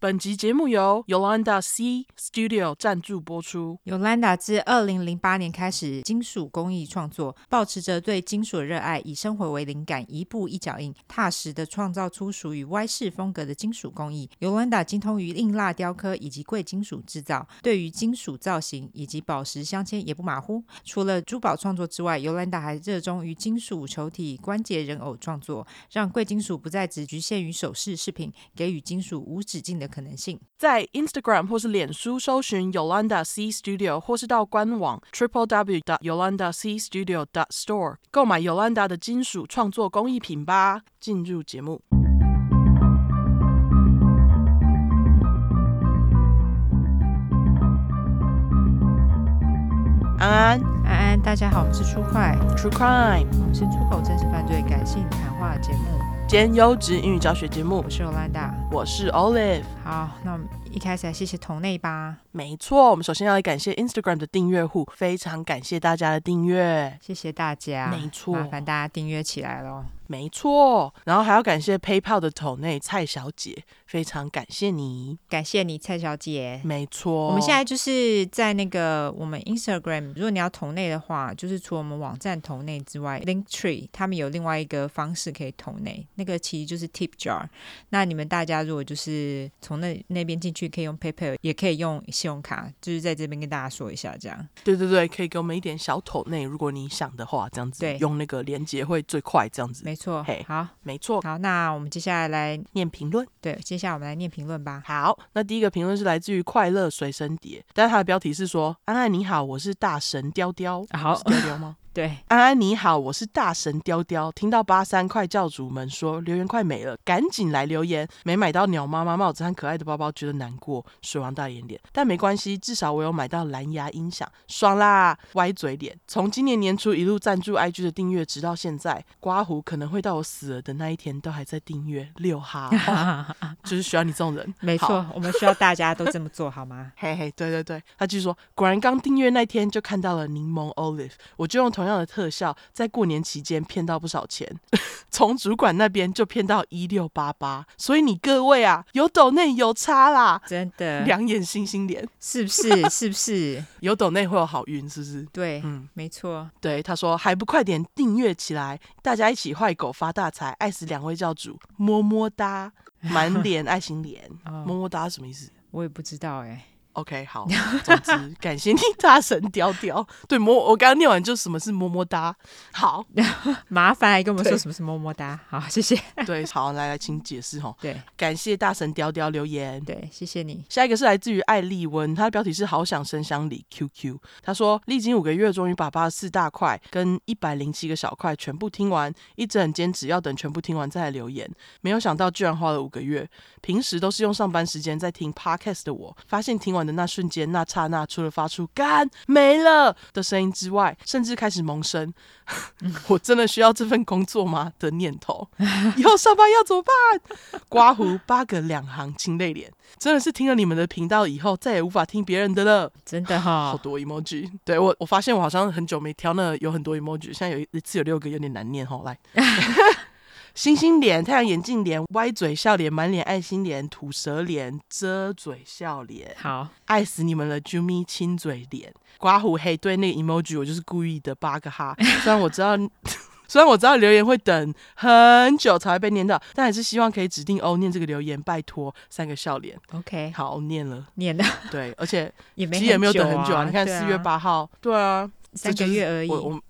本集节目由 Yolanda C Studio 赞助播出。Yolanda 自二零零八年开始金属工艺创作，保持着对金属的热爱，以生活为灵感，一步一脚印，踏实的创造出属于 Y 式风格的金属工艺。Yolanda 精通于硬蜡雕刻以及贵金属制造，对于金属造型以及宝石镶嵌也不马虎。除了珠宝创作之外，Yolanda 还热衷于金属球体、关节人偶创作，让贵金属不再只局限于首饰饰品，给予金属无止境的可能性，在 Instagram 或是脸书搜寻 Yolanda C Studio，或是到官网 Triple W 的 Yolanda C Studio Store 购买 Yolanda 的金属创作工艺品吧。进入节目，安安安安，大家好，我们是出快 True Crime，我们是出口真实犯罪感性谈话节目。兼优质英语教学节目，我是 Yolanda，我是 Olive。好，那我们一开始来谢谢同内吧。没错，我们首先要来感谢 Instagram 的订阅户，非常感谢大家的订阅，谢谢大家。没错，麻烦大家订阅起来喽。没错，然后还要感谢 PayPal 的桶内蔡小姐，非常感谢你，感谢你蔡小姐。没错，我们现在就是在那个我们 Instagram，如果你要桶内的话，就是除了我们网站桶内之外，Linktree 他们有另外一个方式可以桶内，那个其实就是 Tip Jar。那你们大家如果就是从那那边进去，可以用 PayPal，也可以用信用卡，就是在这边跟大家说一下，这样。对对对，可以给我们一点小桶内，如果你想的话，这样子，对，用那个连接会最快，这样子。没错，嘿，好，没错，好，那我们接下来来念评论。对，接下来我们来念评论吧。好，那第一个评论是来自于快乐随身碟，但是它的标题是说：“安安你好，我是大神雕雕。”好，是雕雕吗？对，安安你好，我是大神雕雕。听到八三快教主们说留言快没了，赶紧来留言。没买到鸟妈妈帽子和可爱的包包，觉得难过，水王大眼脸。但没关系，至少我有买到蓝牙音响，爽啦！歪嘴脸。从今年年初一路赞助 IG 的订阅，直到现在，刮胡可能会到我死了的那一天，都还在订阅六哈，就是需要你这种人。没错，我们需要大家都这么做好吗？嘿嘿，对对对。他继续说，果然刚订阅那天就看到了柠檬 Olive，我就用同样。样的特效，在过年期间骗到不少钱，从主管那边就骗到一六八八，所以你各位啊，有斗内有差啦，真的，两眼星星脸，是不是？是不是？有斗内会有好运，是不是？对，嗯，没错。对，他说还不快点订阅起来，大家一起坏狗发大财，爱死两位教主，么么哒，满 脸爱心脸，么么哒什么意思？我也不知道哎、欸。OK，好，总之 感谢你大神雕雕。对，么我刚刚念完就什么是么么哒。好，麻烦来跟我们说什么是么么哒。好，谢谢。对，好，来来，请解释哦。对，感谢大神雕雕留言。对，谢谢你。下一个是来自于艾丽温，她的标题是好想生香里 QQ。她说历经五个月，终于把八十四大块跟一百零七个小块全部听完，一直很坚持要等全部听完再来留言。没有想到居然花了五个月。平时都是用上班时间在听 Podcast 的我，发现听完的那瞬间、那刹那，除了发出“干没了”的声音之外，甚至开始萌生“ 我真的需要这份工作吗”的念头。以后上班要怎么办？刮胡八个两行清泪脸，真的是听了你们的频道以后，再也无法听别人的了。真的哈、哦，好多 emoji。对我，我发现我好像很久没挑那有很多 emoji，现在有一次有六个，有点难念哈。来。星星脸、太阳眼镜脸、歪嘴笑脸、满脸爱心脸、吐舌脸、遮嘴笑脸，好，爱死你们了！Jumi 亲嘴脸、刮胡黑，对那个 emoji 我就是故意的八个哈。虽然我知道，虽然我知道留言会等很久才会被念到，但还是希望可以指定欧念这个留言，拜托三个笑脸。OK，好，念了，念了，对，而且 也没、啊、其实也没有等很久啊。你看四月八号，对啊，三个月而已。我我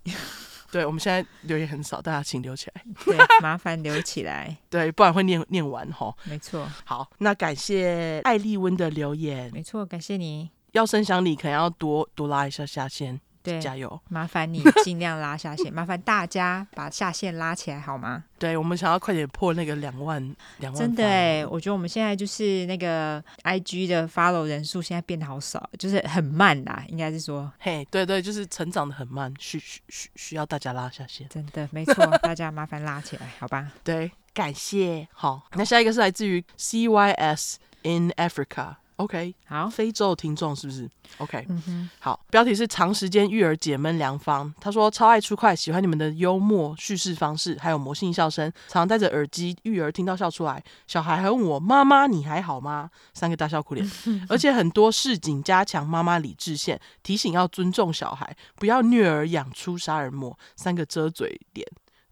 对，我们现在留言很少，大家请留起来。对，麻烦留起来。对，不然会念念完哈。没错。好，那感谢艾丽温的留言。没错，感谢你。要声响你，可能要多多拉一下下线。对，加油！麻烦你尽量拉下线，麻烦大家把下线拉起来好吗？对，我们想要快点破那个两万两万。真的哎，我觉得我们现在就是那个 IG 的 follow 人数现在变得好少，就是很慢啦，应该是说。嘿，对对，就是成长的很慢，需需需需要大家拉下线。真的，没错，大家麻烦拉起来，好吧？对，感谢。好，那下一个是来自于 CYS in Africa。OK，好，非洲听众是不是？OK，嗯哼，好，标题是长时间育儿解闷良方。他说超爱出快，喜欢你们的幽默叙事方式，还有魔性笑声，常常戴着耳机育儿听到笑出来。小孩还问我妈妈你还好吗？三个大笑哭脸，而且很多市井加强妈妈理智线，提醒要尊重小孩，不要虐儿养出杀人魔。三个遮嘴脸。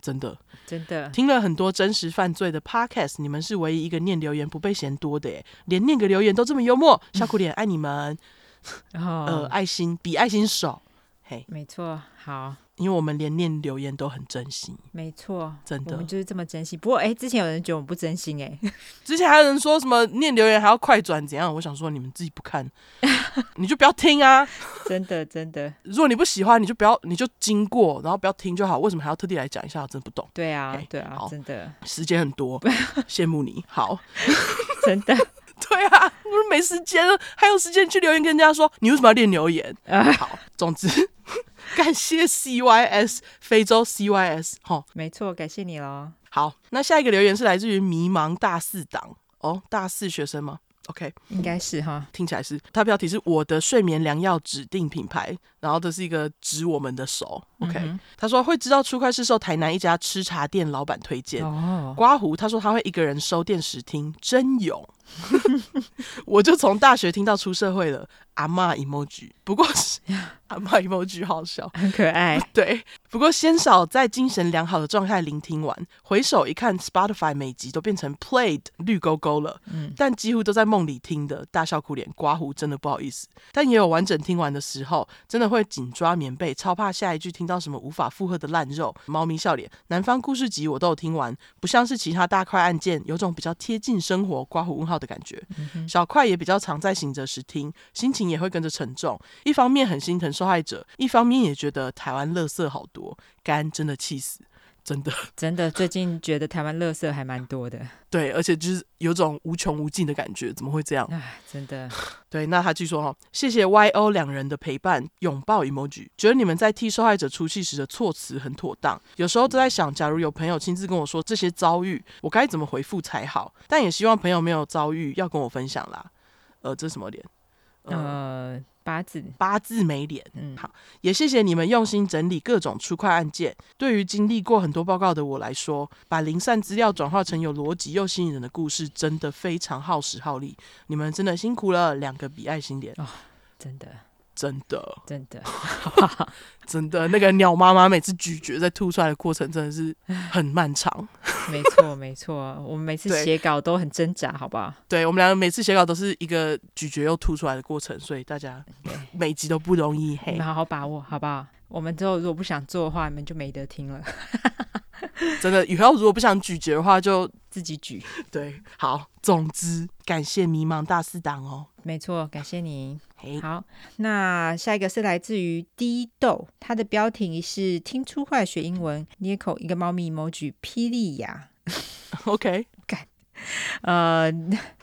真的，真的。听了很多真实犯罪的 podcast，你们是唯一一个念留言不被嫌多的耶，连念个留言都这么幽默，笑苦脸爱你们，哦、呃，爱心比爱心少，嘿，没错，好。因为我们连念留言都很珍惜，没错，真的，我们就是这么珍惜。不过，哎，之前有人觉得我们不真心，哎，之前还有人说什么念留言还要快转怎样？我想说你们自己不看，你就不要听啊！真的，真的，如果你不喜欢，你就不要，你就经过，然后不要听就好。为什么还要特地来讲一下？我真的不懂。对啊，嘿对啊，真的，时间很多，羡慕你。好，真的，对啊，我说没时间了，还有时间去留言跟人家说你为什么要练留言？好，总之。感谢 CYS 非洲 CYS 哈，没错，感谢你喽。好，那下一个留言是来自于迷茫大四党哦，大四学生吗？OK，应该是哈，听起来是。它标题是我的睡眠良药指定品牌，然后这是一个指我们的手。OK，、嗯、他说会知道初快是受台南一家吃茶店老板推荐。哦，刮胡，他说他会一个人收电视听，真勇。我就从大学听到出社会了。阿妈 emoji，不过是 阿妈 emoji 好笑，很可爱。对，不过鲜少在精神良好的状态聆听完，回首一看，Spotify 每集都变成 played 绿勾勾了。嗯，但几乎都在梦里听的，大笑哭脸，刮胡真的不好意思。但也有完整听完的时候，真的会紧抓棉被，超怕下一句听到什么无法负荷的烂肉。猫咪笑脸，南方故事集我都有听完，不像是其他大块案件，有种比较贴近生活，刮胡问号的感觉。嗯、小块也比较常在醒着时听，心情。也会跟着沉重，一方面很心疼受害者，一方面也觉得台湾垃圾好多，肝真的气死，真的 真的，最近觉得台湾垃圾还蛮多的，对，而且就是有种无穷无尽的感觉，怎么会这样？哎，真的，对，那他据说哈，谢谢 Y O 两人的陪伴，拥抱 emoji，觉得你们在替受害者出气时的措辞很妥当，有时候都在想，假如有朋友亲自跟我说这些遭遇，我该怎么回复才好？但也希望朋友没有遭遇要跟我分享啦。呃，这是什么脸？呃，八字八字没脸，嗯，好，也谢谢你们用心整理各种出快案件。对于经历过很多报告的我来说，把零散资料转化成有逻辑又吸引人的故事，真的非常耗时耗力。你们真的辛苦了，两个比爱心点哦，真的。真的，真的，真的，那个鸟妈妈每次咀嚼在吐出来的过程真的是很漫长。没错，没错，我们每次 写稿都很挣扎，好不好？对，我们两个每次写稿都是一个咀嚼又吐出来的过程，所以大家每集都不容易。嘿，你们好好把握，好不好？我们之后如果不想做的话，你们就没得听了。真的，以后如果不想咀嚼的话，就自己咀。对，好，总之感谢迷茫大四党哦。没错，感谢你。好，那下一个是来自于滴豆，它的标题是听出坏学英文，捏口一个猫咪 emoji，霹雳呀。OK，干，呃，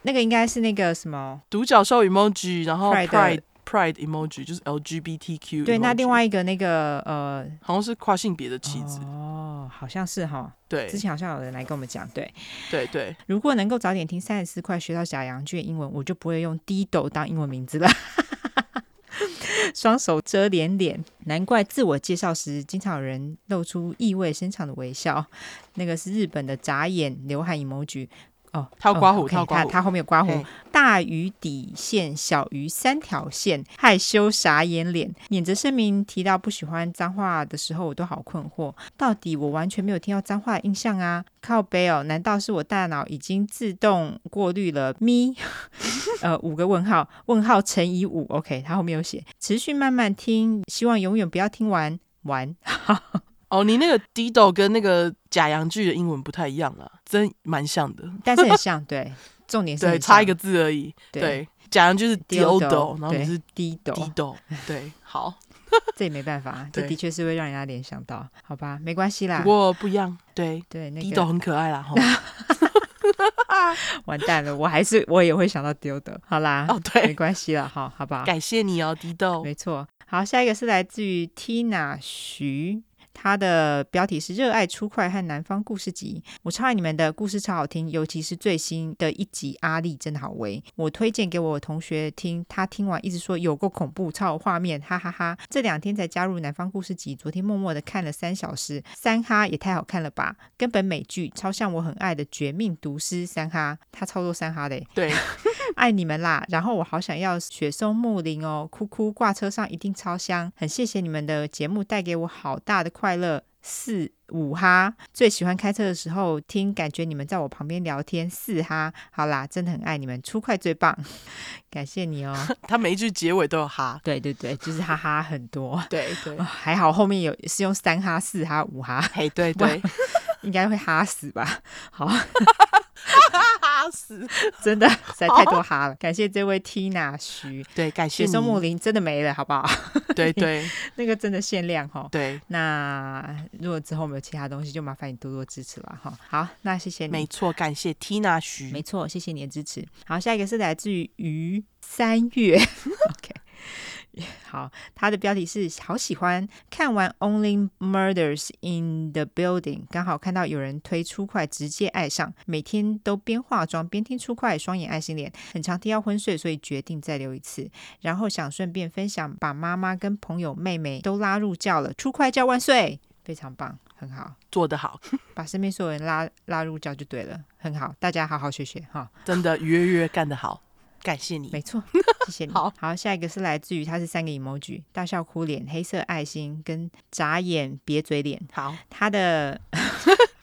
那个应该是那个什么独角兽 emoji，然后 pride。Pride emoji 就是 LGBTQ，对，那另外一个那个呃，好像是跨性别的妻子哦，好像是哈，对，之前好像有人来跟我们讲，对，对对，如果能够早点听三十四块学到假洋句的英文，我就不会用 Dido 当英文名字了。双手遮脸脸，难怪自我介绍时经常有人露出意味深长的微笑。那个是日本的眨眼流汗 emoji。哦，套刮胡，套、哦 okay, 刮胡，他后面有刮胡。大于底线，小于三条线，害羞傻眼脸。免责声明提到不喜欢脏话的时候，我都好困惑，到底我完全没有听到脏话的印象啊？靠背哦，难道是我大脑已经自动过滤了咪？呃，五个问号，问号乘以五，OK，他后面有写，持续慢慢听，希望永远不要听完完。哦，你那个 Dido 跟那个假洋句的英文不太一样啊，真蛮像的，但是很 像，对，重点是对，差一个字而已。对，假洋就是 Dildo，然后你是 Dido，Dido，对，好，这也没办法，这的确是会让人家联想到，好吧，没关系啦。不过不一样，对对，那 Dido 很可爱啦，完蛋了，我还是我也会想到 Dildo，好啦，哦对，没关系了，好，好不好？感谢你哦，Dido，没错。好，下一个是来自于 Tina 徐。他的标题是“热爱出快和南方故事集”，我超爱你们的故事，超好听，尤其是最新的一集阿力真的好威，我推荐给我同学听，他听完一直说有够恐怖，超有画面，哈哈哈。哈！这两天才加入南方故事集，昨天默默的看了三小时，三哈也太好看了吧，根本美剧，超像我很爱的《绝命毒师》三哈，他超多三哈的，对，爱你们啦！然后我好想要雪松木林哦，哭哭挂车上一定超香，很谢谢你们的节目带给我好大的快乐。四五哈，最喜欢开车的时候听，感觉你们在我旁边聊天。四哈，好啦，真的很爱你们，出快最棒，感谢你哦。他每一句结尾都有哈，对对对，就是哈哈很多，对对、哦，还好后面有是用三哈、四哈、五哈，嘿，对对，应该会哈死吧？好。哈死，真的实在太多哈了。感谢这位 Tina 徐，对，感谢雪松木林真的没了，好不好？对对，那个真的限量哈。对，那如果之后没有其他东西，就麻烦你多多支持了哈。好，那谢谢你。没错，感谢 Tina 徐，没错，谢谢你的支持。好，下一个是来自于于三月，OK。好，他的标题是好喜欢。看完 Only Murders in the Building，刚好看到有人推出快，直接爱上。每天都边化妆边听出快，双眼爱心脸，很常听到昏睡，所以决定再留一次。然后想顺便分享，把妈妈跟朋友妹妹都拉入教了，出快叫万岁，非常棒，很好，做得好，把身边所有人拉拉入教就对了，很好，大家好好学学哈，真的 约约干得好。感谢你，没错，谢谢你。好，好，下一个是来自于，他是三个 emoji，大笑哭脸、黑色爱心跟眨眼瘪嘴脸。好，他的。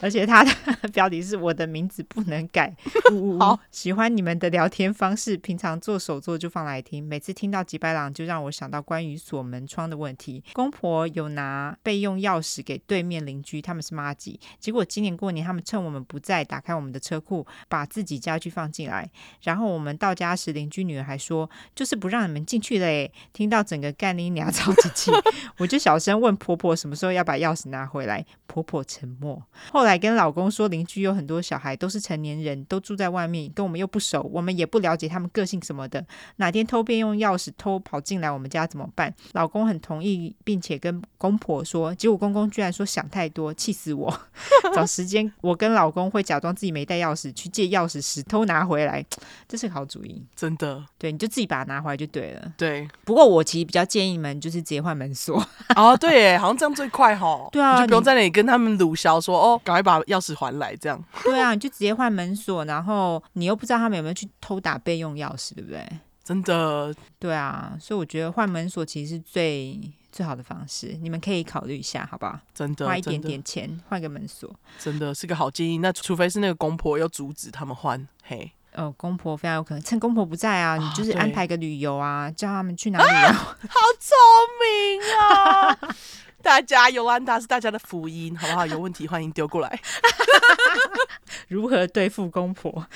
而且他的 标题是我的名字不能改。好，喜欢你们的聊天方式，平常做手作就放来听。每次听到吉白朗，就让我想到关于锁门窗的问题。公婆有拿备用钥匙给对面邻居，他们是妈吉。结果今年过年，他们趁我们不在，打开我们的车库，把自己家具放进来。然后我们到家时，邻居女儿还说，就是不让你们进去了诶。听到整个干你娘 超级气，我就小声问婆婆什么时候要把钥匙拿回来。婆婆沉默。后来。来跟老公说，邻居有很多小孩，都是成年人，都住在外面，跟我们又不熟，我们也不了解他们个性什么的。哪天偷便用钥匙偷跑进来我们家怎么办？老公很同意，并且跟公婆说，结果公公居然说想太多，气死我！找时间，我跟老公会假装自己没带钥匙，去借钥匙时偷拿回来，这是个好主意，真的。对，你就自己把它拿回来就对了。对，不过我其实比较建议你们就是直接换门锁。哦，对，好像这样最快哈。对啊，你就不用在那里跟他们鲁小说哦，赶快把钥匙还来，这样。对啊，你就直接换门锁，然后你又不知道他们有没有去偷打备用钥匙，对不对？真的。对啊，所以我觉得换门锁其实是最最好的方式，你们可以考虑一下，好不好？真的，花一点点钱换个门锁，真的是个好建议。那除非是那个公婆要阻止他们换，嘿。哦，公婆非常有可能趁公婆不在啊，哦、你就是安排个旅游啊，叫他们去哪里啊？好聪明啊！大家尤兰达是大家的福音，好不好？有问题欢迎丢过来。如何对付公婆？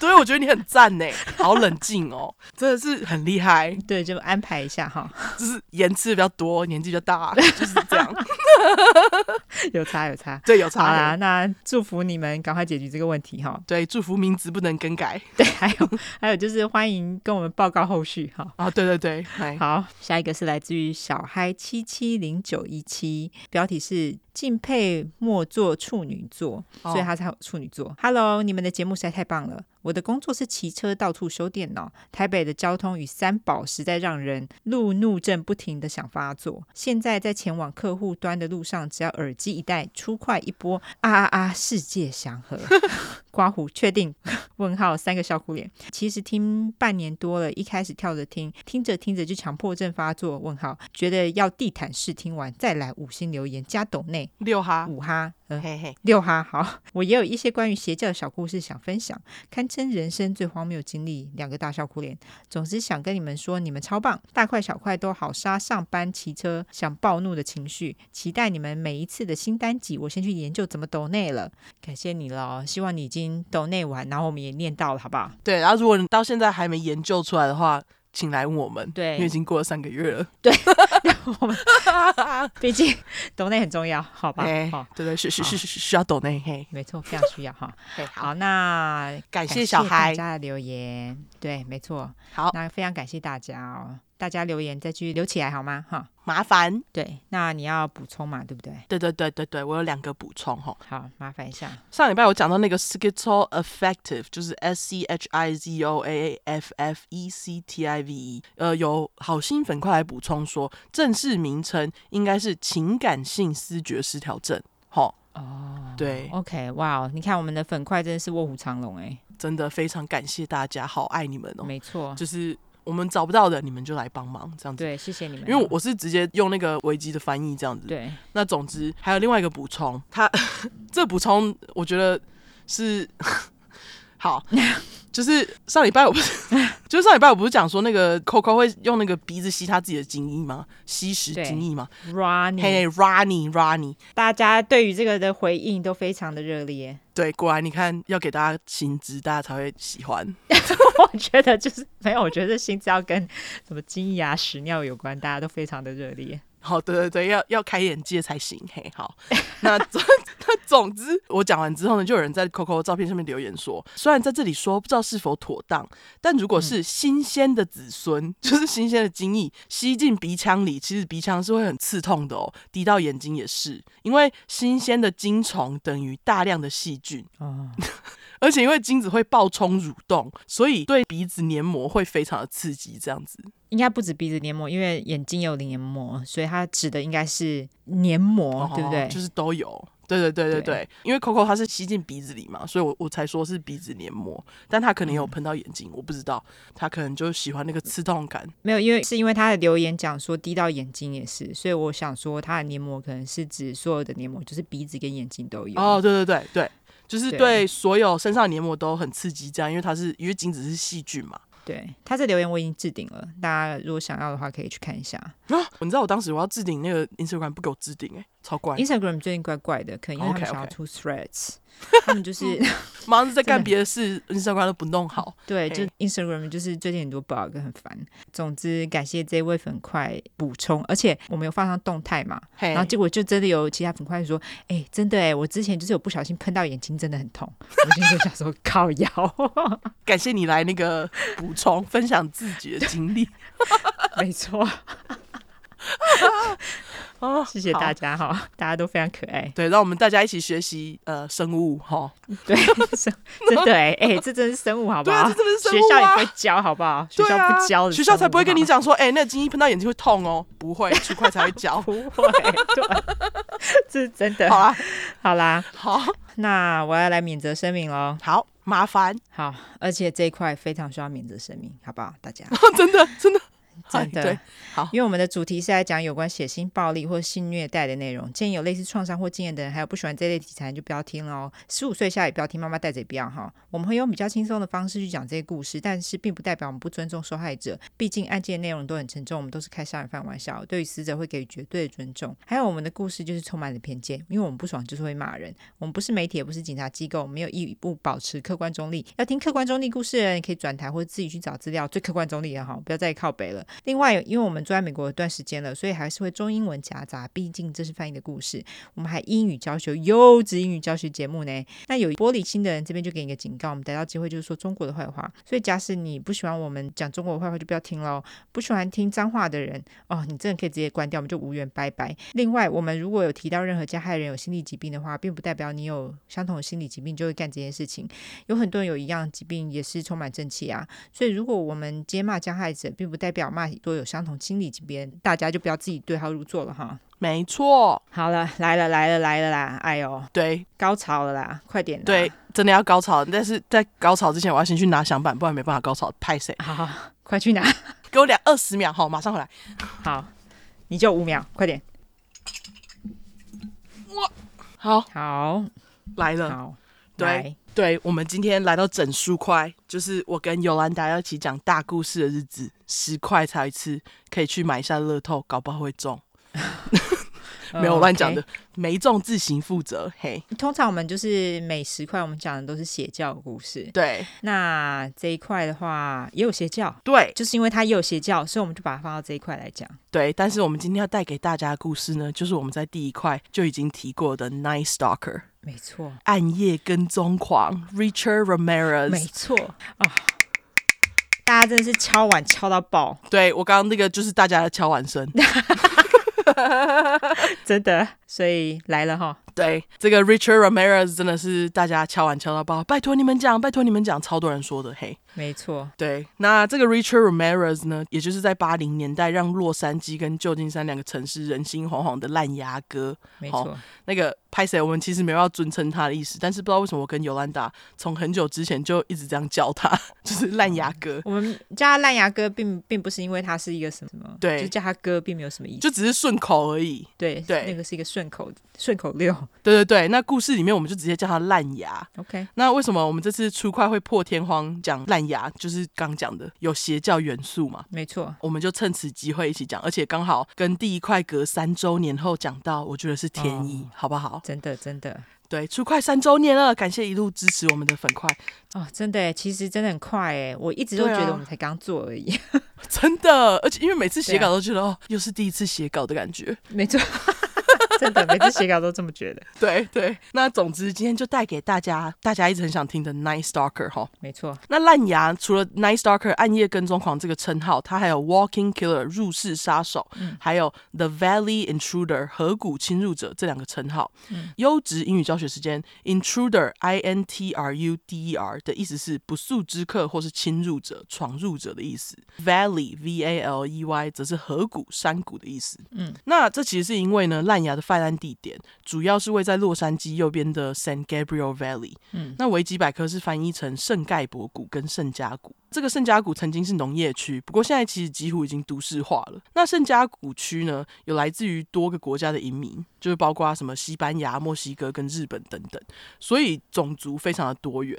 对，我觉得你很赞呢，好冷静哦，真的是很厉害。对，就安排一下哈，就是盐吃的比较多，年纪比较大，就是这样。有差有差，对，有差。好啦，那祝福你们赶快解决这个问题哈。对，祝福名字不能更改。对，还有还有就是欢迎跟我们报告后续哈。啊，对对对，好，下一个是来自于小嗨七七零九一七，标题是。敬佩莫做处女座，所以他才有处女座。Hello，你们的节目实在太棒了。我的工作是骑车到处修电脑，台北的交通与三宝实在让人路怒症不停的想发作。现在在前往客户端的路上，只要耳机一戴，出快一波，啊啊啊！世界祥和，刮胡确定？问号三个笑哭脸。其实听半年多了，一开始跳着听，听着听着就强迫症发作。问号觉得要地毯式听完再来五星留言加抖内六哈五哈。嘿嘿，六哈好，我也有一些关于邪教的小故事想分享，堪称人生最荒谬经历。两个大笑哭脸，总之想跟你们说，你们超棒，大块小块都好杀上班骑车想暴怒的情绪。期待你们每一次的新单集，我先去研究怎么抖内了。感谢你了，希望你已经抖内完，然后我们也念到了，好不好？对，然后如果你到现在还没研究出来的话。请来我们，对，因为已经过了三个月了。对，我 们毕竟抖内很重要，好吧？欸、好，对对，是是是是需要抖内，嘿，没错，非常需要哈。好，那感谢小孩大家的留言，对，没错。好，那非常感谢大家哦。大家留言再去留起来好吗？哈，麻烦。对，那你要补充嘛，对不对？对对对对对，我有两个补充哈。好，麻烦一下。上礼拜我讲到那个 schizoaffective，就是 S C H I Z O A A F F E C T I V E，呃，有好心粉块来补充说，正式名称应该是情感性思觉失调症。好，哦，对，OK，哇、wow，你看我们的粉块真的是卧虎藏龙哎，真的非常感谢大家，好爱你们哦。没错，就是。我们找不到的，你们就来帮忙，这样子。对，谢谢你们。因为我是直接用那个维基的翻译这样子。对。那总之还有另外一个补充，他 这补充我觉得是 好，就是上礼拜我不是，就是上礼拜我不是讲说那个 Coco 会用那个鼻子吸他自己的精液吗？吸食精液吗？Ronnie，嘿，Ronnie，Ronnie，大家对于这个的回应都非常的热烈。对，果然你看，要给大家薪资，大家才会喜欢。我觉得就是没有，我觉得薪资要跟什么精液啊、屎尿有关，大家都非常的热烈。好，对对对，要要开眼界才行。嘿，好，那总 那总之，我讲完之后呢，就有人在 Coco 照片上面留言说，虽然在这里说不知道是否妥当，但如果是新鲜的子孙，嗯、就是新鲜的精液吸进鼻腔里，其实鼻腔是会很刺痛的哦，滴到眼睛也是，因为新鲜的精虫等于大量的细菌。啊而且因为精子会爆冲蠕动，所以对鼻子黏膜会非常的刺激。这样子应该不止鼻子黏膜，因为眼睛有黏膜，所以它指的应该是黏膜，哦、对不对？就是都有。对对对对对，对因为 Coco 它是吸进鼻子里嘛，所以我我才说是鼻子黏膜。但他可能有喷到眼睛，嗯，我不知道。他可能就喜欢那个刺痛感。没有，因为是因为他的留言讲说滴到眼睛也是，所以我想说他的黏膜可能是指所有的黏膜，就是鼻子跟眼睛都有。哦，对对对对。就是对所有身上黏膜都很刺激，这样，因为它是因为精子是细菌嘛。对，他这留言我已经置顶了，大家如果想要的话，可以去看一下。啊，你知道我当时我要置顶那个 Instagram 不给我置顶，哎，超怪。Instagram 最近怪怪的，可能因为他们想要出 Threads。他们就是忙着在干别的事，Instagram 都不弄好。对，就 Instagram 就是最近很多 bug 很烦。总之，感谢这位粉块补充，而且我们有放上动态嘛，然后结果就真的有其他粉块说：“哎、欸，真的哎，我之前就是有不小心喷到眼睛，真的很痛。”我现在就想说靠腰，感谢你来那个补充分享自己的经历，没错。哦，谢谢大家哈，大家都非常可爱。对，让我们大家一起学习呃生物哈。对，生真的哎哎、欸，这真是生物好不好？对啊、这真的是生物啊、学校也不会教好不好？学校不教的，学校才不会跟你讲说，哎、欸，那个金鱼喷到眼睛会痛哦，不会，区块才会教，不会。对，这是真的。好啦，好啦，好，那我要来免责声明喽。好，麻烦。好，而且这一块非常需要免责声明，好不好？大家，真的，真的。真的对，好，因为我们的主题是来讲有关血腥暴力或性虐待的内容，建议有类似创伤或经验的人，还有不喜欢这类题材就不要听了哦。十五岁以下也不要听，妈妈带着也不要哈。我们会用比较轻松的方式去讲这些故事，但是并不代表我们不尊重受害者，毕竟案件内容都很沉重，我们都是开杀人犯玩笑，对于死者会给予绝对的尊重。还有我们的故事就是充满了偏见，因为我们不爽就是会骂人。我们不是媒体，也不是警察机构，没有义务保持客观中立。要听客观中立故事的人，你可以转台或者自己去找资料，最客观中立的哈，不要再靠北了。另外，因为我们住在美国一段时间了，所以还是会中英文夹杂。毕竟这是翻译的故事，我们还英语教学优质英语教学节目呢。那有玻璃心的人，这边就给你个警告：我们逮到机会就是说中国的坏话。所以假使你不喜欢我们讲中国的坏话，就不要听喽。不喜欢听脏话的人，哦，你真的可以直接关掉，我们就无缘拜拜。另外，我们如果有提到任何加害人有心理疾病的话，并不代表你有相同的心理疾病就会干这件事情。有很多人有一样疾病，也是充满正气啊。所以如果我们接骂加害者，并不代表骂都有相同心理级别，大家就不要自己对号入座了哈。没错，好了，来了来了来了啦！哎呦，对，高潮了啦，快点！对，真的要高潮，但是在高潮之前，我要先去拿响板，不然没办法高潮。拍谁？好，好，快去拿，给我两二十秒，好，马上回来。好，你就五秒，快点。哇，好好来了，好，对。对，我们今天来到整数块，就是我跟尤兰达要一起讲大故事的日子，十块才一次，可以去买一下乐透，搞不好会中。没有乱讲的，没中自行负责。嘿，通常我们就是每十块，我们讲的都是邪教故事。对，那这一块的话也有邪教。对，就是因为它也有邪教，所以我们就把它放到这一块来讲。对，但是我们今天要带给大家的故事呢，就是我们在第一块就已经提过的 Night Stalker。没错，暗夜跟踪狂 Richard Ramirez。没错啊。大家真的是敲碗敲到爆。对，我刚刚那个就是大家的敲碗声，真的，所以来了哈。对，这个 Richard Ramirez 真的是大家敲碗敲到爆，拜托你们讲，拜托你们讲，超多人说的，嘿。没错，对，那这个 Richard Ramirez 呢，也就是在八零年代让洛杉矶跟旧金山两个城市人心惶惶的烂牙哥，没错，那个拍谁，我们其实没有要尊称他的意思，但是不知道为什么我跟尤兰达从很久之前就一直这样叫他，就是烂牙哥。我们叫他烂牙哥并，并并不是因为他是一个什么什么，对，就叫他哥，并没有什么意思，就只是顺口而已。对对，那个是一个顺口顺口溜。对对对，那故事里面我们就直接叫他烂牙。OK，那为什么我们这次出快会破天荒讲烂牙？就是刚。讲的有邪教元素嘛？没错，我们就趁此机会一起讲，而且刚好跟第一块隔三周年后讲到，我觉得是天意，哦、好不好？真的，真的，对，出快三周年了，感谢一路支持我们的粉块哦，真的，其实真的很快哎，我一直都觉得我们才刚做而已，啊、真的，而且因为每次写稿都觉得、啊、哦，又是第一次写稿的感觉，没错。真的，每次写稿都这么觉得。对对，那总之今天就带给大家，大家一直很想听的《Night Stalker》哈。没错。那烂牙除了《Night Stalker》暗夜跟踪狂这个称号，它还有《Walking Killer》入室杀手，嗯，还有《The Valley Intruder》河谷侵入者这两个称号。嗯。优质英语教学时间，Intruder，I N T R U D E R 的意思是不速之客或是侵入者、闯入者的意思。Valley，V A L E Y 则是河谷、山谷的意思。嗯。那这其实是因为呢，烂牙的。犯案地点主要是位在洛杉矶右边的 San Gabriel Valley。嗯，那维基百科是翻译成圣盖博谷跟圣家谷。这个圣家谷曾经是农业区，不过现在其实几乎已经都市化了。那圣家谷区呢，有来自于多个国家的移民，就是包括什么西班牙、墨西哥跟日本等等，所以种族非常的多元。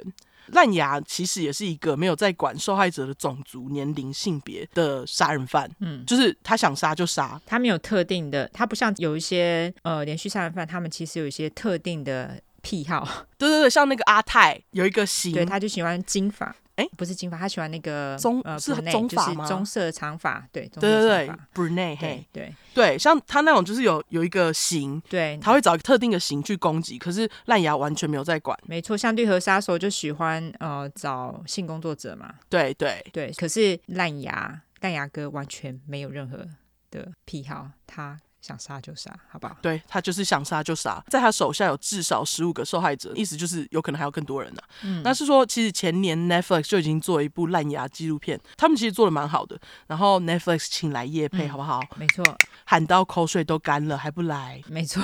烂牙其实也是一个没有在管受害者的种族、年龄、性别的杀人犯，嗯，就是他想杀就杀，他没有特定的，他不像有一些呃连续杀人犯，他们其实有一些特定的癖好。对对对，像那个阿泰有一个型，对，他就喜欢金发。哎，不是金发，他喜欢那个棕呃，是棕发吗？棕色长发，对，对对对，brunette，对对对，像他那种就是有有一个型，对，他会找一个特定的型去攻击，可是烂牙完全没有在管。没错，像绿河杀手就喜欢呃找性工作者嘛，对对对，可是烂牙烂牙哥完全没有任何的癖好，他。想杀就杀，好不好？对，他就是想杀就杀，在他手下有至少十五个受害者，意思就是有可能还有更多人呢、啊。嗯，那是说其实前年 Netflix 就已经做了一部烂牙纪录片，他们其实做的蛮好的。然后 Netflix 请来叶配，好不好？没错，喊到口水都干了还不来？没错。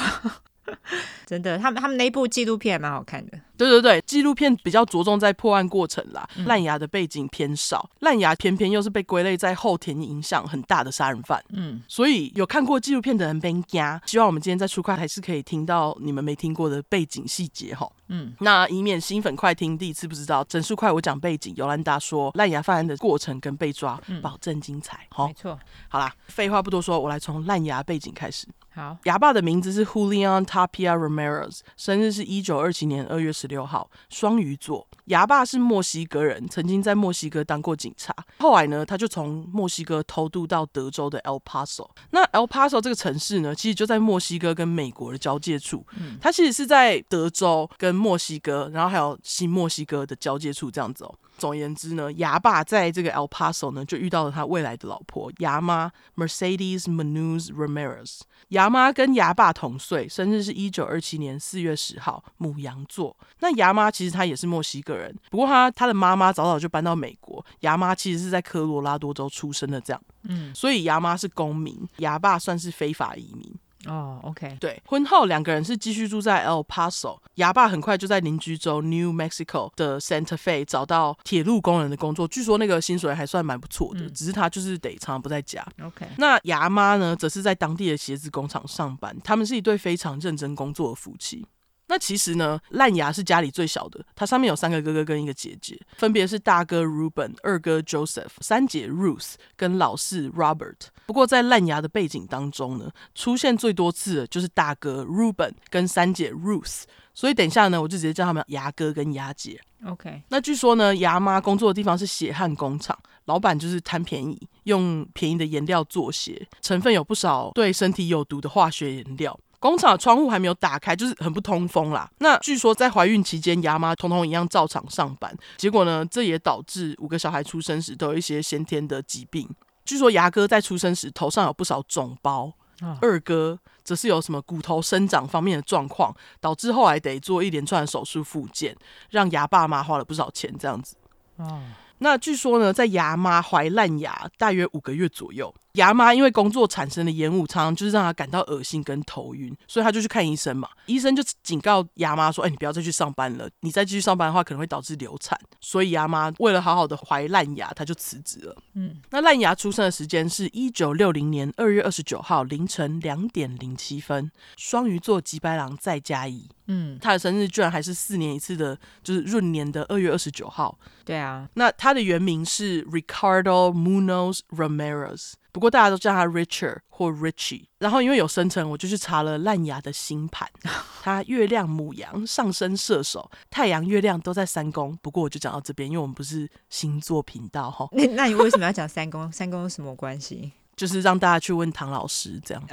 真的，他们他们那部纪录片蛮好看的。对对对，纪录片比较着重在破案过程啦。嗯、烂牙的背景偏少，烂牙偏偏又是被归类在后天影响很大的杀人犯。嗯，所以有看过纪录片的人别加，希望我们今天在出快还是可以听到你们没听过的背景细节哈。嗯，那以免新粉快听第一次不知道，整数快我讲背景，尤兰达说烂牙犯案的过程跟被抓，嗯、保证精彩。好，没错。好啦，废话不多说，我来从烂牙背景开始。好，牙爸的名字是 Julian Tapia Ramirez，生日是一九二七年二月十六号，双鱼座。牙爸是墨西哥人，曾经在墨西哥当过警察。后来呢，他就从墨西哥偷渡到德州的 El Paso。那 El Paso 这个城市呢，其实就在墨西哥跟美国的交界处。嗯，它其实是在德州跟墨西哥，然后还有新墨西哥的交界处这样子哦。总而言之呢，牙爸在这个 El Paso 呢，就遇到了他未来的老婆牙妈 Mercedes Manuz Ramirez。牙妈跟牙爸同岁，生日是一九二七年四月十号，母羊座。那牙妈其实她也是墨西哥人，不过她她的妈妈早早就搬到美国。牙妈其实是在科罗拉多州出生的，这样，嗯，所以牙妈是公民，牙爸算是非法移民。哦、oh，OK，对，婚后两个人是继续住在 El Paso，牙爸很快就在邻居州 New Mexico 的 Santa Fe 找到铁路工人的工作，据说那个薪水还算蛮不错的，嗯、只是他就是得常常不在家。OK，那牙妈呢，则是在当地的鞋子工厂上班，他们是一对非常认真工作的夫妻。那其实呢，烂牙是家里最小的，他上面有三个哥哥跟一个姐姐，分别是大哥 Ruben、二哥 Joseph、三姐 Ruth 跟老四 Robert。不过在烂牙的背景当中呢，出现最多次的就是大哥 Ruben 跟三姐 Ruth，所以等一下呢，我就直接叫他们牙哥跟牙姐。OK，那据说呢，牙妈工作的地方是血汗工厂，老板就是贪便宜，用便宜的颜料做鞋，成分有不少对身体有毒的化学颜料。工厂的窗户还没有打开，就是很不通风啦。那据说在怀孕期间，牙妈通通一样照常上班，结果呢，这也导致五个小孩出生时都有一些先天的疾病。据说牙哥在出生时头上有不少肿包，哦、二哥则是有什么骨头生长方面的状况，导致后来得做一连串的手术复健，让牙爸妈花了不少钱这样子。哦那据说呢，在牙妈怀烂牙大约五个月左右，牙妈因为工作产生的烟雾，常常就是让她感到恶心跟头晕，所以她就去看医生嘛。医生就警告牙妈说：“哎，你不要再去上班了，你再继续上班的话，可能会导致流产。”所以牙妈为了好好的怀烂牙，她就辞职了。嗯，那烂牙出生的时间是一九六零年二月二十九号凌晨两点零七分，双鱼座吉白狼再加一。嗯，他的生日居然还是四年一次的，就是闰年的二月二十九号。对啊，那他的原名是 Ricardo Munoz Ramirez，不过大家都叫他 Richard 或 Richie。然后因为有生辰，我就去查了烂牙的星盘。他月亮母羊，上升射手，太阳、月亮都在三宫。不过我就讲到这边，因为我们不是星座频道哈。那那你为什么要讲三宫？三宫有什么关系？就是让大家去问唐老师这样，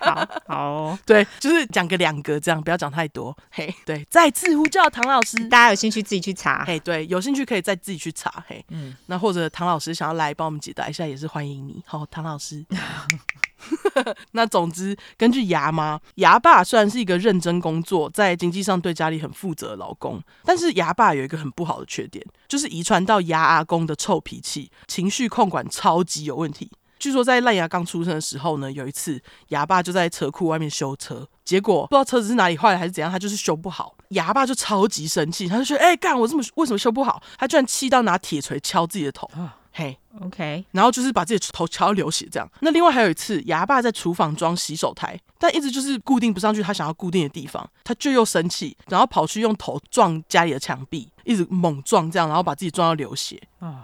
好，好，对，就是讲个两个这样，不要讲太多。嘿，对，再次呼叫唐老师，大家有兴趣自己去查。嘿，对，有兴趣可以再自己去查。嘿，嗯，那或者唐老师想要来帮我们解答一下，也是欢迎你。好，唐老师。那总之，根据牙妈，牙爸虽然是一个认真工作，在经济上对家里很负责的老公，但是牙爸有一个很不好的缺点，就是遗传到牙阿公的臭脾气，情绪控管超级有问题。据说在烂牙刚出生的时候呢，有一次牙爸就在车库外面修车，结果不知道车子是哪里坏了还是怎样，他就是修不好。牙爸就超级生气，他就说：“哎、干我这么为什么修不好？”他居然气到拿铁锤敲自己的头。嘿、hey，OK，然后就是把自己的头敲到流血这样。那另外还有一次，牙爸在厨房装洗手台，但一直就是固定不上去他想要固定的地方，他就又生气，然后跑去用头撞家里的墙壁，一直猛撞这样，然后把自己撞到流血。啊、oh.，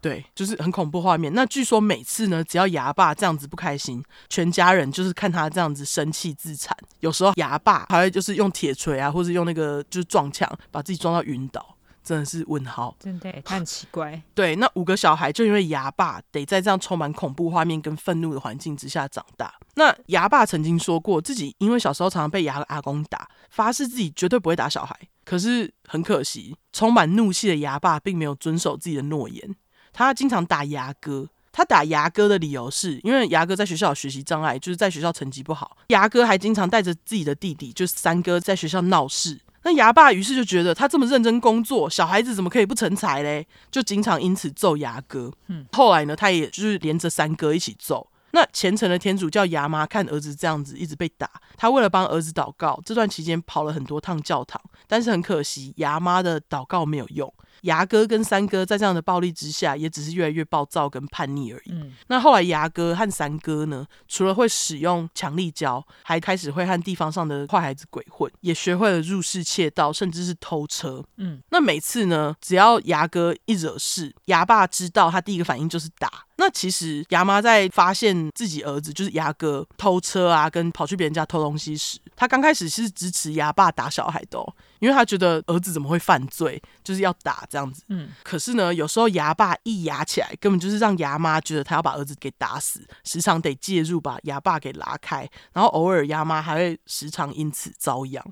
对，就是很恐怖画面。那据说每次呢，只要牙爸这样子不开心，全家人就是看他这样子生气自残。有时候牙爸还会就是用铁锤啊，或者用那个就是撞墙，把自己撞到晕倒。真的是问号，真的，他很奇怪。对，那五个小孩就因为牙爸得在这样充满恐怖画面跟愤怒的环境之下长大。那牙爸曾经说过，自己因为小时候常常被牙阿公打，发誓自己绝对不会打小孩。可是很可惜，充满怒气的牙爸并没有遵守自己的诺言，他经常打牙哥。他打牙哥的理由是因为牙哥在学校有学习障碍，就是在学校成绩不好。牙哥还经常带着自己的弟弟，就是三哥，在学校闹事。那牙爸于是就觉得他这么认真工作，小孩子怎么可以不成才嘞？就经常因此揍牙哥。嗯，后来呢，他也就是连着三哥一起揍。那虔诚的天主教牙妈看儿子这样子一直被打，他为了帮儿子祷告，这段期间跑了很多趟教堂，但是很可惜，牙妈的祷告没有用。牙哥跟三哥在这样的暴力之下，也只是越来越暴躁跟叛逆而已。嗯，那后来牙哥和三哥呢，除了会使用强力胶，还开始会和地方上的坏孩子鬼混，也学会了入室窃盗，甚至是偷车。嗯，那每次呢，只要牙哥一惹事，牙爸知道他第一个反应就是打。那其实牙妈在发现自己儿子就是牙哥偷车啊，跟跑去别人家偷东西时，他刚开始是支持牙爸打小孩的哦，因为他觉得儿子怎么会犯罪，就是要打这样子。嗯，可是呢，有时候牙爸一牙起来，根本就是让牙妈觉得他要把儿子给打死，时常得介入把牙爸给拉开，然后偶尔牙妈还会时常因此遭殃。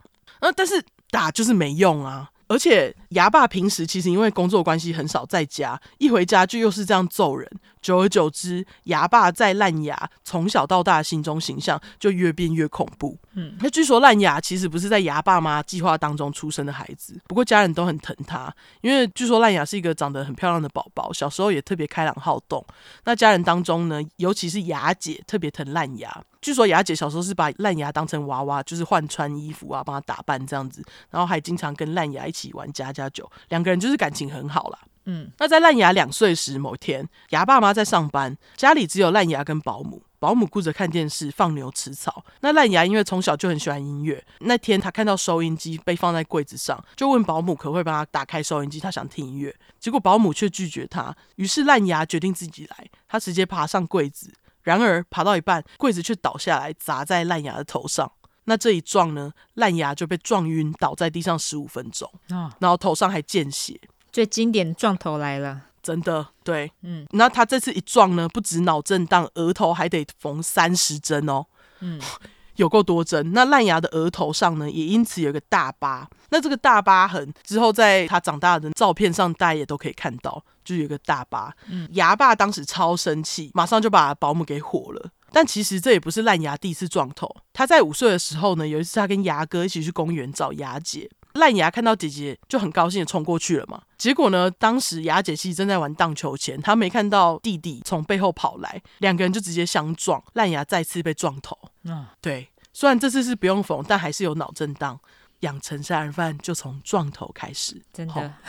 呃，但是打就是没用啊。而且牙爸平时其实因为工作关系很少在家，一回家就又是这样揍人。久而久之，牙爸在烂牙从小到大心中形象就越变越恐怖。嗯，那据说烂牙其实不是在牙爸妈计划当中出生的孩子，不过家人都很疼他，因为据说烂牙是一个长得很漂亮的宝宝，小时候也特别开朗好动。那家人当中呢，尤其是牙姐特别疼烂牙。据说牙姐小时候是把烂牙当成娃娃，就是换穿衣服啊，帮他打扮这样子，然后还经常跟烂牙一起玩家家酒，两个人就是感情很好啦。嗯，那在烂牙两岁时，某天牙爸妈在上班，家里只有烂牙跟保姆，保姆顾着看电视放牛吃草。那烂牙因为从小就很喜欢音乐，那天他看到收音机被放在柜子上，就问保姆可不可以帮他打开收音机，他想听音乐。结果保姆却拒绝他，于是烂牙决定自己来，他直接爬上柜子。然而爬到一半，柜子却倒下来，砸在烂牙的头上。那这一撞呢，烂牙就被撞晕，倒在地上十五分钟。哦，然后头上还见血。最经典的撞头来了，真的对，嗯。那他这次一撞呢，不止脑震荡，额头还得缝三十针哦。嗯，有够多针。那烂牙的额头上呢，也因此有一个大疤。那这个大疤痕之后，在他长大的照片上，大家也都可以看到，就有一个大疤。嗯，牙爸当时超生气，马上就把保姆给火了。但其实这也不是烂牙第一次撞头。他在五岁的时候呢，有一次他跟牙哥一起去公园找牙姐，烂牙看到姐姐就很高兴的冲过去了嘛。结果呢，当时牙姐其实正在玩荡秋千，她没看到弟弟从背后跑来，两个人就直接相撞，烂牙再次被撞头。嗯，对，虽然这次是不用缝，但还是有脑震荡。养成杀人犯就从撞头开始，真的。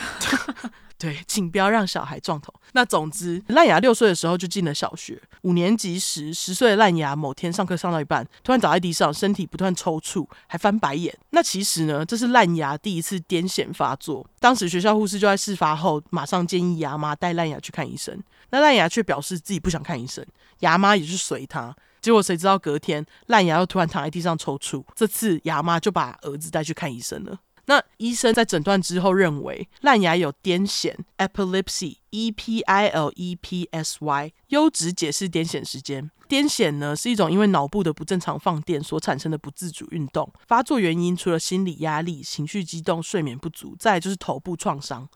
对，请不要让小孩撞头。那总之，烂牙六岁的时候就进了小学。五年级时，十岁的烂牙某天上课上到一半，突然倒在地上，身体不断抽搐，还翻白眼。那其实呢，这是烂牙第一次癫痫发作。当时学校护士就在事发后，马上建议牙妈带烂牙去看医生。那烂牙却表示自己不想看医生，牙妈也是随他。结果谁知道隔天烂牙又突然躺在地上抽搐，这次牙妈就把儿子带去看医生了。那医生在诊断之后认为烂牙有癫痫 （epilepsy，e p i l e p s y）。优质解释癫痫时间：癫痫呢是一种因为脑部的不正常放电所产生的不自主运动。发作原因除了心理压力、情绪激动、睡眠不足，再就是头部创伤。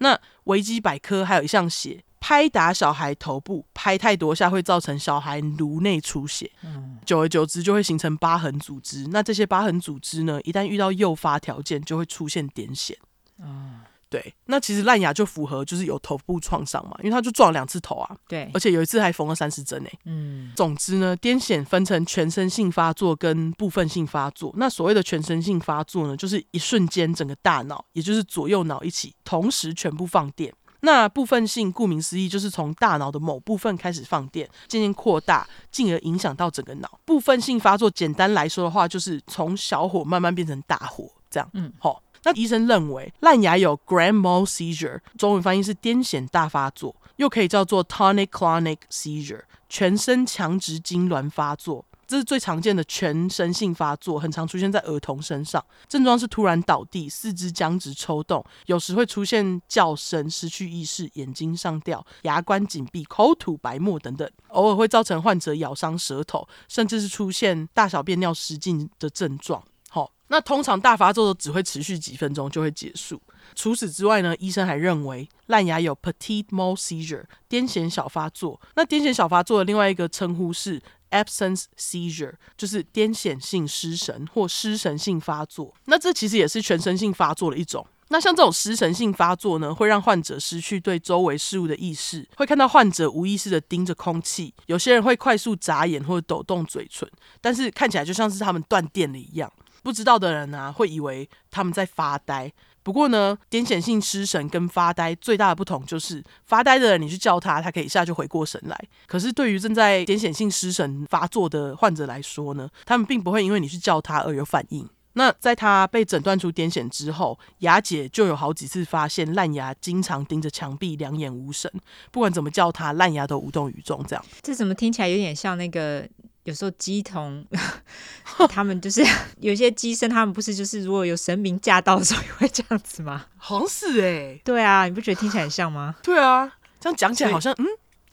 那维基百科还有一项写。拍打小孩头部，拍太多下会造成小孩颅内出血，嗯，久而久之就会形成疤痕组织。那这些疤痕组织呢，一旦遇到诱发条件，就会出现癫痫。嗯，对。那其实烂牙就符合，就是有头部创伤嘛，因为他就撞了两次头啊。对，而且有一次还缝了三十针呢。嗯，总之呢，癫痫分成全身性发作跟部分性发作。那所谓的全身性发作呢，就是一瞬间整个大脑，也就是左右脑一起同时全部放电。那部分性，顾名思义，就是从大脑的某部分开始放电，渐渐扩大，进而影响到整个脑。部分性发作，简单来说的话，就是从小火慢慢变成大火，这样。嗯，好。那医生认为烂牙有 grand mal seizure，中文翻译是癫痫大发作，又可以叫做 tonic-clonic seizure，全身强直痉挛发作。这是最常见的全身性发作，很常出现在儿童身上。症状是突然倒地、四肢僵直抽动，有时会出现叫声、失去意识、眼睛上吊、牙关紧闭、口吐白沫等等。偶尔会造成患者咬伤舌头，甚至是出现大小便尿失禁的症状。好，那通常大发作都只会持续几分钟就会结束。除此之外呢，医生还认为烂牙有 petit mal seizure 癫痫小发作。那癫痫小发作的另外一个称呼是 absence seizure，就是癫痫性失神或失神性发作。那这其实也是全身性发作的一种。那像这种失神性发作呢，会让患者失去对周围事物的意识，会看到患者无意识的盯着空气。有些人会快速眨眼或者抖动嘴唇，但是看起来就像是他们断电了一样。不知道的人、啊，会以为他们在发呆。不过呢，癫痫性失神跟发呆最大的不同就是，发呆的人你去叫他，他可以一下就回过神来。可是对于正在癫痫性失神发作的患者来说呢，他们并不会因为你去叫他而有反应。那在他被诊断出癫痫之后，雅姐就有好几次发现烂牙经常盯着墙壁，两眼无神，不管怎么叫他，烂牙都无动于衷。这样，这怎么听起来有点像那个？有时候鸡童，他们就是 有些鸡生，他们不是就是如果有神明驾到的时候也会这样子吗？好像是哎、欸，对啊，你不觉得听起来很像吗？对啊，这样讲起来好像嗯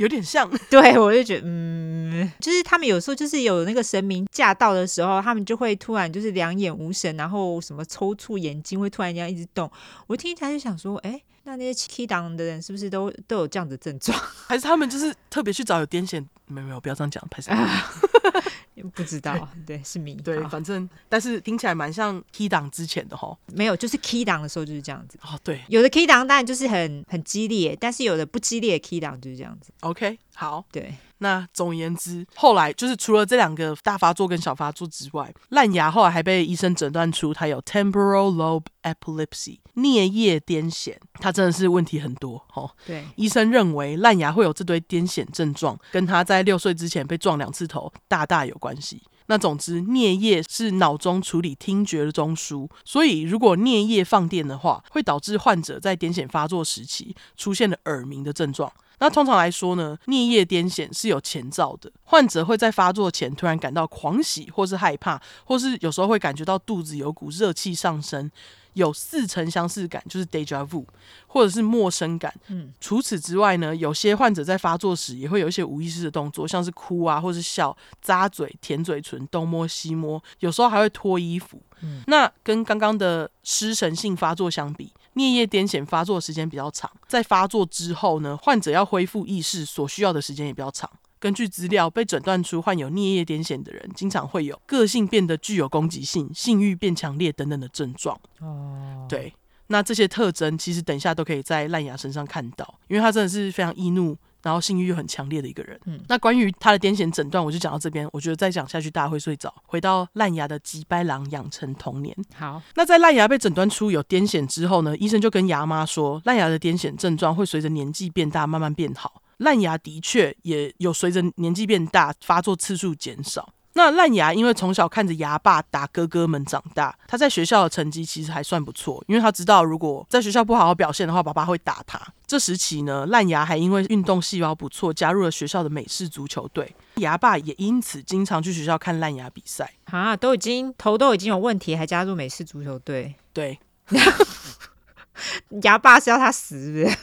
有点像。对，我就觉得嗯，就是他们有时候就是有那个神明驾到的时候，他们就会突然就是两眼无神，然后什么抽搐，眼睛会突然这样一直动。我听起来就想说，哎、欸，那那些起乩的人是不是都都有这样的症状？还是他们就是特别去找有癫痫？没有没有，不要这样讲，拍谢。不知道，对，对是谜。对，反正但是听起来蛮像 key 档之前的齁。没有，就是 key 档的时候就是这样子。哦，对，有的 key 档当然就是很很激烈，但是有的不激烈的 key 档就是这样子。OK，好，对。那总而言之，后来就是除了这两个大发作跟小发作之外，烂牙后来还被医生诊断出他有 temporal lobe epilepsy 颞叶癫痫，他真的是问题很多哦。对，医生认为烂牙会有这堆癫痫症状，跟他在六岁之前被撞两次头大大有关系。那总之，颞叶是脑中处理听觉的中枢，所以如果颞叶放电的话，会导致患者在癫痫发作时期出现了耳鸣的症状。那通常来说呢，颞叶癫痫是有前兆的，患者会在发作前突然感到狂喜，或是害怕，或是有时候会感觉到肚子有股热气上升，有似曾相似感，就是 deja vu，或者是陌生感。嗯，除此之外呢，有些患者在发作时也会有一些无意识的动作，像是哭啊，或是笑、咂嘴、舔嘴唇、东摸西摸，有时候还会脱衣服。嗯，那跟刚刚的失神性发作相比，颞叶癫痫发作的时间比较长，在发作之后呢，患者要恢复意识所需要的时间也比较长。根据资料，被诊断出患有颞叶癫痫的人，经常会有个性变得具有攻击性、性欲变强烈等等的症状。哦，对，那这些特征其实等一下都可以在烂牙身上看到，因为他真的是非常易怒，然后性欲又很强烈的一个人。嗯，那关于他的癫痫诊断，我就讲到这边。我觉得再讲下去大家会睡着。回到烂牙的吉白狼养成童年。好，那在烂牙被诊断出有癫痫之后呢，医生就跟牙妈说，烂牙的癫痫症状会随着年纪变大慢慢变好。烂牙的确也有随着年纪变大，发作次数减少。那烂牙因为从小看着牙爸打哥哥们长大，他在学校的成绩其实还算不错，因为他知道如果在学校不好好表现的话，爸爸会打他。这时期呢，烂牙还因为运动细胞不错，加入了学校的美式足球队。牙爸也因此经常去学校看烂牙比赛。啊，都已经头都已经有问题，还加入美式足球队？对，牙爸是要他死是不是？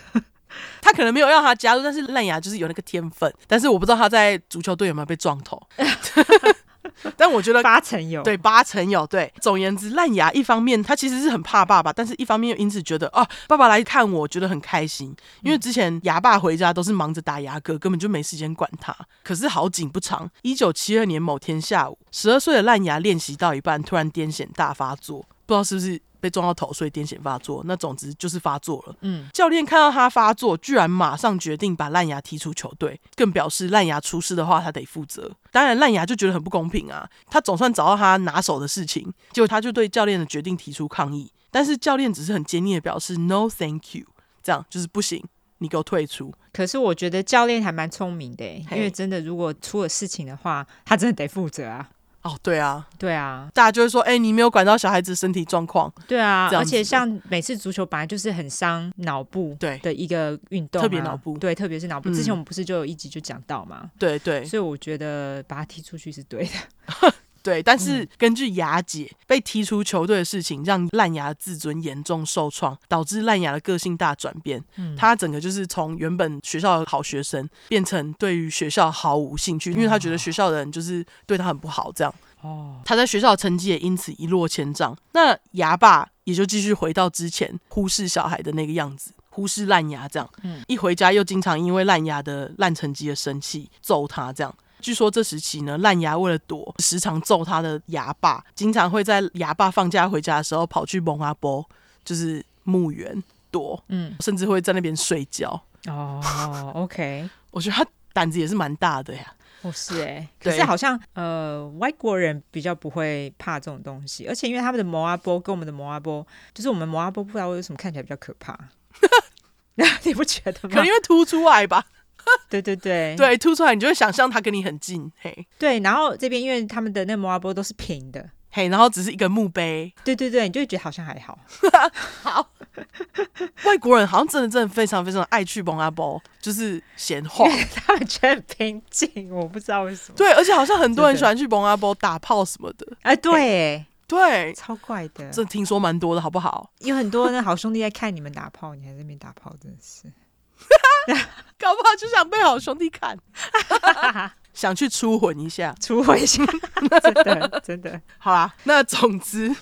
他可能没有让他加入，但是烂牙就是有那个天分。但是我不知道他在足球队有没有被撞头。但我觉得八成有，对，八成有。对，总而言之，烂牙一方面他其实是很怕爸爸，但是一方面又因此觉得啊，爸爸来看我，觉得很开心。因为之前牙爸回家都是忙着打牙哥，根本就没时间管他。可是好景不长，一九七二年某天下午，十二岁的烂牙练习到一半，突然癫痫大发作，不知道是不是。被撞到头，所以癫痫发作。那总之就是发作了。嗯，教练看到他发作，居然马上决定把烂牙踢出球队，更表示烂牙出事的话，他得负责。当然，烂牙就觉得很不公平啊。他总算找到他拿手的事情，结果他就对教练的决定提出抗议。但是教练只是很坚定的表示 “No, thank you”，这样就是不行，你给我退出。可是我觉得教练还蛮聪明的，因为真的如果出了事情的话，他真的得负责啊。哦，对啊，对啊，大家就会说，哎、欸，你没有管到小孩子身体状况，对啊，而且像每次足球本来就是很伤脑部对。的一个运动、啊，特别脑部，对，特别是脑部、嗯。之前我们不是就有一集就讲到嘛，对对，所以我觉得把他踢出去是对的，对。但是根据牙姐被踢出球队的事情，让烂牙自尊严重受创，导致烂牙的个性大转变。嗯，他整个就是从原本学校的好学生，变成对于学校毫无兴趣，因为他觉得学校的人就是对他很不好，这样。哦，他在学校的成绩也因此一落千丈。那牙爸也就继续回到之前忽视小孩的那个样子，忽视烂牙这样。嗯，一回家又经常因为烂牙的烂成绩而生气，揍他这样。据说这时期呢，烂牙为了躲时常揍他的牙爸，经常会在牙爸放假回家的时候跑去蒙阿波，就是墓园躲，嗯，甚至会在那边睡觉。哦，OK，我觉得他胆子也是蛮大的呀。哦，是哎，可是好像呃，外国人比较不会怕这种东西，而且因为他们的摩阿波跟我们的摩阿波，就是我们摩阿波不知道为什么看起来比较可怕，你不觉得吗？可能因为凸出来吧。对对对对，凸出来你就会想象他跟你很近，嘿。对，然后这边因为他们的那个摩阿波都是平的。嘿，然后只是一个墓碑，对对对，你就会觉得好像还好。好，外国人好像真的真的非常非常爱去蒙阿波，就是闲话，他们觉得很平静，我不知道为什么。对，而且好像很多人喜欢去蒙阿波打炮什么的。哎，对，对，超怪的，这听说蛮多的，好不好？有很多那好兄弟在看你们打炮，你还在那边打炮，真的是，搞不好就想被好兄弟看。想去出魂一下，出魂一下，真的真的。好啦，那总之，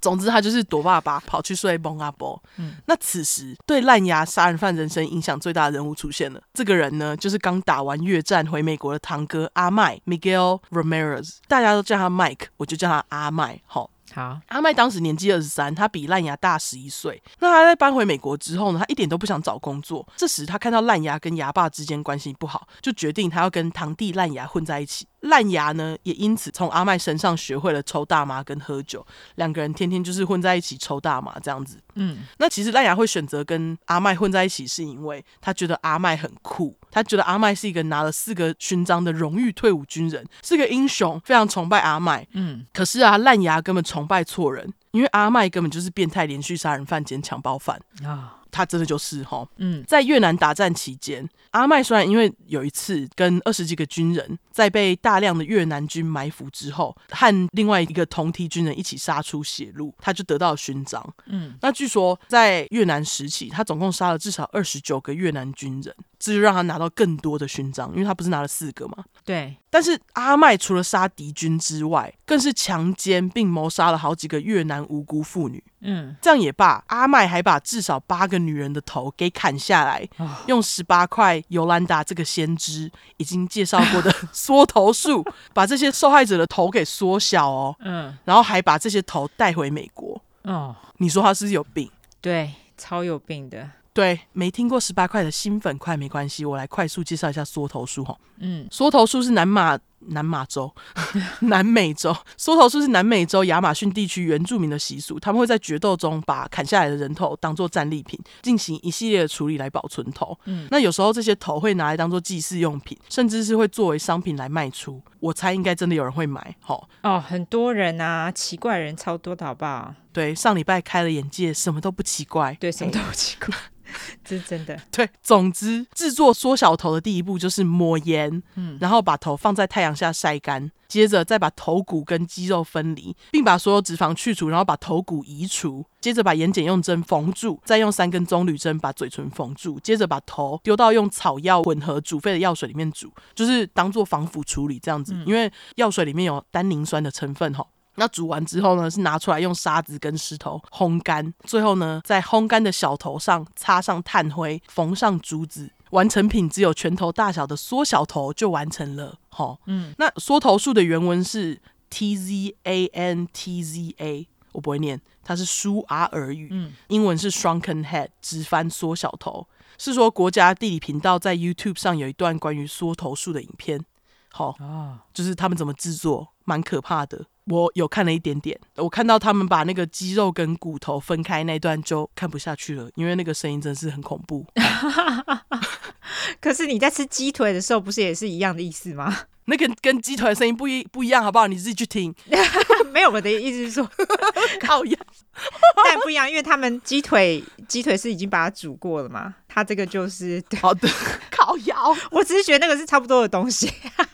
总之他就是躲爸爸，跑去睡蒙阿波。嗯，那此时对烂牙杀人犯人生影响最大的人物出现了。这个人呢，就是刚打完越战回美国的堂哥阿麦 （Miguel Ramirez），大家都叫他 Mike，我就叫他阿麦。好。好，阿麦当时年纪二十三，他比烂牙大十一岁。那他在搬回美国之后呢，他一点都不想找工作。这时他看到烂牙跟牙爸之间关系不好，就决定他要跟堂弟烂牙混在一起。烂牙呢，也因此从阿麦身上学会了抽大麻跟喝酒。两个人天天就是混在一起抽大麻这样子。嗯，那其实烂牙会选择跟阿麦混在一起，是因为他觉得阿麦很酷，他觉得阿麦是一个拿了四个勋章的荣誉退伍军人，是个英雄，非常崇拜阿麦。嗯，可是啊，烂牙根本崇拜错人，因为阿麦根本就是变态连续杀人犯兼强暴犯啊。他真的就是哈，嗯，在越南打战期间，阿麦虽然因为有一次跟二十几个军人在被大量的越南军埋伏之后，和另外一个同梯军人一起杀出血路，他就得到了勋章。嗯，那据说在越南时期，他总共杀了至少二十九个越南军人，这就让他拿到更多的勋章，因为他不是拿了四个嘛？对。但是阿麦除了杀敌军之外，更是强奸并谋杀了好几个越南无辜妇女。嗯，这样也罢，阿麦还把至少八个女人的头给砍下来，哦、用十八块尤兰达这个先知已经介绍过的 缩头术，把这些受害者的头给缩小哦。嗯，然后还把这些头带回美国。哦，你说他是不是有病？对，超有病的。对，没听过十八块的新粉块没关系，我来快速介绍一下缩头术哈。嗯，缩头术是南马。南马洲、南美洲，缩头术是南美洲亚马逊地区原住民的习俗。他们会在决斗中把砍下来的人头当做战利品，进行一系列的处理来保存头。嗯，那有时候这些头会拿来当做祭祀用品，甚至是会作为商品来卖出。我猜应该真的有人会买。齁，哦，很多人啊，奇怪人超多的好不好？对，上礼拜开了眼界，什么都不奇怪。对，什么都不奇怪。欸 这是真的。对，总之制作缩小头的第一步就是抹盐，嗯，然后把头放在太阳下晒干，接着再把头骨跟肌肉分离，并把所有脂肪去除，然后把头骨移除，接着把眼睑用针缝住，再用三根棕榈针把嘴唇缝住，接着把头丢到用草药混合煮沸的药水里面煮，就是当做防腐处理这样子，嗯、因为药水里面有单宁酸的成分哈。那煮完之后呢，是拿出来用沙子跟石头烘干，最后呢，在烘干的小头上擦上炭灰，缝上珠子，完成品只有拳头大小的缩小头就完成了。好，嗯，那缩头术的原文是 T Z A N T Z A，我不会念，它是舒阿尔语，嗯，英文是 Shrunken Head，直翻缩小头，是说国家地理频道在 YouTube 上有一段关于缩头术的影片。好啊，就是他们怎么制作，蛮可怕的。我有看了一点点，我看到他们把那个肌肉跟骨头分开那段就看不下去了，因为那个声音真是很恐怖。可是你在吃鸡腿的时候，不是也是一样的意思吗？那个跟鸡腿的声音不一不一样，好不好？你自己去听。没有，我的意思是说，烤鸭，但不一样，因为他们鸡腿鸡腿是已经把它煮过了嘛，它这个就是好的烤鸭。我只是觉得那个是差不多的东西。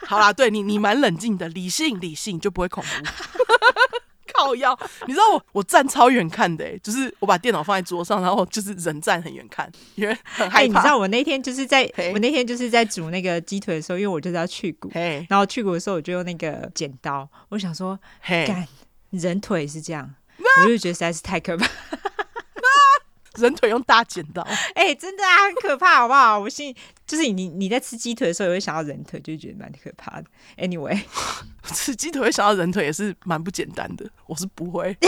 好啦，对你你蛮冷静的，理性理性就不会恐怖。靠腰，你知道我我站超远看的，欸，就是我把电脑放在桌上，然后就是人站很远看，因为很害怕。欸，你知道我那天就是在我那天就是在煮那个鸡腿的时候，因为我就是要去骨，然后去骨的时候我就用那个剪刀，我想说，干人腿是这样，我就觉得实在是太可怕。人腿用大剪刀，哎、欸，真的啊，很可怕，好不好？我心就是你，你在吃鸡腿的时候也会想到人腿，就觉得蛮可怕的。Anyway，吃鸡腿会想到人腿也是蛮不简单的，我是不会。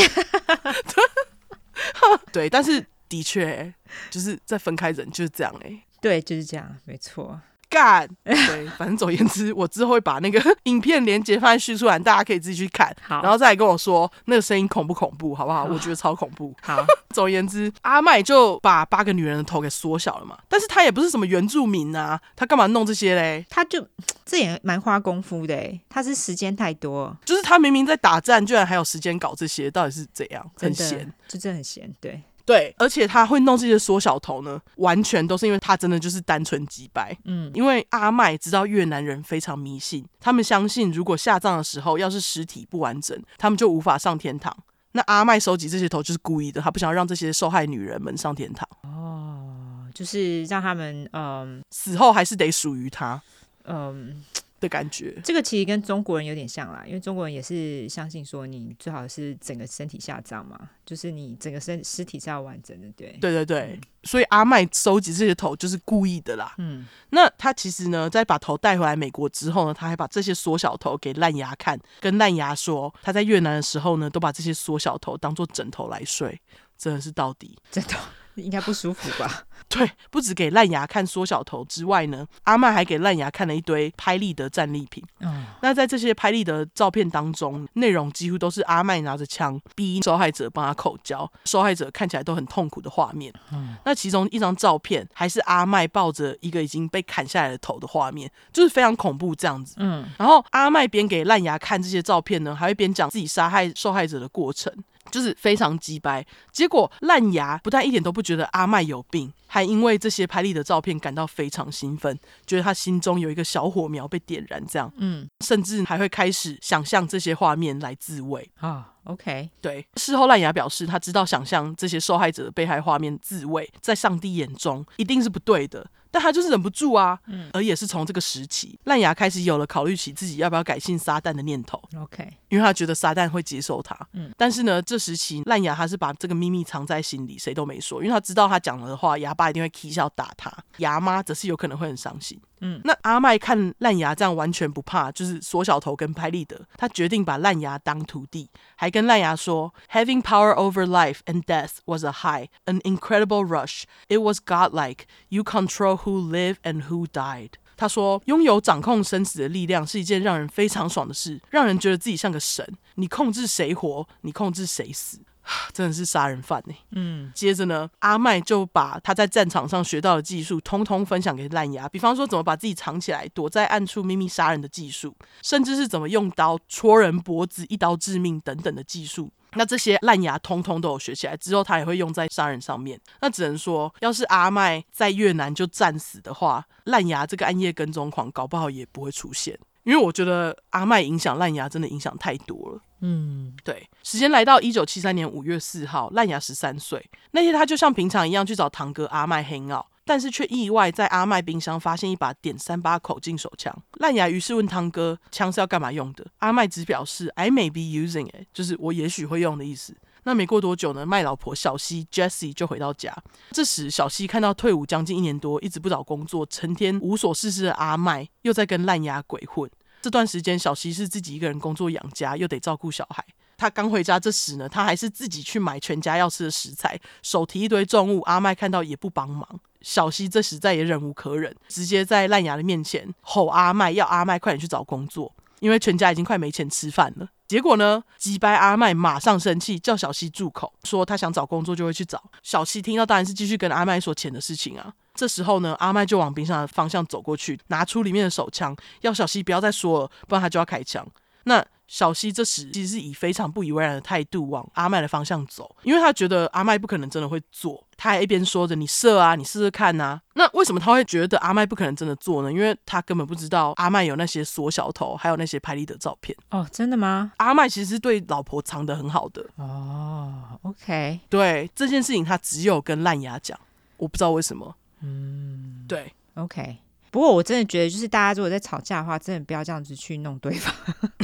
对，但是的确，就是在分开人就是这样，哎，对，就是这样，没错。干，对，反正总而言之，我之后会把那个 影片连接放在叙述栏，大家可以自己去看，好，然后再来跟我说那个声音恐不恐怖，好不好？我觉得超恐怖。好，总而言之，阿麦就把八个女人的头给缩小了嘛，但是他也不是什么原住民啊，他干嘛弄这些嘞？他就这也蛮花功夫的，哎，他是时间太多，就是他明明在打战，居然还有时间搞这些，到底是怎样？很闲，就真的很闲，对。对，而且他会弄这些缩小头呢，完全都是因为他真的就是单纯击败。嗯，因为阿麦知道越南人非常迷信，他们相信如果下葬的时候要是尸体不完整，他们就无法上天堂。那阿麦收集这些头就是故意的，他不想让这些受害女人们上天堂。哦，就是让他们嗯死后还是得属于他。嗯。的感觉，这个其实跟中国人有点像啦，因为中国人也是相信说你最好是整个身体下葬嘛，就是你整个身尸体是要完整的，对，对对对，所以阿麦收集这些头就是故意的啦。嗯，那他其实呢，在把头带回来美国之后呢，他还把这些缩小头给烂牙看，跟烂牙说他在越南的时候呢，都把这些缩小头当做枕头来睡，真的是到底枕头。应该不舒服吧？对，不止给烂牙看缩小头之外呢，阿麦还给烂牙看了一堆拍立得战利品。嗯，那在这些拍立得照片当中，内容几乎都是阿麦拿着枪逼受害者帮他口交，受害者看起来都很痛苦的画面。嗯，那其中一张照片还是阿麦抱着一个已经被砍下来的头的画面，就是非常恐怖这样子。嗯，然后阿麦边给烂牙看这些照片呢，还会边讲自己杀害受害者的过程。就是非常鸡掰。结果烂牙不但一点都不觉得阿麦有病，还因为这些拍立的照片感到非常兴奋，觉得他心中有一个小火苗被点燃，这样，嗯，甚至还会开始想象这些画面来自慰啊。OK，对。事后烂牙表示，他知道想象这些受害者的被害画面自慰，在上帝眼中一定是不对的。但他就是忍不住啊，嗯，而也是从这个时期，烂牙开始有了考虑起自己要不要改信撒旦的念头。OK，因为他觉得撒旦会接受他。嗯，但是呢，这时期烂牙他是把这个秘密藏在心里，谁都没说，因为他知道他讲了的话，牙爸一定会 k 笑打他，牙妈则是有可能会很伤心。嗯，那阿麦看烂牙这样完全不怕，就是缩小头跟拍立得，他决定把烂牙当徒弟，还跟烂牙说：“Having power over life and death was a high, an incredible rush. It was godlike. You control who live and who died.” 他说：“拥有掌控生死的力量是一件让人非常爽的事，让人觉得自己像个神。你控制谁活，你控制谁死。” 真的是杀人犯呢。嗯，接着呢，阿麦就把他在战场上学到的技术通通分享给烂牙，比方说怎么把自己藏起来，躲在暗处秘密杀人的技术，甚至是怎么用刀戳人脖子一刀致命等等的技术。那这些烂牙通通都有学起来，之后他也会用在杀人上面。那只能说，要是阿麦在越南就战死的话，烂牙这个暗夜跟踪狂搞不好也不会出现。因为我觉得阿麦影响烂牙真的影响太多了。嗯，对。时间来到一九七三年五月四号，烂牙十三岁。那天他就像平常一样去找堂哥阿麦 hang out，但是却意外在阿麦冰箱发现一把点三八口径手枪。烂牙于是问堂哥，枪是要干嘛用的？阿麦只表示 I may be using it，就是我也许会用的意思。那没过多久呢，麦老婆小西 Jessie 就回到家。这时，小西看到退伍将近一年多，一直不找工作，成天无所事事的阿麦，又在跟烂牙鬼混。这段时间，小西是自己一个人工作养家，又得照顾小孩。他刚回家这时呢，他还是自己去买全家要吃的食材，手提一堆重物。阿麦看到也不帮忙。小西这时再也忍无可忍，直接在烂牙的面前吼阿麦，要阿麦快点去找工作，因为全家已经快没钱吃饭了。结果呢，机掰阿麦马上生气，叫小西住口，说他想找工作就会去找。小西听到当然是继续跟阿麦说钱的事情啊。这时候呢，阿麦就往冰箱的方向走过去，拿出里面的手枪，要小西不要再说了，不然他就要开枪。那小西这时其实是以非常不以为然的态度往阿麦的方向走，因为他觉得阿麦不可能真的会做。他还一边说着：“你射啊，你试试看呐。”那为什么他会觉得阿麦不可能真的做呢？因为他根本不知道阿麦有那些缩小头，还有那些拍立得照片。哦，真的吗？阿麦其实是对老婆藏得很好的。哦，OK。对这件事情，他只有跟烂牙讲，我不知道为什么。嗯，对，OK。不过我真的觉得，就是大家如果在吵架的话，真的不要这样子去弄对方。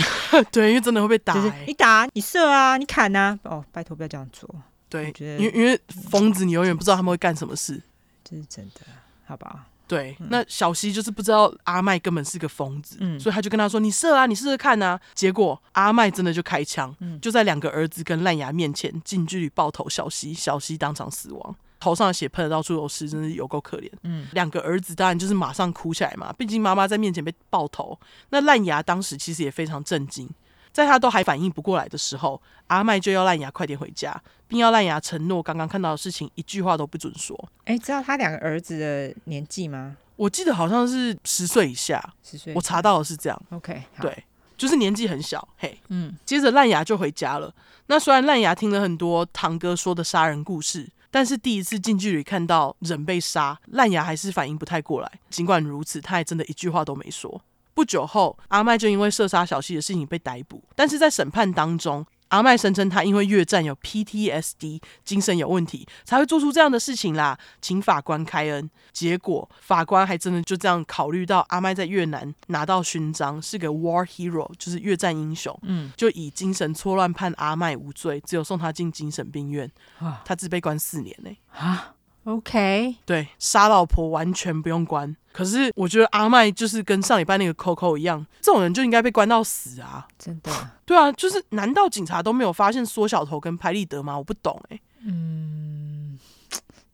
对，因为真的会被打、欸。就是、你打，你射啊，你砍啊。哦，拜托不要这样做。对，因为因为疯子，你永远不知道他们会干什么事。这是真的，好吧？对，嗯、那小西就是不知道阿麦根本是个疯子，嗯，所以他就跟他说：“你射啊，你试试看啊。”结果阿麦真的就开枪，嗯、就在两个儿子跟烂牙面前近距离爆头小西，小西当场死亡。头上的血喷得到处都是，真的是有够可怜。嗯，两个儿子当然就是马上哭起来嘛，毕竟妈妈在面前被爆头。那烂牙当时其实也非常震惊，在他都还反应不过来的时候，阿麦就要烂牙快点回家，并要烂牙承诺刚刚看到的事情一句话都不准说。哎，知道他两个儿子的年纪吗？我记得好像是十岁以下，十岁。我查到的是这样。OK，对，就是年纪很小。嘿，嗯。接着烂牙就回家了。那虽然烂牙听了很多堂哥说的杀人故事。但是第一次近距离看到人被杀，烂牙还是反应不太过来。尽管如此，他还真的一句话都没说。不久后，阿麦就因为射杀小西的事情被逮捕。但是在审判当中，阿麦声称他因为越战有 PTSD，精神有问题，才会做出这样的事情啦，请法官开恩。结果法官还真的就这样考虑到阿麦在越南拿到勋章，是个 War Hero，就是越战英雄，嗯，就以精神错乱判阿麦无罪，只有送他进精神病院，他只被关四年呢。啊，OK，对，杀老婆完全不用关。可是我觉得阿麦就是跟上礼拜那个 Coco 一样，这种人就应该被关到死啊！真的？对啊，就是难道警察都没有发现缩小头跟拍立得吗？我不懂哎、欸。嗯，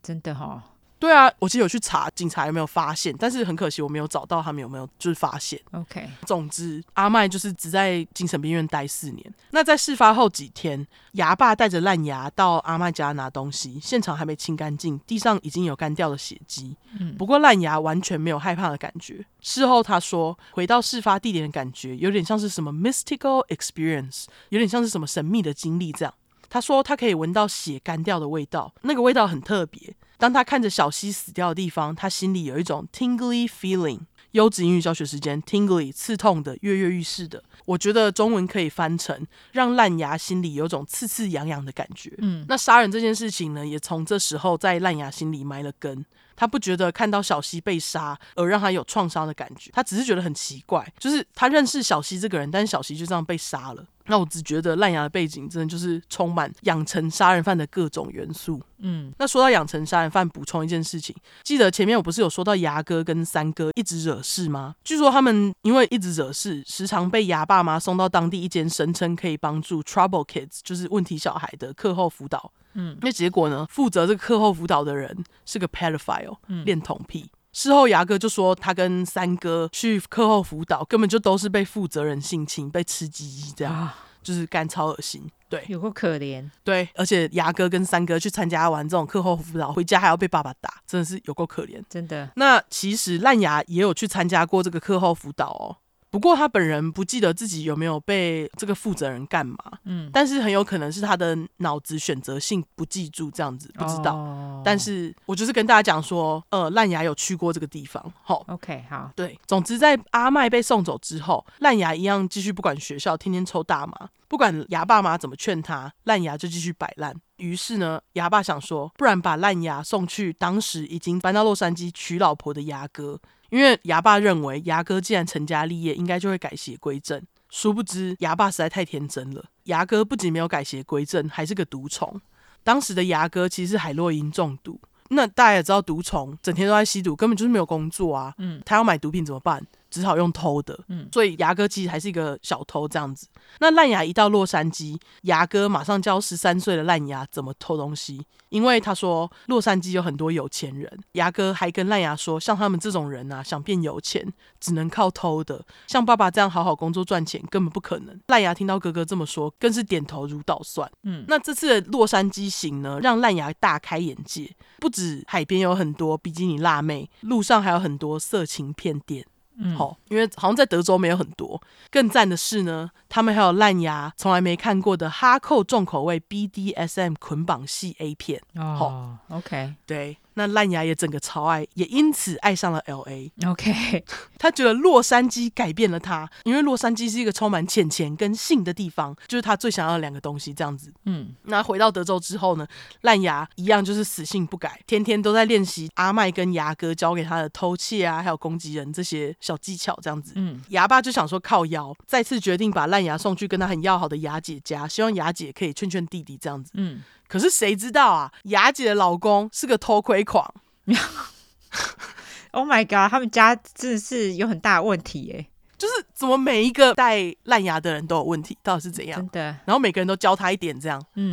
真的哈、哦。对啊，我其实有去查警察有没有发现，但是很可惜我没有找到他们有没有就是发现。OK，总之阿麦就是只在精神病院待四年。那在事发后几天，牙爸带着烂牙到阿麦家拿东西，现场还没清干净，地上已经有干掉的血迹。嗯，不过烂牙完全没有害怕的感觉。事后他说，回到事发地点的感觉有点像是什么 mystical experience，有点像是什么神秘的经历这样。他说他可以闻到血干掉的味道，那个味道很特别。当他看着小溪死掉的地方，他心里有一种 tingly feeling。优质英语教学时间，tingly 刺痛的，跃跃欲试的。我觉得中文可以翻成让烂牙心里有种刺刺痒痒的感觉。嗯，那杀人这件事情呢，也从这时候在烂牙心里埋了根。他不觉得看到小西被杀而让他有创伤的感觉，他只是觉得很奇怪，就是他认识小西这个人，但是小西就这样被杀了。那我只觉得烂牙的背景真的就是充满养成杀人犯的各种元素。嗯，那说到养成杀人犯，补充一件事情，记得前面我不是有说到牙哥跟三哥一直惹事吗？据说他们因为一直惹事，时常被牙爸妈送到当地一间声称可以帮助 trouble kids，就是问题小孩的课后辅导。嗯，那结果呢，负责这个课后辅导的人是个 pedophile，恋童癖。事后，牙哥就说他跟三哥去课后辅导，根本就都是被负责人性侵，被吃鸡鸡这样，啊、就是干超恶心。对，有够可怜。对，而且牙哥跟三哥去参加完这种课后辅导，回家还要被爸爸打，真的是有够可怜。真的。那其实烂牙也有去参加过这个课后辅导哦。不过他本人不记得自己有没有被这个负责人干嘛，嗯，但是很有可能是他的脑子选择性不记住这样子，不知道。哦、但是我就是跟大家讲说，呃，烂牙有去过这个地方，好，OK，好，对。总之，在阿麦被送走之后，烂牙一样继续不管学校，天天抽大麻，不管牙爸妈怎么劝他，烂牙就继续摆烂。于是呢，牙爸想说，不然把烂牙送去当时已经搬到洛杉矶娶老婆的牙哥。因为牙爸认为牙哥既然成家立业，应该就会改邪归正。殊不知，牙爸实在太天真了。牙哥不仅没有改邪归正，还是个毒虫。当时的牙哥其实是海洛因中毒。那大家也知道，毒虫整天都在吸毒，根本就是没有工作啊。嗯，他要买毒品怎么办？只好用偷的。嗯，所以牙哥其实还是一个小偷这样子。那烂牙一到洛杉矶，牙哥马上教十三岁的烂牙怎么偷东西，因为他说洛杉矶有很多有钱人。牙哥还跟烂牙说，像他们这种人啊，想变有钱只能靠偷的，像爸爸这样好好工作赚钱根本不可能。烂牙听到哥哥这么说，更是点头如捣蒜。嗯，那这次的洛杉矶行呢，让烂牙大开眼界，不止海边有很多比基尼辣妹，路上还有很多色情片店。嗯，好，因为好像在德州没有很多。更赞的是呢，他们还有烂牙从来没看过的哈扣重口味 BDSM 捆绑系 A 片。哦，OK，对。那烂牙也整个超爱，也因此爱上了 L.A. OK，他觉得洛杉矶改变了他，因为洛杉矶是一个充满钱钱跟性的地方，就是他最想要的两个东西。这样子，嗯，那回到德州之后呢，烂牙一样就是死性不改，天天都在练习阿麦跟牙哥教给他的偷窃啊，还有攻击人这些小技巧。这样子，嗯，牙爸就想说靠腰，再次决定把烂牙送去跟他很要好的牙姐家，希望牙姐可以劝劝弟弟这样子，嗯。可是谁知道啊？雅姐的老公是个偷窥狂。Oh my god！他们家真的是有很大的问题耶。就是怎么每一个带烂牙的人都有问题，到底是怎样？真的。然后每个人都教他一点，这样。嗯。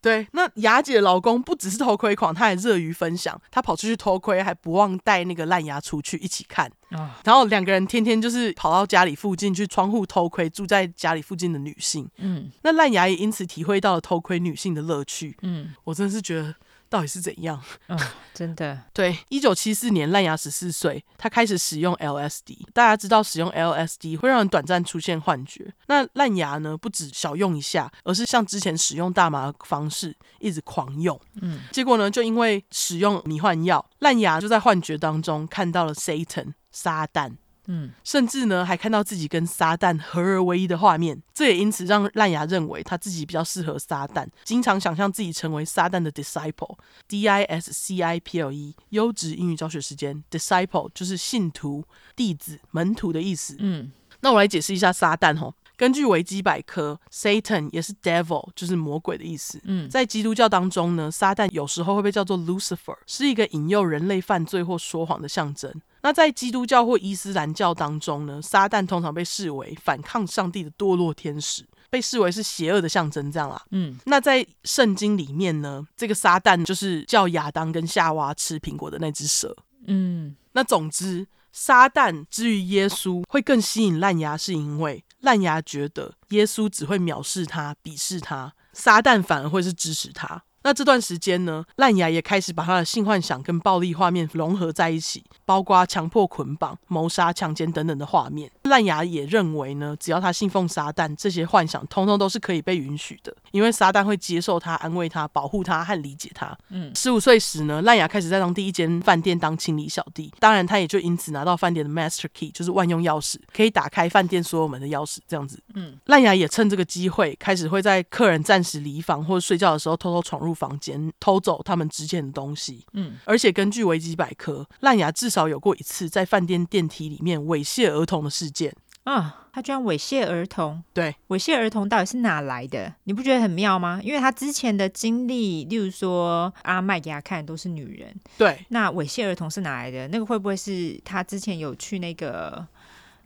对，那雅姐的老公不只是偷窥狂，他还热于分享。他跑出去偷窥，还不忘带那个烂牙出去一起看。哦、然后两个人天天就是跑到家里附近去窗户偷窥住在家里附近的女性。嗯，那烂牙也因此体会到了偷窥女性的乐趣。嗯，我真的是觉得。到底是怎样？嗯，真的。对，一九七四年，烂牙十四岁，他开始使用 LSD。大家知道，使用 LSD 会让人短暂出现幻觉。那烂牙呢，不止小用一下，而是像之前使用大麻的方式，一直狂用。嗯，结果呢，就因为使用迷幻药，烂牙就在幻觉当中看到了 Satan 撒旦。嗯，甚至呢，还看到自己跟撒旦合而为一的画面，这也因此让烂牙认为他自己比较适合撒旦，经常想象自己成为撒旦的 disciple，D I S C I P L E，优质英语教学时间，disciple 就是信徒、弟子、门徒的意思。嗯，那我来解释一下撒旦吼。根据维基百科，Satan 也是 devil，就是魔鬼的意思。嗯，在基督教当中呢，撒旦有时候会被叫做 Lucifer，是一个引诱人类犯罪或说谎的象征。那在基督教或伊斯兰教当中呢，撒旦通常被视为反抗上帝的堕落天使，被视为是邪恶的象征，这样啦。嗯，那在圣经里面呢，这个撒旦就是叫亚当跟夏娃吃苹果的那只蛇。嗯，那总之。撒旦之于耶稣会更吸引烂牙，是因为烂牙觉得耶稣只会藐视他、鄙视他，撒旦反而会是支持他。那这段时间呢，烂牙也开始把他的性幻想跟暴力画面融合在一起，包括强迫捆绑、谋杀、强奸等等的画面。烂牙也认为呢，只要他信奉撒旦，这些幻想通通都是可以被允许的。因为撒旦会接受他、安慰他、保护他和理解他。嗯，十五岁时呢，烂牙开始在当地一间饭店当清理小弟，当然他也就因此拿到饭店的 master key，就是万用钥匙，可以打开饭店所有门的钥匙。这样子，嗯，烂牙也趁这个机会，开始会在客人暂时离房或者睡觉的时候，偷偷闯入房间，偷走他们之间的东西。嗯，而且根据维基百科，烂牙至少有过一次在饭店电梯里面猥亵儿童的事件。啊，他居然猥亵儿童？对，猥亵儿童到底是哪来的？你不觉得很妙吗？因为他之前的经历，例如说阿麦给他看的都是女人，对，那猥亵儿童是哪来的？那个会不会是他之前有去那个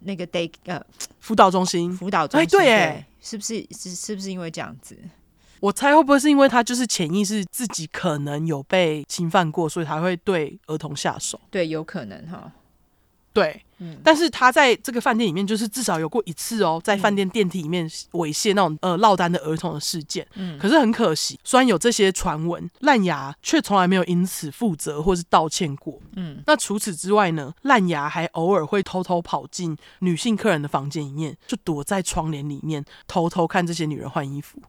那个 day 呃辅导中心？辅导中心？哎，对，哎，是不是是是不是因为这样子？我猜会不会是因为他就是潜意识自己可能有被侵犯过，所以才会对儿童下手？对，有可能哈。对，嗯，但是他在这个饭店里面，就是至少有过一次哦，在饭店电梯里面猥亵那种呃落单的儿童的事件。嗯，可是很可惜，虽然有这些传闻，烂牙却从来没有因此负责或是道歉过。嗯，那除此之外呢，烂牙还偶尔会偷偷跑进女性客人的房间里面，就躲在窗帘里面偷偷看这些女人换衣服。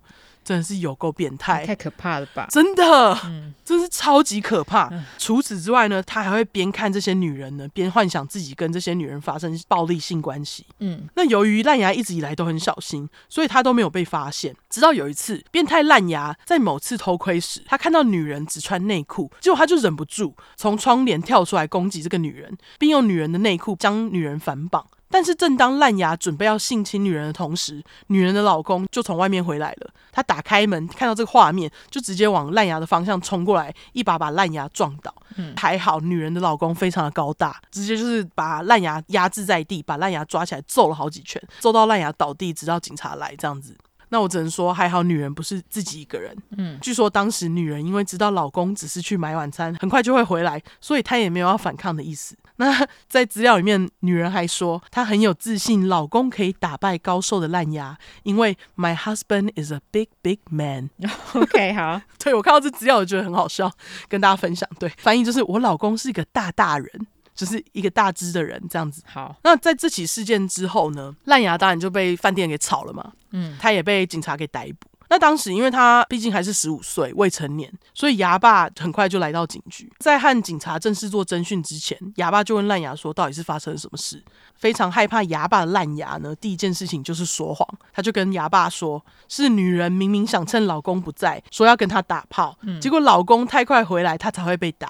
真的是有够变态，太可怕了吧！真的，嗯，真是超级可怕。嗯，除此之外呢，他还会边看这些女人呢，边幻想自己跟这些女人发生暴力性关系。嗯，那由于烂牙一直以来都很小心，所以他都没有被发现。直到有一次，变态烂牙在某次偷窥时，他看到女人只穿内裤，结果他就忍不住从窗帘跳出来攻击这个女人，并用女人的内裤将女人反绑。但是，正当烂牙准备要性侵女人的同时，女人的老公就从外面回来了。他打开门，看到这个画面，就直接往烂牙的方向冲过来，一把把烂牙撞倒。嗯，还好女人的老公非常的高大，直接就是把烂牙压制在地，把烂牙抓起来揍了好几拳，揍到烂牙倒地，直到警察来这样子。那我只能说，还好女人不是自己一个人。嗯，据说当时女人因为知道老公只是去买晚餐，很快就会回来，所以她也没有要反抗的意思。那 在资料里面，女人还说她很有自信，老公可以打败高瘦的烂牙，因为 My husband is a big big man。OK，好，对，我看到这资料，我觉得很好笑，跟大家分享。对，翻译就是我老公是一个大大人。就是一个大只的人这样子。好，那在这起事件之后呢，烂牙当然就被饭店给炒了嘛。嗯，他也被警察给逮捕。那当时因为他毕竟还是十五岁，未成年，所以牙爸很快就来到警局。在和警察正式做侦讯之前，牙爸就问烂牙说：“到底是发生了什么事？”非常害怕牙爸的烂牙呢，第一件事情就是说谎。他就跟牙爸说：“是女人明明想趁老公不在，说要跟他打炮，嗯，结果老公太快回来，他才会被打。”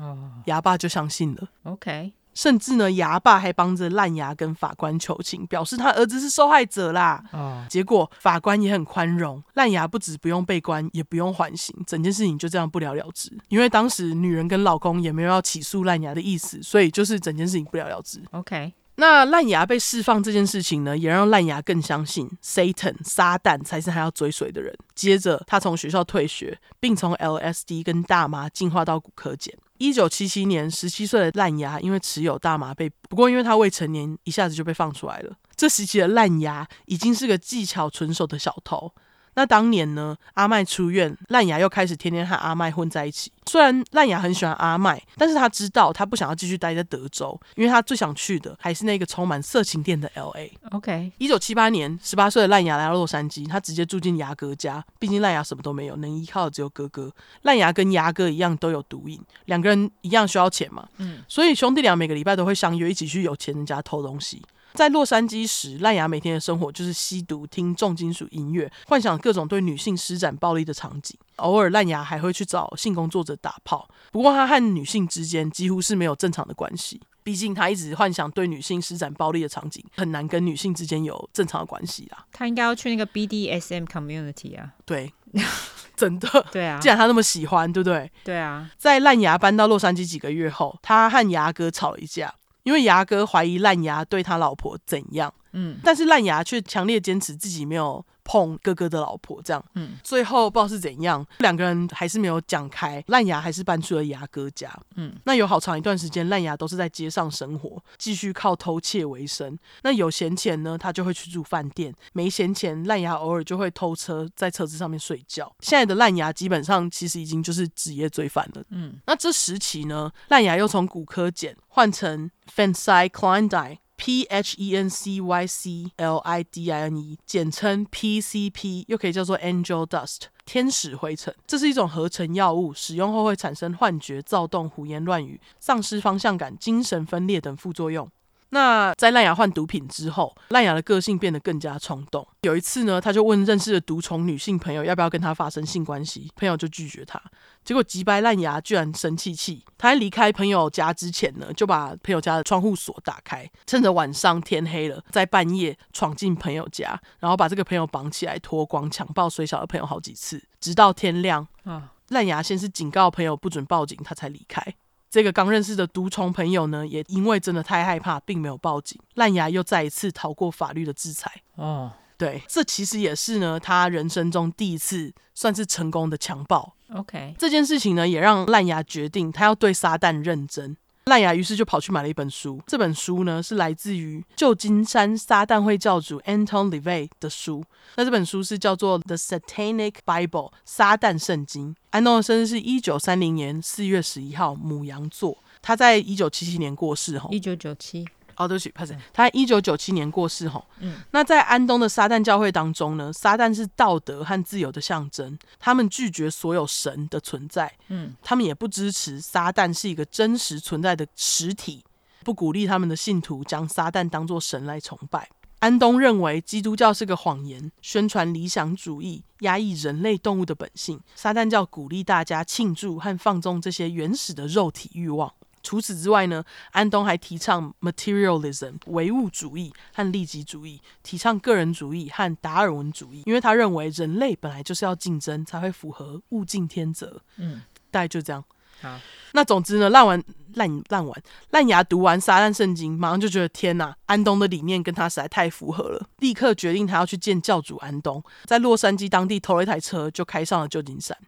哦，牙爸就相信了。OK，甚至呢，牙爸还帮着烂牙跟法官求情，表示他儿子是受害者啦。哦，结果法官也很宽容，烂牙不止不用被关，也不用缓刑，整件事情就这样不了了之。因为当时女人跟老公也没有要起诉烂牙的意思，所以就是整件事情不了了之。OK。那烂牙被释放这件事情呢，也让烂牙更相信 Satan 撒旦才是他要追随的人。接着，他从学校退学，并从 LSD 跟大麻进化到古柯碱。一九七七年，十七岁的烂牙因为持有大麻被捕，不过因为他未成年，一下子就被放出来了。这时期的烂牙已经是个技巧纯熟的小偷。那当年呢，阿麦出院，烂牙又开始天天和阿麦混在一起。虽然烂牙很喜欢阿麦，但是他知道他不想要继续待在德州，因为他最想去的还是那个充满色情店的 LA。OK，一九七八年，十八岁的烂牙来到洛杉矶，他直接住进牙哥家。毕竟烂牙什么都没有，能依靠的只有哥哥。烂牙跟牙哥一样都有毒瘾，两个人一样需要钱嘛，嗯，所以兄弟俩每个礼拜都会相约一起去有钱人家偷东西。在洛杉矶时，烂牙每天的生活就是吸毒、听重金属音乐，幻想各种对女性施展暴力的场景。偶尔，烂牙还会去找性工作者打炮。不过，他和女性之间几乎是没有正常的关系。毕竟，他一直幻想对女性施展暴力的场景，很难跟女性之间有正常的关系啦。他应该要去那个 BDSM community 啊。对，真的。对啊。既然他那么喜欢，对不对？对啊。在烂牙搬到洛杉矶几个月后，他和牙哥吵了一架。因为牙哥怀疑烂牙对他老婆怎样，嗯，但是烂牙却强烈坚持自己没有碰哥哥的老婆，这样，嗯，最后不知道是怎样，两个人还是没有讲开，烂牙还是搬去了牙哥家，嗯，那有好长一段时间，烂牙都是在街上生活，继续靠偷窃为生。那有闲钱呢，他就会去住饭店；没闲钱，烂牙偶尔就会偷车，在车子上面睡觉。现在的烂牙基本上其实已经就是职业罪犯了，嗯，那这时期呢，烂牙又从古柯碱换成 Phencyclidine P H E N C Y C L I D I N E，简称 PCP，又可以叫做 Angel Dust，天使灰尘。这是一种合成药物，使用后会产生幻觉、躁动、胡言乱语、丧失方向感、精神分裂等副作用。那在烂牙换毒品之后，烂牙的个性变得更加冲动。有一次呢，他就问认识的毒虫女性朋友要不要跟他发生性关系，朋友就拒绝他。结果急掰烂牙居然生气气，他在离开朋友家之前呢，就把朋友家的窗户锁打开，趁着晚上天黑了，在半夜闯进朋友家，然后把这个朋友绑起来脱光，强暴衰小的朋友好几次，直到天亮。啊，烂牙先是警告朋友不准报警，他才离开。这个刚认识的毒虫朋友呢，也因为真的太害怕，并没有报警。烂牙又再一次逃过法律的制裁。哦，对，这其实也是呢，他人生中第一次算是成功的强暴。OK，这件事情呢，也让烂牙决定他要对撒旦认真。烂牙于是就跑去买了一本书，这本书呢是来自于旧金山撒旦会教主 Anton LaVey 的书。那这本书是叫做《The Satanic Bible》撒旦圣经。安东的生日是一九三零年四月十一号，母羊座。他在一九七七年过世，吼，一九九七。哦，对不起，他在一九九七年过世吼。嗯，那在安东的撒旦教会当中呢，撒旦是道德和自由的象征，他们拒绝所有神的存在。嗯，他们也不支持撒旦是一个真实存在的实体，不鼓励他们的信徒将撒旦当作神来崇拜。安东认为基督教是个谎言，宣传理想主义，压抑人类动物的本性。撒旦教鼓励大家庆祝和放纵这些原始的肉体欲望。除此之外呢，安东还提倡 materialism 唯物主义和利己主义，提倡个人主义和达尔文主义，因为他认为人类本来就是要竞争，才会符合物竞天择。嗯，大概就这样。好，那总之呢，烂完烂烂完烂牙读完撒旦圣经，马上就觉得天哪，安东的理念跟他实在太符合了，立刻决定他要去见教主安东，在洛杉矶当地偷了一台车，就开上了旧金山。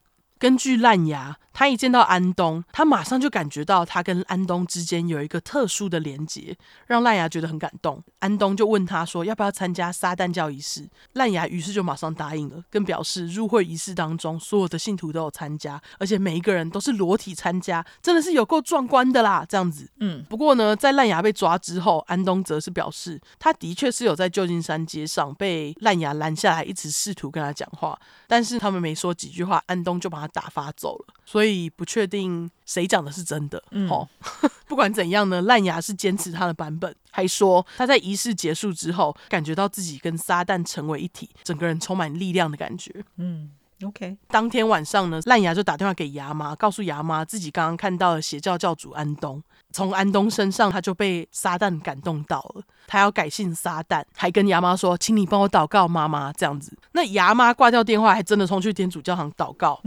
根据烂牙，他一见到安东，他马上就感觉到他跟安东之间有一个特殊的连结，让烂牙觉得很感动。安东就问他说：“要不要参加撒旦教仪式？”烂牙于是就马上答应了，更表示入会仪式当中所有的信徒都有参加，而且每一个人都是裸体参加，真的是有够壮观的啦！这样子，嗯。不过呢，在烂牙被抓之后，安东则是表示，他的确是有在旧金山街上被烂牙拦下来，一直试图跟他讲话，但是他们没说几句话，安东就把他打发走了。所以不确定谁讲的是真的。嗯，好，不管怎样呢，烂牙是坚持他的版本，还说他在仪式结束之后，感觉到自己跟撒旦成为一体，整个人充满力量的感觉。嗯，OK。当天晚上呢，烂牙就打电话给牙妈，告诉牙妈自己刚刚看到了邪教教主安东。从安东身上，他就被撒旦感动到了，他要改信撒旦，还跟牙妈说：“请你帮我祷告，妈妈。”这样子，那牙妈挂掉电话，还真的冲去天主教堂祷告。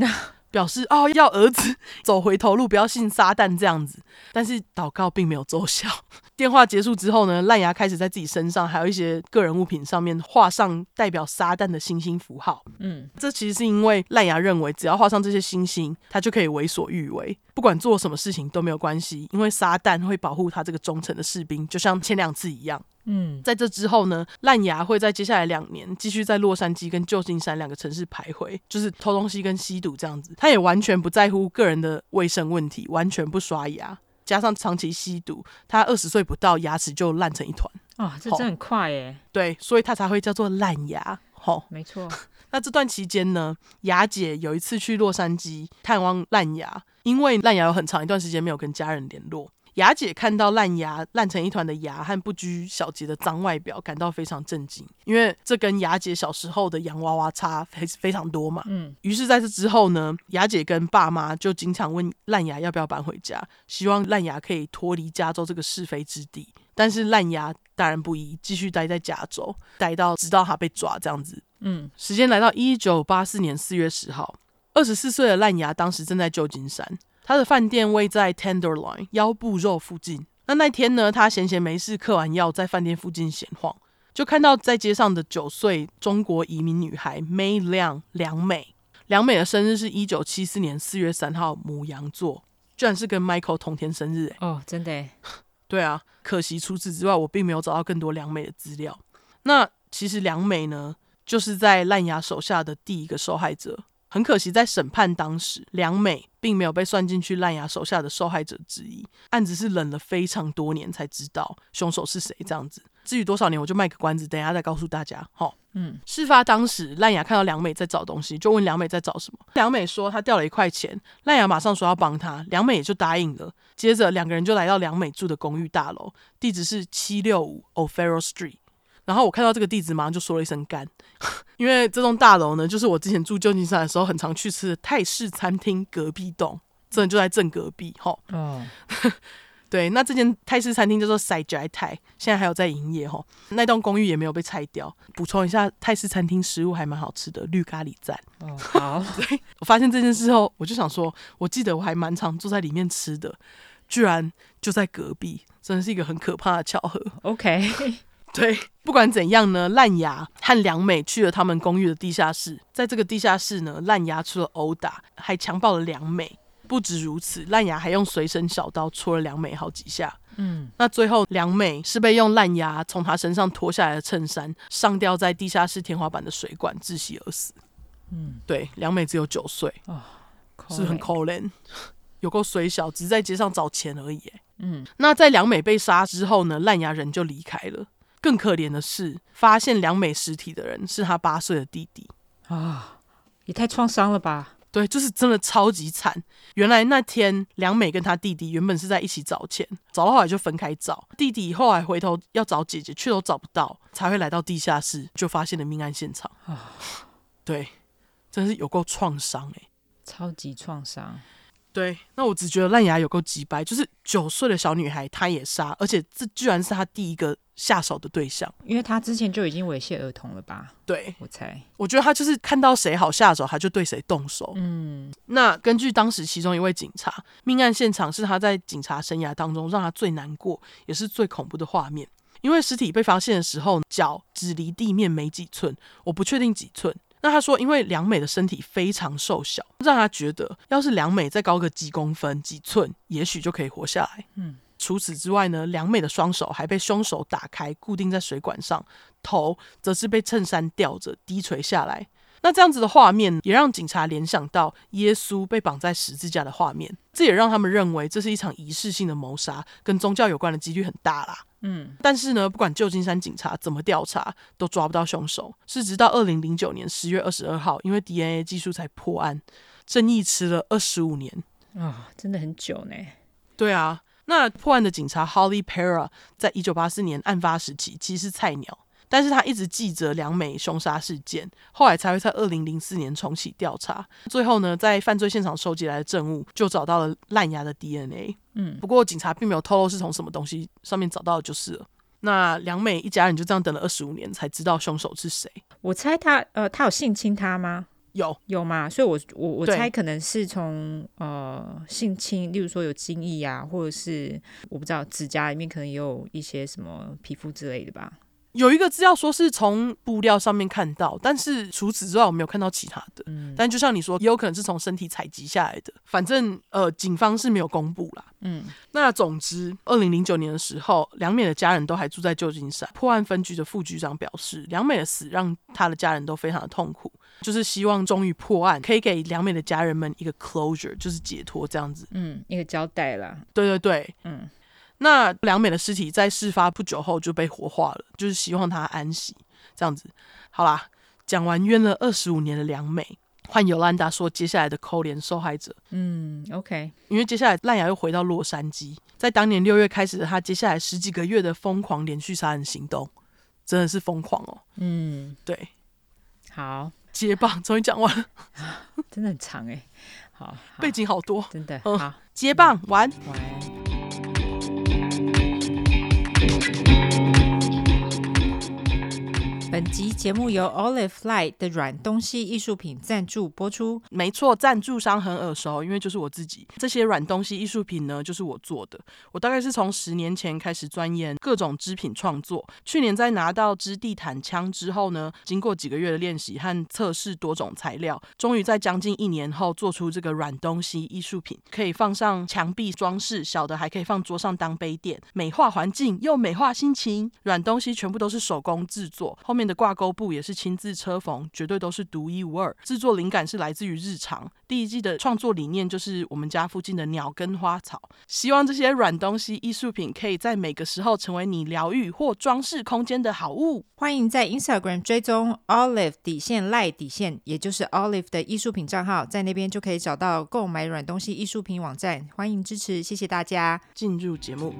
表示哦，要儿子 走回头路，不要信撒旦这样子。但是祷告并没有奏效。电话结束之后呢，烂牙开始在自己身上还有一些个人物品上面画上代表撒旦的星星符号。嗯，这其实是因为烂牙认为，只要画上这些星星，他就可以为所欲为，不管做什么事情都没有关系，因为撒旦会保护他这个忠诚的士兵，就像前两次一样。嗯，在这之后呢，烂牙会在接下来两年继续在洛杉矶跟旧金山两个城市徘徊，就是偷东西跟吸毒这样子。他也完全不在乎个人的卫生问题，完全不刷牙，加上长期吸毒，他二十岁不到牙齿就烂成一团。哦，这真很快耶。对，所以他才会叫做烂牙。好，没错。那这段期间呢，雅姐有一次去洛杉矶探望烂牙，因为烂牙有很长一段时间没有跟家人联络。牙姐看到烂牙烂成一团的牙和不拘小节的脏外表，感到非常震惊，因为这跟雅姐小时候的洋娃娃差非非常多嘛。嗯，于是在这之后呢，雅姐跟爸妈就经常问烂牙要不要搬回家，希望烂牙可以脱离加州这个是非之地。但是烂牙当然不依，继续待在加州，待到直到他被抓这样子。嗯，时间来到一九八四年四月十号，二十四岁的烂牙当时正在旧金山。他的饭店位在 Tenderloin 腰部肉附近。那那天呢，他闲闲没事，嗑完药在饭店附近闲晃，就看到在街上的九岁中国移民女孩 May 梁梁美。梁美的生日是一九七四年四月三号，母羊座，居然是跟 Michael 同天生日。哦，真的？对啊，可惜除此之外，我并没有找到更多梁美的资料。那其实梁美呢，就是在烂牙手下的第一个受害者。很可惜，在审判当时，梁美并没有被算进去烂牙手下的受害者之一。案子是冷了非常多年才知道凶手是谁，这样子。至于多少年，我就卖个关子，等一下再告诉大家。好，嗯，事发当时，烂牙看到梁美在找东西，就问梁美在找什么。梁美说她掉了一块钱，烂牙马上说要帮她，梁美也就答应了。接着两个人就来到梁美住的公寓大楼，地址是七六五 O'Farrell Street。然后我看到这个地址，马上就说了一声干，因为这栋大楼呢，就是我之前住旧金山的时候很常去吃的泰式餐厅隔壁栋，真的就在正隔壁。齁，哦。对，那这间泰式餐厅叫做 Sajai Thai，现在还有在营业哈。那栋公寓也没有被拆掉。补充一下，泰式餐厅食物还蛮好吃的，绿咖喱赞。哦，好。对，我发现这件事后，我就想说，我记得我还蛮常坐在里面吃的，居然就在隔壁，真的是一个很可怕的巧合。OK，对，不管怎样呢，烂牙和良美去了他们公寓的地下室，在这个地下室呢，烂牙除了殴打，还强暴了良美。不止如此，烂牙还用随身小刀戳了良美好几下。嗯，那最后良美是被用烂牙从她身上脱下来的衬衫上吊在地下室天花板的水管窒息而死。嗯，对，良美只有九岁，哦，是很可怜，有够水小，只是在街上找钱而已。嗯，那在良美被杀之后呢，烂牙人就离开了。更可怜的是，发现良美尸体的人是他八岁的弟弟。啊，也太创伤了吧！对，就是真的超级惨。原来那天良美跟他弟弟原本是在一起找钱，找到后来就分开找。弟弟后来回头要找姐姐，却都找不到，才会来到地下室，就发现了命案现场啊。对，真是有够创伤哎，超级创伤。对，那我只觉得烂牙有够鸡掰，就是九岁的小女孩，她也杀，而且这居然是她第一个下手的对象，因为她之前就已经猥亵儿童了吧？对，我猜，我觉得她就是看到谁好下手，她就对谁动手。嗯，那根据当时其中一位警察，命案现场是他在警察生涯当中让他最难过，也是最恐怖的画面，因为尸体被发现的时候，脚只离地面没几寸，我不确定几寸。那他说，因为良美的身体非常瘦小，让他觉得要是良美再高个几公分、几寸，也许就可以活下来。嗯，除此之外呢，良美的双手还被凶手打开，固定在水管上，头则是被衬衫吊着低垂下来。那这样子的画面也让警察联想到耶稣被绑在十字架的画面，这也让他们认为这是一场仪式性的谋杀，跟宗教有关的几率很大啦。嗯，但是呢，不管旧金山警察怎么调查，都抓不到凶手。是直到二零零九年十月二十二号，因为 DNA 技术才破案，正义迟了二十五年啊、哦，真的很久呢。对啊，那破案的警察 Holly Para 在一九八四年案发时期其实是菜鸟。但是他一直记着良美凶杀事件，后来才会在二零零四年重启调查。最后呢，在犯罪现场收集来的证物，就找到了烂牙的 DNA。嗯，不过警察并没有透露是从什么东西上面找到的，就是了。那良美一家人就这样等了二十五年，才知道凶手是谁。我猜他，呃，他有性侵他吗？有，有吗？所以我，我我我猜可能是从呃性侵，例如说有精液啊，或者是我不知道指甲里面可能也有一些什么皮肤之类的吧。有一个资料说是从布料上面看到，但是除此之外我没有看到其他的。嗯，但就像你说，也有可能是从身体采集下来的。反正呃，警方是没有公布啦。嗯，那总之，二零零九年的时候，梁美的家人都还住在旧金山。破案分局的副局长表示，梁美的死让他的家人都非常的痛苦，就是希望终于破案，可以给梁美的家人们一个 closure，就是解脱这样子。嗯，一个交代啦。对对对，嗯。那良美的尸体在事发不久后就被火化了，就是希望她安息。这样子，好啦，讲完冤了二十五年的良美，换尤兰达说接下来的扣连受害者。嗯，OK，因为接下来烂牙又回到洛杉矶，在当年六月开始的他接下来十几个月的疯狂连续杀人行动，真的是疯狂哦。嗯，对，好，接棒终于讲完了，真的很长哎，好，背景好多，真的，嗯，好，接棒完。完本集节目由 Olive Light 的软东西艺术品赞助播出。没错，赞助商很耳熟，因为就是我自己。这些软东西艺术品呢，就是我做的。我大概是从十年前开始钻研各种织品创作。去年在拿到织地毯枪之后呢，经过几个月的练习和测试多种材料，终于在将近一年后做出这个软东西艺术品，可以放上墙壁装饰，小的还可以放桌上当杯垫，美化环境又美化心情。软东西全部都是手工制作，后面。面的挂钩布也是亲自车缝，绝对都是独一无二。制作灵感是来自于日常。第一季的创作理念就是我们家附近的鸟跟花草。希望这些软东西艺术品可以在每个时候成为你疗愈或装饰空间的好物。欢迎在 Instagram 追踪 Olive 底线赖底线，也就是 Olive 的艺术品账号，在那边就可以找到购买软东西艺术品网站。欢迎支持，谢谢大家。进入节目。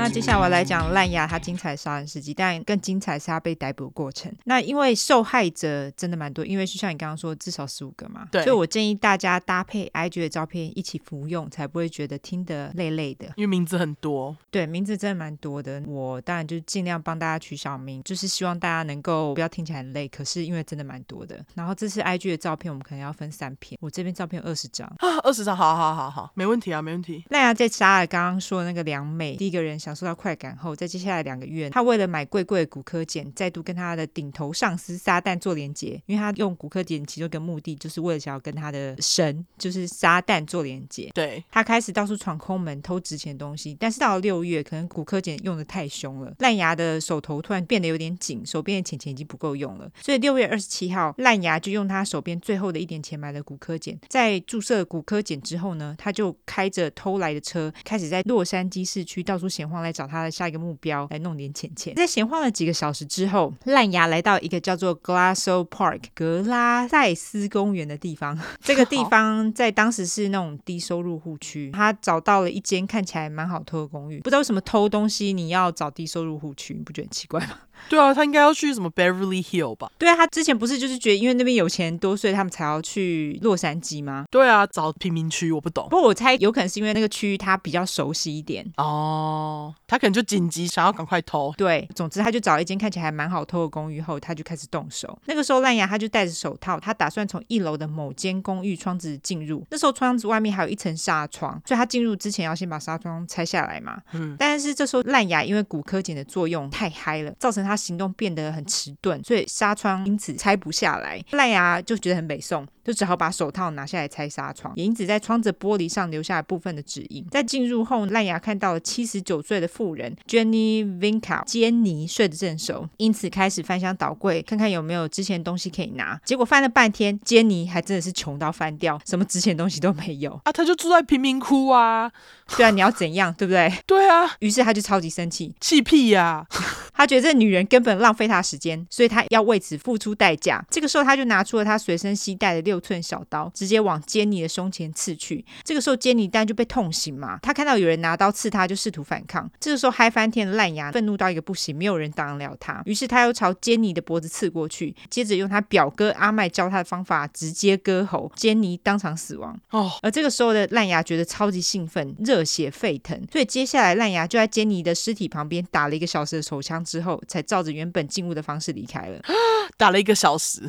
那接下来我来讲烂牙他精彩杀人事迹，但更精彩是他被逮捕的过程。那因为受害者真的蛮多，因为就像你刚刚说，至少十五个嘛，对，所以我建议大家搭配 IG 的照片一起服用，才不会觉得听得累累的。因为名字很多，对，名字真的蛮多的。我当然就尽量帮大家取小名，就是希望大家能够不要听起来很累。可是因为真的蛮多的，然后这次 IG 的照片我们可能要分三篇，我这边照片有二十张啊，二十张，好好好好，没问题啊，没问题。烂牙在杀了刚刚说的那个梁美，第一个人想。享受到快感后，在接下来两个月，他为了买贵贵的骨科碱，再度跟他的顶头上司撒旦做连接。因为他用骨科碱其中一个目的，就是为了想要跟他的神，就是撒旦做连接。对，他开始到处闯空门，偷值钱东西。但是到了六月，可能骨科碱用的太凶了，烂牙的手头突然变得有点紧，手边的钱钱已经不够用了。所以六月二十七号，烂牙就用他手边最后的一点钱买了骨科碱。在注射骨科碱之后呢，他就开着偷来的车，开始在洛杉矶市区到处闲晃。来找他的下一个目标，来弄点钱钱。在闲晃了几个小时之后，烂牙来到一个叫做 Glasso Park 格拉塞斯公园的地方。这个地方在当时是那种低收入户区。他找到了一间看起来蛮好偷的公寓。不知道为什么偷东西你要找低收入户区，你不觉得很奇怪吗？对啊，他应该要去什么 Beverly Hill 吧？对啊，他之前不是就是觉得因为那边有钱多，所以他们才要去洛杉矶吗？对啊，找贫民区，我不懂。不过我猜有可能是因为那个区域他比较熟悉一点哦，他可能就紧急想要赶快偷。对，总之他就找一间看起来还蛮好偷的公寓后，他就开始动手。那个时候烂牙他就戴着手套，他打算从一楼的某间公寓窗子进入。那时候窗子外面还有一层纱窗，所以他进入之前要先把纱窗拆下来嘛。嗯，但是这时候烂牙因为骨科碱的作用太嗨了，造成他。他行动变得很迟钝，所以纱窗因此拆不下来。烂牙就觉得很北宋，就只好把手套拿下来拆纱窗，也因此在窗子玻璃上留下了部分的指印。在进入后，烂牙看到了七十九岁的妇人 Jenny Vinca，坚尼睡得正熟，因此开始翻箱倒柜，看看有没有值钱东西可以拿。结果翻了半天，坚尼还真的是穷到翻掉，什么值钱东西都没有啊！他就住在贫民窟啊，对啊，你要怎样，对不对？对啊，于是他就超级生气，气屁呀、啊！他觉得这女人根本浪费他时间，所以他要为此付出代价。这个时候，他就拿出了他随身携带的六寸小刀，直接往坚尼的胸前刺去。这个时候，坚尼当然就被痛醒嘛。他看到有人拿刀刺他，就试图反抗。这个时候，嗨翻天的烂牙愤怒到一个不行，没有人挡得了他。于是他又朝坚尼的脖子刺过去，接着用他表哥阿麦教他的方法直接割喉，坚尼当场死亡。哦，而这个时候的烂牙觉得超级兴奋，热血沸腾，所以接下来烂牙就在坚尼的尸体旁边打了一个小时的手枪。之后才照着原本进屋的方式离开了，打了一个小时，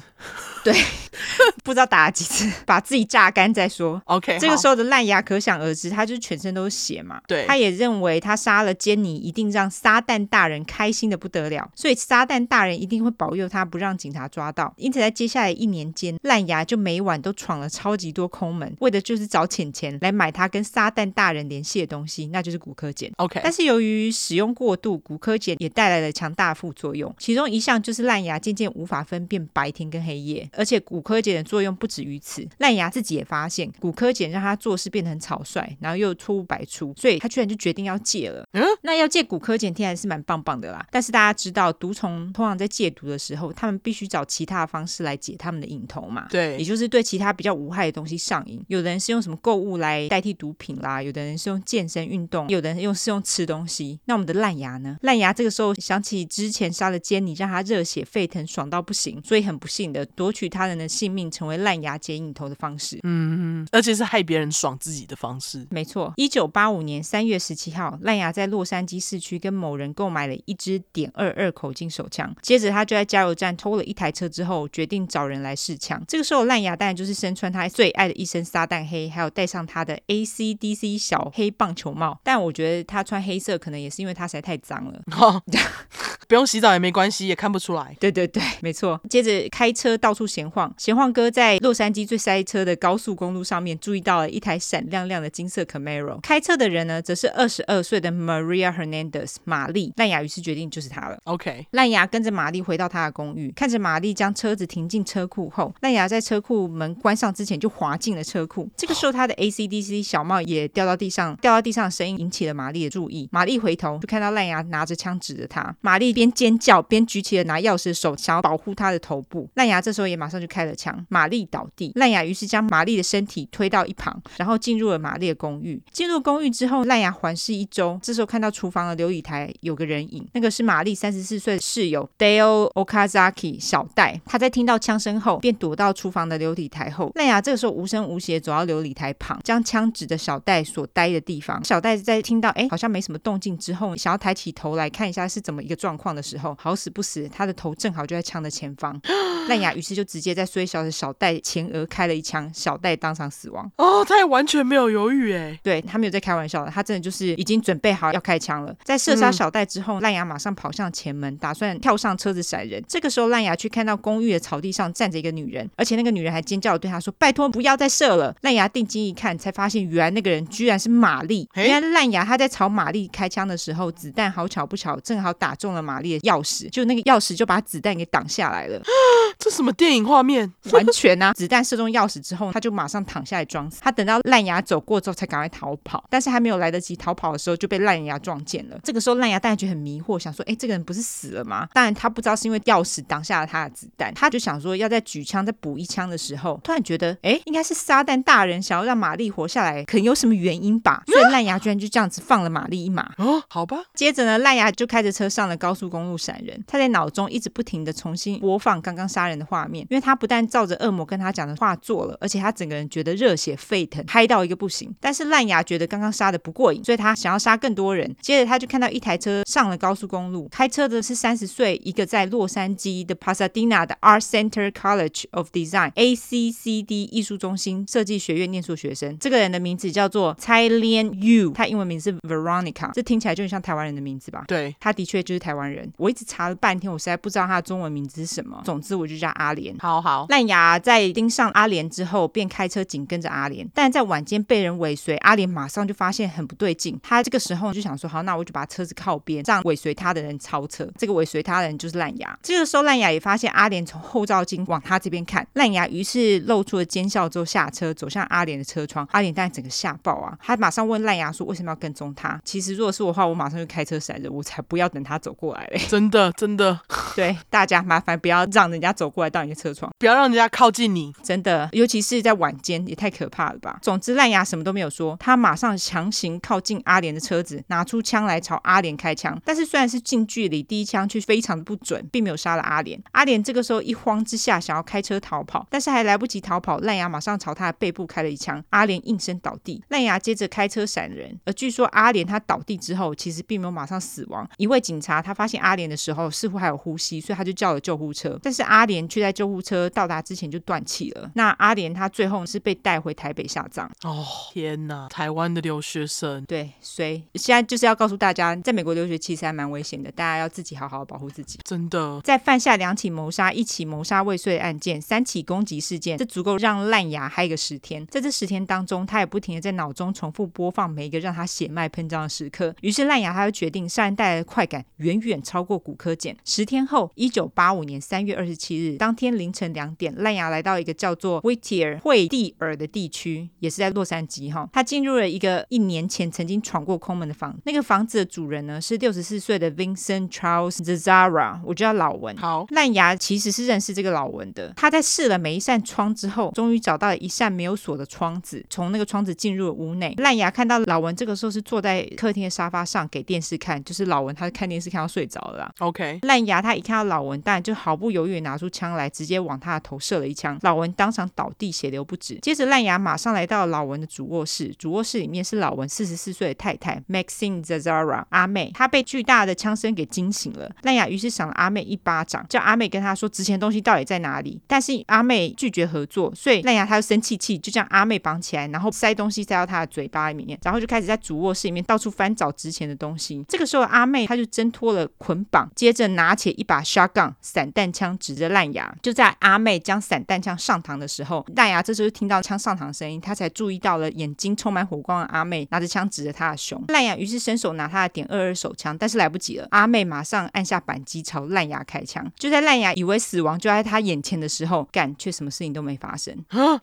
对，不知道打了几次，把自己榨干再说。OK，这个时候的烂牙可想而知，他就是全身都是血嘛。对，他也认为他杀了坚尼，一定让撒旦大人开心的不得了，所以撒旦大人一定会保佑他，不让警察抓到。因此，在接下来一年间，烂牙就每晚都闯了超级多空门，为的就是找钱钱来买他跟撒旦大人联系的东西，那就是骨科碱。OK，但是由于使用过度，骨科碱也带来了强大副作用，其中一项就是烂牙渐渐无法分辨白天跟黑夜，而且骨科碱的作用不止于此。烂牙自己也发现，骨科碱让他做事变得很草率，然后又错误百出，所以他居然就决定要戒了。嗯，那要戒骨科碱，听还是蛮棒棒的啦。但是大家知道，毒虫通常在戒毒的时候，他们必须找其他的方式来解他们的瘾头嘛。对，也就是对其他比较无害的东西上瘾。有的人是用什么购物来代替毒品啦，有的人是用健身运动，有的人用是用吃东西。那我们的烂牙呢？烂牙这个时候想起。之前杀了坚尼，让他热血沸腾，爽到不行，所以很不幸的夺取他人的性命，成为烂牙剪影头的方式。嗯，而且是害别人爽自己的方式。没错，一九八五年三月十七号，烂牙在洛杉矶市区跟某人购买了一支点二二口径手枪，接着他就在加油站偷了一台车之后，决定找人来试枪。这个时候，烂牙当然就是身穿他最爱的一身撒旦黑，还有戴上他的 AC/DC 小黑棒球帽。但我觉得他穿黑色可能也是因为他实在太脏了。不用洗澡也没关系，也看不出来。对对对，没错。接着开车到处闲晃，闲晃哥在洛杉矶最塞车的高速公路上面注意到了一台闪亮亮的金色 Camaro。开车的人呢，则是二十二岁的 Maria Hernandez 玛丽。烂牙于是决定就是他了。OK，烂牙跟着玛丽回到他的公寓，看着玛丽将车子停进车库后，烂牙在车库门关上之前就滑进了车库。这个时候，他的 AC/DC 小帽也掉到地上，掉到地上的声音引起了玛丽的注意。玛丽回头就看到烂牙拿着枪指着他，玛丽边尖叫边举起了拿钥匙的手，想要保护他的头部。烂牙这时候也马上就开了枪，玛丽倒地，烂牙于是将玛丽的身体推到一旁，然后进入了玛丽的公寓。进入公寓之后，烂牙环视一周，这时候看到厨房的流理台有个人影，那个是玛丽三十四岁的室友 Dale Okazaki 小戴。他在听到枪声后，便躲到厨房的流理台后。烂牙这个时候无声无息走到流理台旁，将枪指着小戴所待的地方。小戴在听到哎好像没什么动静之后，想要抬起头来看一下是怎么一个状况的时候，好死不死，他的头正好就在枪的前方。烂牙于是就直接在衰小的小戴前额开了一枪，小戴当场死亡。哦，他也完全没有犹豫哎，对，他没有在开玩笑的，他真的就是已经准备好要开枪了。在射杀小戴之后，烂牙马上跑向前门，打算跳上车子闪人。这个时候，烂牙去看到公寓的草地上站着一个女人，而且那个女人还尖叫的对他说：“拜托不要再射了。”烂牙定睛一看，才发现原来那个人居然是玛丽。原来烂牙他在朝玛丽开枪的时候，子弹好巧不巧正好打中了玛丽的钥匙，就那个钥匙就把子弹给挡下来了。这什么电影画面？完全啊！子弹射中钥匙之后，他就马上躺下来装死。他等到烂牙走过之后，才赶快逃跑。但是还没有来得及逃跑的时候，就被烂牙撞见了。这个时候，烂牙当然觉得很迷惑，想说：“哎，这个人不是死了吗？”当然他不知道是因为钥匙挡下了他的子弹。他就想说要在举枪再补一枪的时候，突然觉得：“哎，应该是撒旦大人想要让玛丽活下来，可能有什么原因吧？”所以烂牙居然就这样子放了玛丽一马。哦，好吧。接着呢，烂牙就开着车上了高速公路闪人。他在脑中一直不停的重新播放刚刚杀人的画面。因为他不但照着恶魔跟他讲的话做了，而且他整个人觉得热血沸腾，嗨到一个不行。但是烂牙觉得刚刚杀的不过瘾，所以他想要杀更多人。接着他就看到一台车上了高速公路，开车的是三十岁一个在洛杉矶的 Pasadena 的 Art Center College of Design ACCD 艺术中心设计学院念书学生。这个人的名字叫做蔡连 U，他英文名字是 Veronica，这听起来就很像台湾人的名字吧？对，他的确就是台湾人。我一直查了半天，我实在不知道他的中文名字是什么。总之，我就叫阿莲。好好，烂牙在盯上阿莲之后，便开车紧跟着阿莲。但在晚间被人尾随，阿莲马上就发现很不对劲。他这个时候就想说：“好，那我就把车子靠边，让尾随他的人超车。”这个尾随他的人就是烂牙。这个时候，烂牙也发现阿莲从后照镜往他这边看。烂牙于是露出了奸笑之后下车，走向阿莲的车窗。阿莲当然整个吓爆啊！他马上问烂牙说：“为什么要跟踪他？”其实如果是我的话，我马上就开车闪人，我才不要等他走过来嘞。真的，真的，对大家麻烦不要让人家走过来到你的车窗，不要让人家靠近你。真的，尤其是在晚间，也太可怕了吧。总之，烂牙什么都没有说，他马上强行靠近阿莲的车子，拿出枪来朝阿莲开枪。但是虽然是近距离，第一枪却非常的不准，并没有杀了阿莲。阿莲这个时候一慌之下想要开车逃跑，但是还来不及逃跑，烂牙马上朝他的背部开了一枪，阿莲应声倒地。烂牙接着开车闪人，而据说阿莲他倒地之后，其实并没有马上死亡。一位警察他发现阿莲的时候似乎还有呼吸，所以他就叫了救护车。但是阿莲却在救护车到达之前就断气了。那阿莲他最后是被带回台北下葬。哦，天哪！台湾的留学生，对，所以现在就是要告诉大家，在美国留学其实还蛮危险的，大家要自己好好保护自己。真的，在犯下两起谋杀、一起谋杀未遂的案件、三起攻击事件，这足够让烂牙嗨个十天。在这十天当中，他也不停的在脑中重复播放每一个让他血脉喷张的时刻。于是烂牙他就决定，杀人带来的快感远远超过骨科碱。十天后，一九八五年三月二十七日，当天凌晨两点，烂牙来到一个叫做 Whittier 惠蒂尔的地区，也是在洛杉矶哈。他进入了一个一年前曾经闯过空门的房，那个房子的主人呢是六十四岁的 Vincent Charles Zazzara，我叫老文。好，烂牙其实是认识这个老文的。他在试了每一扇窗之后，终于找到了一扇没有锁的窗子，从那个窗子进入了屋内。烂牙看到老文这个时候是坐在客厅的沙发上给电视看，就是老文他看电视看到睡着了啦。OK，烂牙他一看到老文，当然就毫不犹豫拿出枪来，直接往他的头射了一枪。老文当场倒地，血流不止。接着烂牙马上来到老文的主卧室，主卧室里面是老文四十四岁的太太 Maxine Zazara 阿妹，她被巨大的枪声给惊醒了。烂牙于是赏了阿妹一巴掌，叫阿妹跟他说值钱东西到底在哪里。但是阿妹拒绝合作，所以烂牙他就生气气，就将阿妹绑起来，然后塞东西塞到她的嘴巴里面，然后就开始在主卧室里面到处翻找值钱的东西。这个时候阿妹她就挣脱了捆绑，接着拿起一把 shotgun 散弹枪指着烂牙。就在阿妹将散弹枪上膛的时候，烂牙这时候听到枪上膛的声音，他才注意到了眼睛充满火光的阿妹拿着枪指着他的胸。烂牙于是伸手拿他的点二二手枪，但是来不及了，阿妹马上按下扳机朝烂牙开枪。就在烂牙以为死亡就在他眼前的时候，干却什么事情都没发生。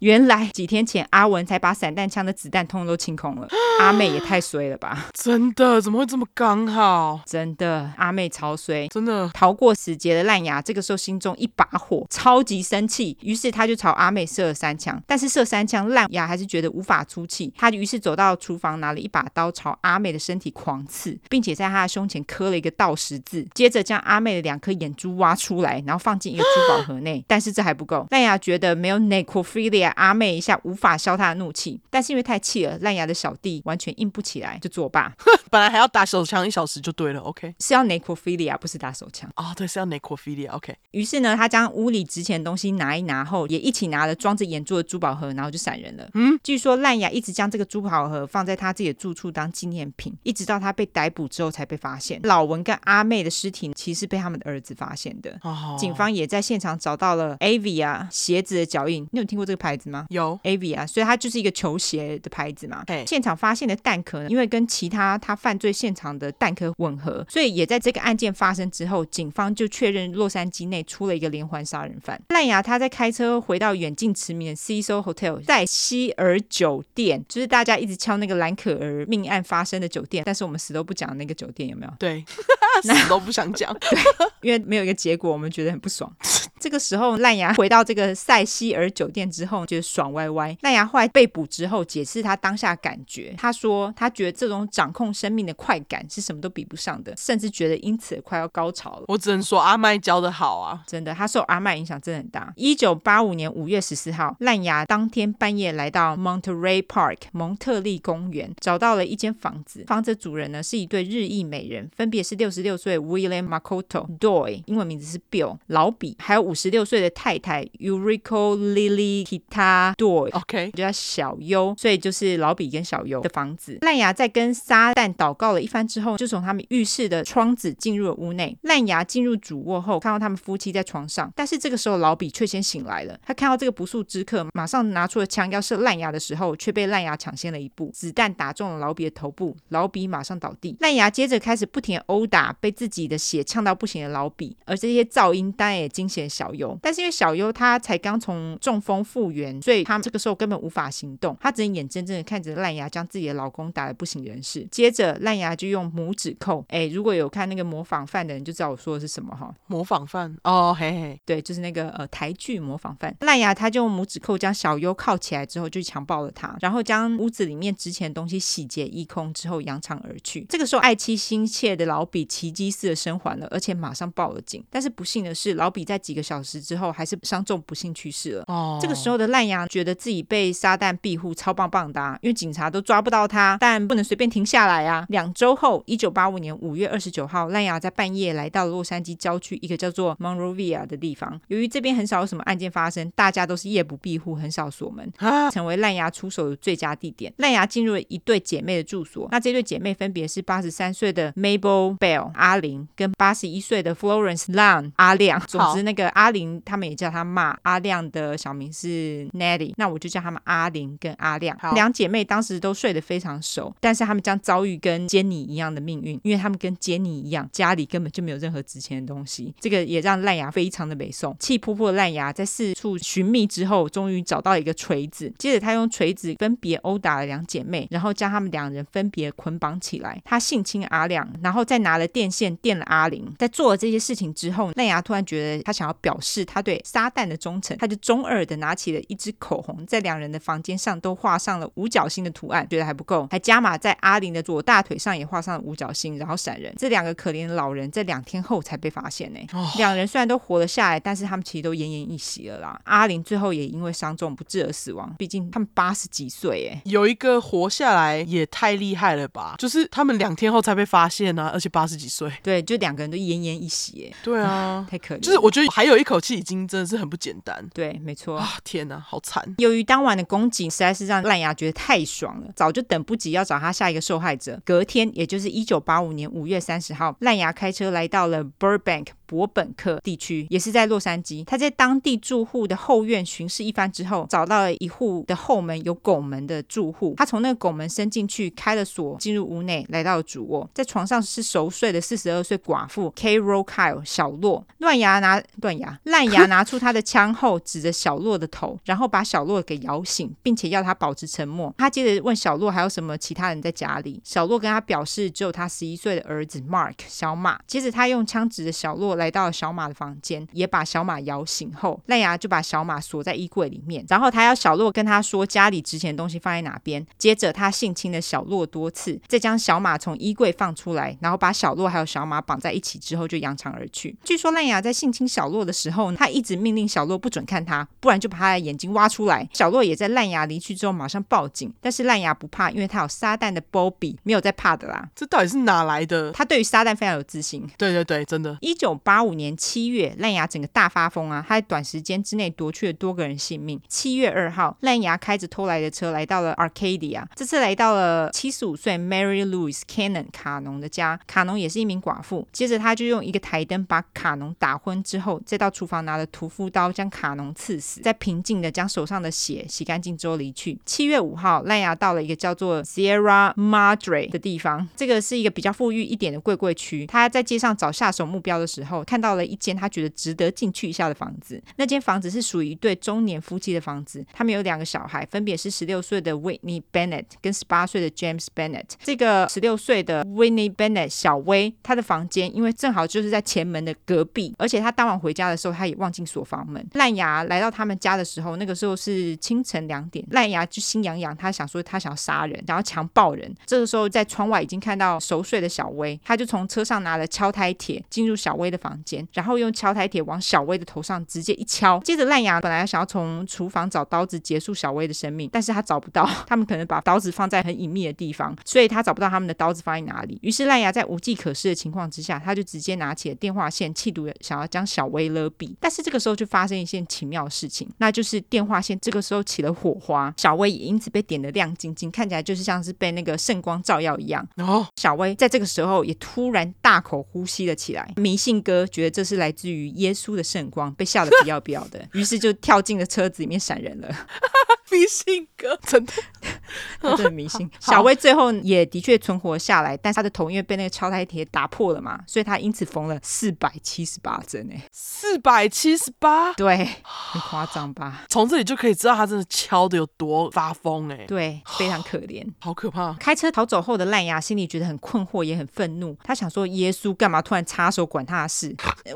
原来几天前阿文才把散弹枪的子弹通通都清空了。阿妹也太衰了吧！真的怎么会这么刚好？真的阿妹超衰，真的逃过死劫的烂牙这个时候心中一把火，超级生气，于是他就朝阿妹射了三枪。但是射三枪，烂牙还是觉得无法出气，他于是走到厨房拿了一把刀朝阿妹的身体狂刺，并且在她的胸前刻了一个倒十字，接着将阿妹的两颗眼珠挖出来，然后放进一个珠宝盒内。但是这还不够，烂牙觉得没有 necrophilia，阿妹一下无法消他的怒气。但是因为太气了，烂牙的小弟完全硬不起来，就作罢。本来还要打手枪一小时就对了，OK？是要 necrophilia，不是打手枪哦，对，是要 necrophilia，OK？于是呢，他将屋里值钱的东西拿一拿后，也一起拿了装着眼珠的珠宝盒，然后就闪人了。嗯，据说烂牙一直将这个珠宝盒放在他自己的住处当纪念品，一直到他被逮捕之后才被发现。老文跟阿妹的尸体其实被他们的儿子发现的。哦，警方也在现场找到了 Avia 鞋子的脚印。你有听过这个牌子吗？有 Avia，所以它就是一个球鞋的牌子嘛。对现场发现的弹壳呢，因为跟其他他犯罪现场的弹壳吻合，所以也在这个案件发生之后，警方就确认洛杉矶内出了一个连环杀人犯。烂牙他在开车回到远近驰名的 Cecil Hotel，在希尔酒店，就是大家一直敲那个蓝可儿命案发生的酒店，但是我们死都不讲那个酒店有没有？对，那死都不想讲，对，因为没有一个结果，我们觉得很不爽。这个时候，烂牙回到这个塞西尔酒店之后，觉得爽歪歪。烂牙后来被捕之后，解释他当下感觉，他说他觉得这种掌控生命的快感是什么都比不上的，甚至觉得因此快要高潮了。我只能说阿麦教的好啊，真的，他受阿麦影响真的很大。一九八五年五月十四号，烂牙当天半夜来到 Monterey Park 蒙特利公园，找到了一间房子，房子主人呢是一对日裔美人，分别是六十六岁 William Makoto Doy，英文名字是 Bill 老比，还有五十六岁的太太 Yuriko Lily Kita Doy，OK，就叫小优，所以就是老比跟小优的房子。烂牙在跟撒旦祷告了一番之后，就从他们浴室的窗子进入了屋内。烂牙进入主卧后，看到他们夫妻在床上，但是这个时候老比却先醒来了。他看到这个不速之客，马上拿出了枪要射烂牙的时候，却被烂牙抢先了一步，子弹打中了老比的头部，老比马上倒地。烂牙接着开始不停地殴打被自己的血呛到不行的老比，而这些噪音当然也惊醒了小优。但是因为小优她才刚从中风复原，所以她这个时候根本无法行动，她只能眼睁睁的看着烂牙将自己的老公打得不省人事。接着烂牙就用拇指扣，哎，如果有看那个模仿犯的人就知道我说的是什么哈。模仿犯哦，嘿嘿，对，就是那个呃台剧模仿犯。烂牙他就用拇指扣将小优铐起来之后就强暴了他，然后将屋子里面值钱的东西洗劫一空之后扬长而去。这个时候爱妻心切的老比奇迹似的生还了，而且马上报了警。但是不幸的是，老比在几个小时之后还是伤重不幸去世了。哦，这个时候的烂牙觉得自己被撒旦庇护，超棒棒的啊，因为警察都抓不到他，但不能随便停下来啊。两周后，一九八五年五月二十九号，烂牙在半夜来到洛杉矶郊区一个叫做 Monrovia 的地方。由于这边很少有什么案件发生，大家都是夜不闭户，很少锁门，成为烂牙出手的最佳地点。烂牙进入了一对姐妹的住所，那这对姐妹分别是八十三岁的 Mabel Bell 阿玲跟八十一岁的 Florence Lang 阿亮。总之，那个阿玲他们也叫她妈，阿亮的小名是 Nettie，那我就叫他们阿玲跟阿亮。两姐妹当时都睡得非常熟，但是他们将遭遇跟杰尼一样的命运，因为他们跟杰尼一样，家里根本就没有任何值钱的东西。这个也让烂牙非常的北宋，气扑扑的烂牙在四处寻觅之后，终于找到一个锤子。接着他用锤子分别殴打了两姐妹，然后将他们两人分别捆绑起来。他性侵阿亮，然后再拿了电线电了阿玲。在做了这些事情之后，烂牙突然觉得他想要表示他对撒旦的忠诚，他就中二的拿起了一支口红，在两人的房间上都画上了五角星的图案，觉得还不够，还加码在阿玲的左大腿上也画上了五角星，然后闪人。这两个可怜的老人在两天后才被发现呢。哦，两人虽然都活了下来，但是他们其实都奄奄一息了啦。阿玲最后也因为伤重不治而死亡，毕竟他们八十几岁哎，有一个活下来也太厉害了吧？就是他们两天后才被发现啊，而且八十几岁，对，就两个人都奄奄一息哎，对啊，太可怜。就是我觉得还有一口气已经真的是很不简单。对，没错。啊，天哪，好惨！由于当晚的攻击实在是让烂牙觉得太爽了，早就等不及要找他下一个受害者。隔天，也就是一九八五年五月三十号，烂牙开车来到了 Burbank。伯本克地区也是在洛杉矶，他在当地住户的后院巡视一番之后，找到了一户的后门有拱门的住户，他从那个拱门伸进去，开了锁，进入屋内，来到了主卧，在床上是熟睡的四十二岁寡妇 Carol Kyle 小洛。乱牙拿乱牙烂牙 拿出他的枪后，指着小洛的头，然后把小洛给摇醒，并且要他保持沉默。他接着问小洛还有什么其他人在家里，小洛跟他表示只有他十一岁的儿子 Mark 小马。接着他用枪指着小洛。来到了小马的房间，也把小马摇醒后，烂牙就把小马锁在衣柜里面。然后他要小洛跟他说家里值钱的东西放在哪边。接着他性侵了小洛多次，再将小马从衣柜放出来，然后把小洛还有小马绑在一起之后就扬长而去。据说烂牙在性侵小洛的时候，他一直命令小洛不准看他，不然就把他的眼睛挖出来。小洛也在烂牙离去之后马上报警，但是烂牙不怕，因为他有撒旦的波比，没有在怕的啦。这到底是哪来的？他对于撒旦非常有自信。对对对，真的。一九八五年七月，烂牙整个大发疯啊！他在短时间之内夺去了多个人性命。七月二号，烂牙开着偷来的车来到了 Arcadia，这次来到了七十五岁 Mary Louise Cannon 卡农的家。卡农也是一名寡妇。接着，他就用一个台灯把卡农打昏之后，再到厨房拿了屠夫刀将卡农刺死，再平静的将手上的血洗干净之后离去。七月五号，烂牙到了一个叫做 Sierra Madre 的地方，这个是一个比较富裕一点的贵贵区。他在街上找下手目标的时候，看到了一间。他觉得值得进去一下的房子，那间房子是属于一对中年夫妻的房子，他们有两个小孩，分别是十六岁的 Whitney Bennett 跟十八岁的 James Bennett。这个十六岁的 Whitney Bennett 小薇，他的房间因为正好就是在前门的隔壁，而且他当晚回家的时候，他也忘记锁房门。烂牙来到他们家的时候，那个时候是清晨两点，烂牙就心痒痒，他想说他想要杀人，想要强暴人。这个时候在窗外已经看到熟睡的小薇，他就从车上拿了敲胎铁进入小薇的房间，然后用。用敲台铁往小薇的头上直接一敲，接着烂牙本来想要从厨房找刀子结束小薇的生命，但是他找不到，他们可能把刀子放在很隐秘的地方，所以他找不到他们的刀子放在哪里。于是烂牙在无计可施的情况之下，他就直接拿起了电话线，企图想要将小薇勒毙。但是这个时候就发生一件奇妙的事情，那就是电话线这个时候起了火花，小薇也因此被点得亮晶晶，看起来就是像是被那个圣光照耀一样。哦小薇在这个时候也突然大口呼吸了起来。迷信哥觉得这是来。自于耶稣的圣光，被吓得不要不要的，于是就跳进了车子里面闪人了。迷信哥真的，真的迷信。小薇最后也的确存活下来，但是他的头因为被那个敲胎铁打破了嘛，所以他因此缝了四百七十八针。哎，四百七十八，对，很夸张吧？从这里就可以知道他真的敲的有多发疯。哎，对，非常可怜，好可怕。开车逃走后的烂牙心里觉得很困惑，也很愤怒。他想说，耶稣干嘛突然插手管他的事？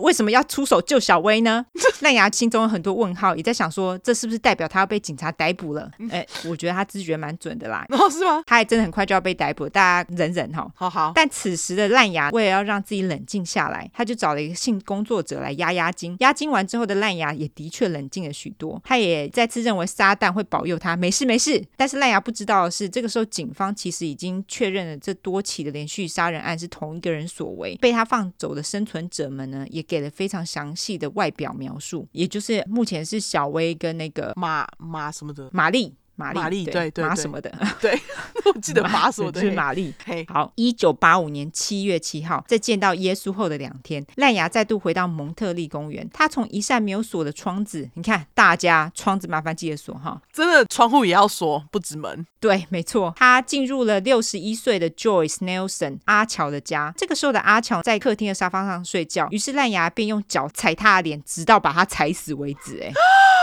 为什么？要出手救小薇呢？烂牙心中有很多问号，也在想说，这是不是代表他要被警察逮捕了？哎，我觉得他直觉蛮准的啦。哦，是吗？他还真的很快就要被逮捕，大家忍忍哈。好好。但此时的烂牙为了要让自己冷静下来，他就找了一个性工作者来压压惊。压惊完之后的烂牙也的确冷静了许多。他也再次认为撒旦会保佑他，没事没事。但是烂牙不知道的是，这个时候警方其实已经确认了这多起的连续杀人案是同一个人所为。被他放走的生存者们呢，也给了非常详细的外表描述，也就是目前是小薇跟那个马马什么的玛丽。玛丽，对对，对，马什么的，对，我记得马什么的是玛丽。嘿，好，一九八五年七月七号，在见到耶稣后的两天，烂牙再度回到蒙特利公园。他从一扇没有锁的窗子，你看，大家窗子麻烦记得锁哈，真的窗户也要锁，不止门。对，没错，他进入了六十一岁的 Joyce Nelson 阿乔的家。这个时候的阿乔在客厅的沙发上睡觉，于是烂牙便用脚踩他的脸，直到把他踩死为止。哎。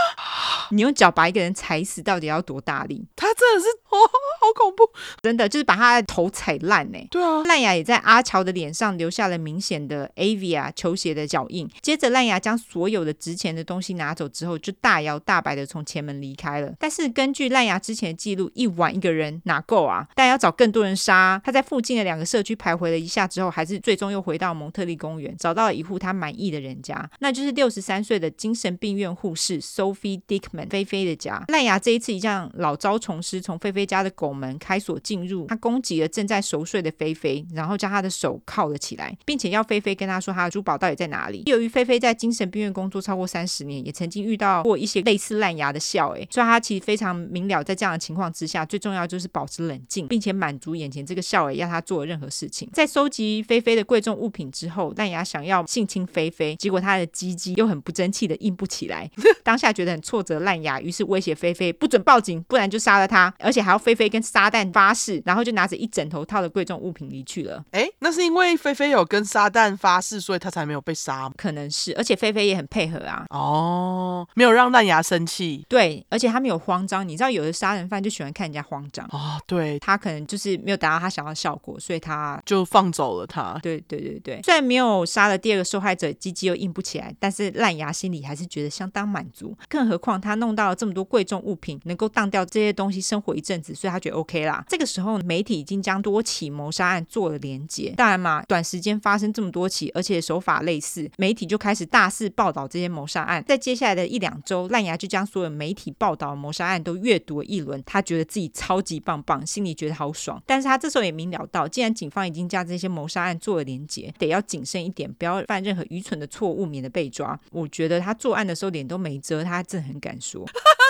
你用脚把一个人踩死，到底要多大力？他真的是哦，好恐怖！真的就是把他的头踩烂呢。对啊，烂牙也在阿乔的脸上留下了明显的 Avia 球鞋的脚印。接着，烂牙将所有的值钱的东西拿走之后，就大摇大摆的从前门离开了。但是根据烂牙之前的记录，一晚一个人哪够啊？但要找更多人杀。他在附近的两个社区徘徊了一下之后，还是最终又回到蒙特利公园，找到了一户他满意的人家，那就是六十三岁的精神病院护士 Sophie Dickman。菲菲的家。烂牙这一次一样老招重施，从菲菲家的拱门开锁进入，他攻击了正在熟睡的菲菲，然后将他的手铐了起来，并且要菲菲跟他说他的珠宝到底在哪里。由于菲菲在精神病院工作超过三十年，也曾经遇到过一些类似烂牙的笑，哎，所以他其实非常明了，在这样的情况之下，最重要就是保持冷静，并且满足眼前这个笑，哎，要他做任何事情。在收集菲菲的贵重物品之后，烂牙想要性侵菲菲，结果他的鸡鸡又很不争气的硬不起来，当下觉得很挫折烂，烂牙于是威胁菲菲不准报警，不然就杀了他，而且还要菲菲跟撒旦发誓，然后就拿着一整头套的贵重物品离去了。哎，那是因为菲菲有跟撒旦发誓，所以他才没有被杀，可能是，而且菲菲也很配合啊。哦，没有让烂牙生气，对，而且他没有慌张。你知道，有的杀人犯就喜欢看人家慌张哦，对，他可能就是没有达到他想要的效果，所以他就放走了他。对对对对，虽然没有杀了第二个受害者，鸡鸡又硬不起来，但是烂牙心里还是觉得相当满足。更何况他他弄到了这么多贵重物品，能够当掉这些东西生活一阵子，所以他觉得 OK 啦。这个时候，媒体已经将多起谋杀案做了连结。当然嘛，短时间发生这么多起，而且手法类似，媒体就开始大肆报道这些谋杀案。在接下来的一两周，烂牙就将所有媒体报道的谋杀案都阅读了一轮，他觉得自己超级棒棒，心里觉得好爽。但是他这时候也明了到，既然警方已经将这些谋杀案做了连结，得要谨慎一点，不要犯任何愚蠢的错误，免得被抓。我觉得他作案的时候脸都没遮，他真的很敢说。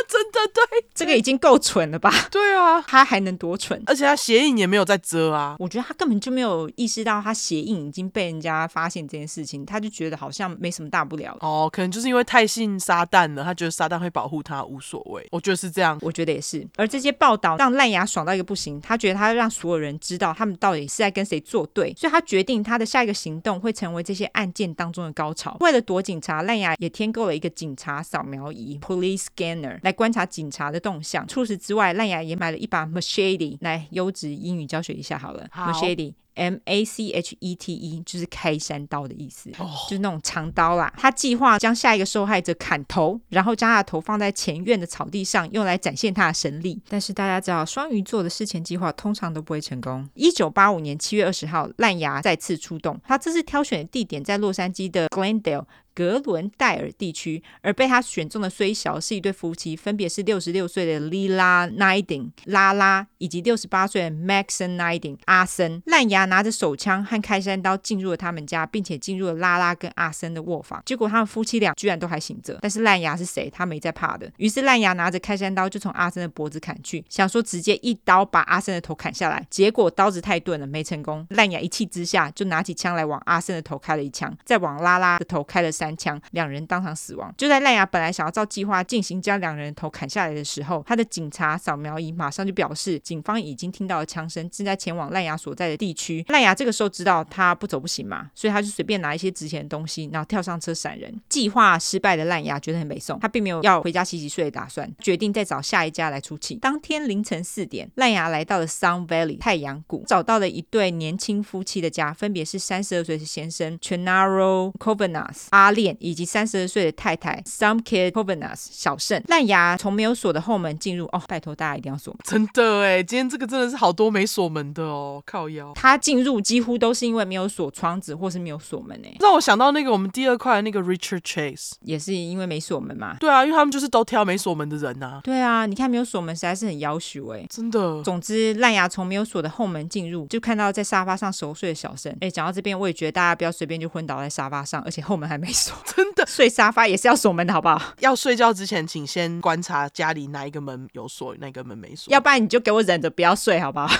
真的对，这个已经够蠢了吧？对啊，他还能多蠢？而且他鞋印也没有在遮啊。我觉得他根本就没有意识到他鞋印已经被人家发现这件事情，他就觉得好像没什么大不了。哦，可能就是因为太信撒旦了，他觉得撒旦会保护他，无所谓。我觉得是这样，我觉得也是。而这些报道让烂牙爽到一个不行，他觉得他要让所有人知道他们到底是在跟谁作对，所以他决定他的下一个行动会成为这些案件当中的高潮。为了躲警察，烂牙也添购了一个警察扫描仪 （police scanner） 来观察警察的动向。除此之外，烂牙也买了一把 machete，来优质英语教学一下好了。好 machete。M A C H E T E 就是开山刀的意思，oh. 就是那种长刀啦。他计划将下一个受害者砍头，然后将他的头放在前院的草地上，用来展现他的神力。但是大家知道，双鱼座的事前计划通常都不会成功。一九八五年七月二十号，烂牙再次出动，他这次挑选的地点在洛杉矶的 Glendale。格伦戴尔地区，而被他选中的虽小是一对夫妻，分别是六十六岁的 Lila Niding 拉拉，以及六十八岁的 Maxon Niding 阿森。烂牙拿着手枪和开山刀进入了他们家，并且进入了拉拉跟阿森的卧房。结果他们夫妻俩居然都还醒着，但是烂牙是谁？他没在怕的。于是烂牙拿着开山刀就从阿森的脖子砍去，想说直接一刀把阿森的头砍下来。结果刀子太钝了，没成功。烂牙一气之下就拿起枪来往阿森的头开了一枪，再往拉拉的头开了三枪，两人当场死亡。就在烂牙本来想要照计划进行将两人头砍下来的时候，他的警察扫描仪马上就表示，警方已经听到了枪声，正在前往烂牙所在的地区。烂牙这个时候知道他不走不行嘛，所以他就随便拿一些值钱的东西，然后跳上车闪人。计划失败的烂牙觉得很美送，他并没有要回家洗洗睡的打算，决定再找下一家来出气。当天凌晨四点，烂牙来到了 Sun Valley 太阳谷，找到了一对年轻夫妻的家，分别是三十二岁的先生 Chenaro Kovanas 阿练。以及三十二岁的太太 Samkid Kovanas 小胜。烂牙从没有锁的后门进入哦，拜托大家一定要锁门。真的哎，今天这个真的是好多没锁门的哦，靠腰。他进入几乎都是因为没有锁窗子或是没有锁门哎，让我想到那个我们第二块那个 Richard Chase 也是因为没锁门嘛。对啊，因为他们就是都挑没锁门的人呐、啊。对啊，你看没有锁门实在是很夭寿哎，真的。总之，烂牙从没有锁的后门进入，就看到在沙发上熟睡的小胜。哎，讲到这边，我也觉得大家不要随便就昏倒在沙发上，而且后门还没锁，真的睡沙发。也是要锁门的，好不好？要睡觉之前，请先观察家里哪一个门有锁，哪个门没锁。要不然你就给我忍着不要睡，好不好？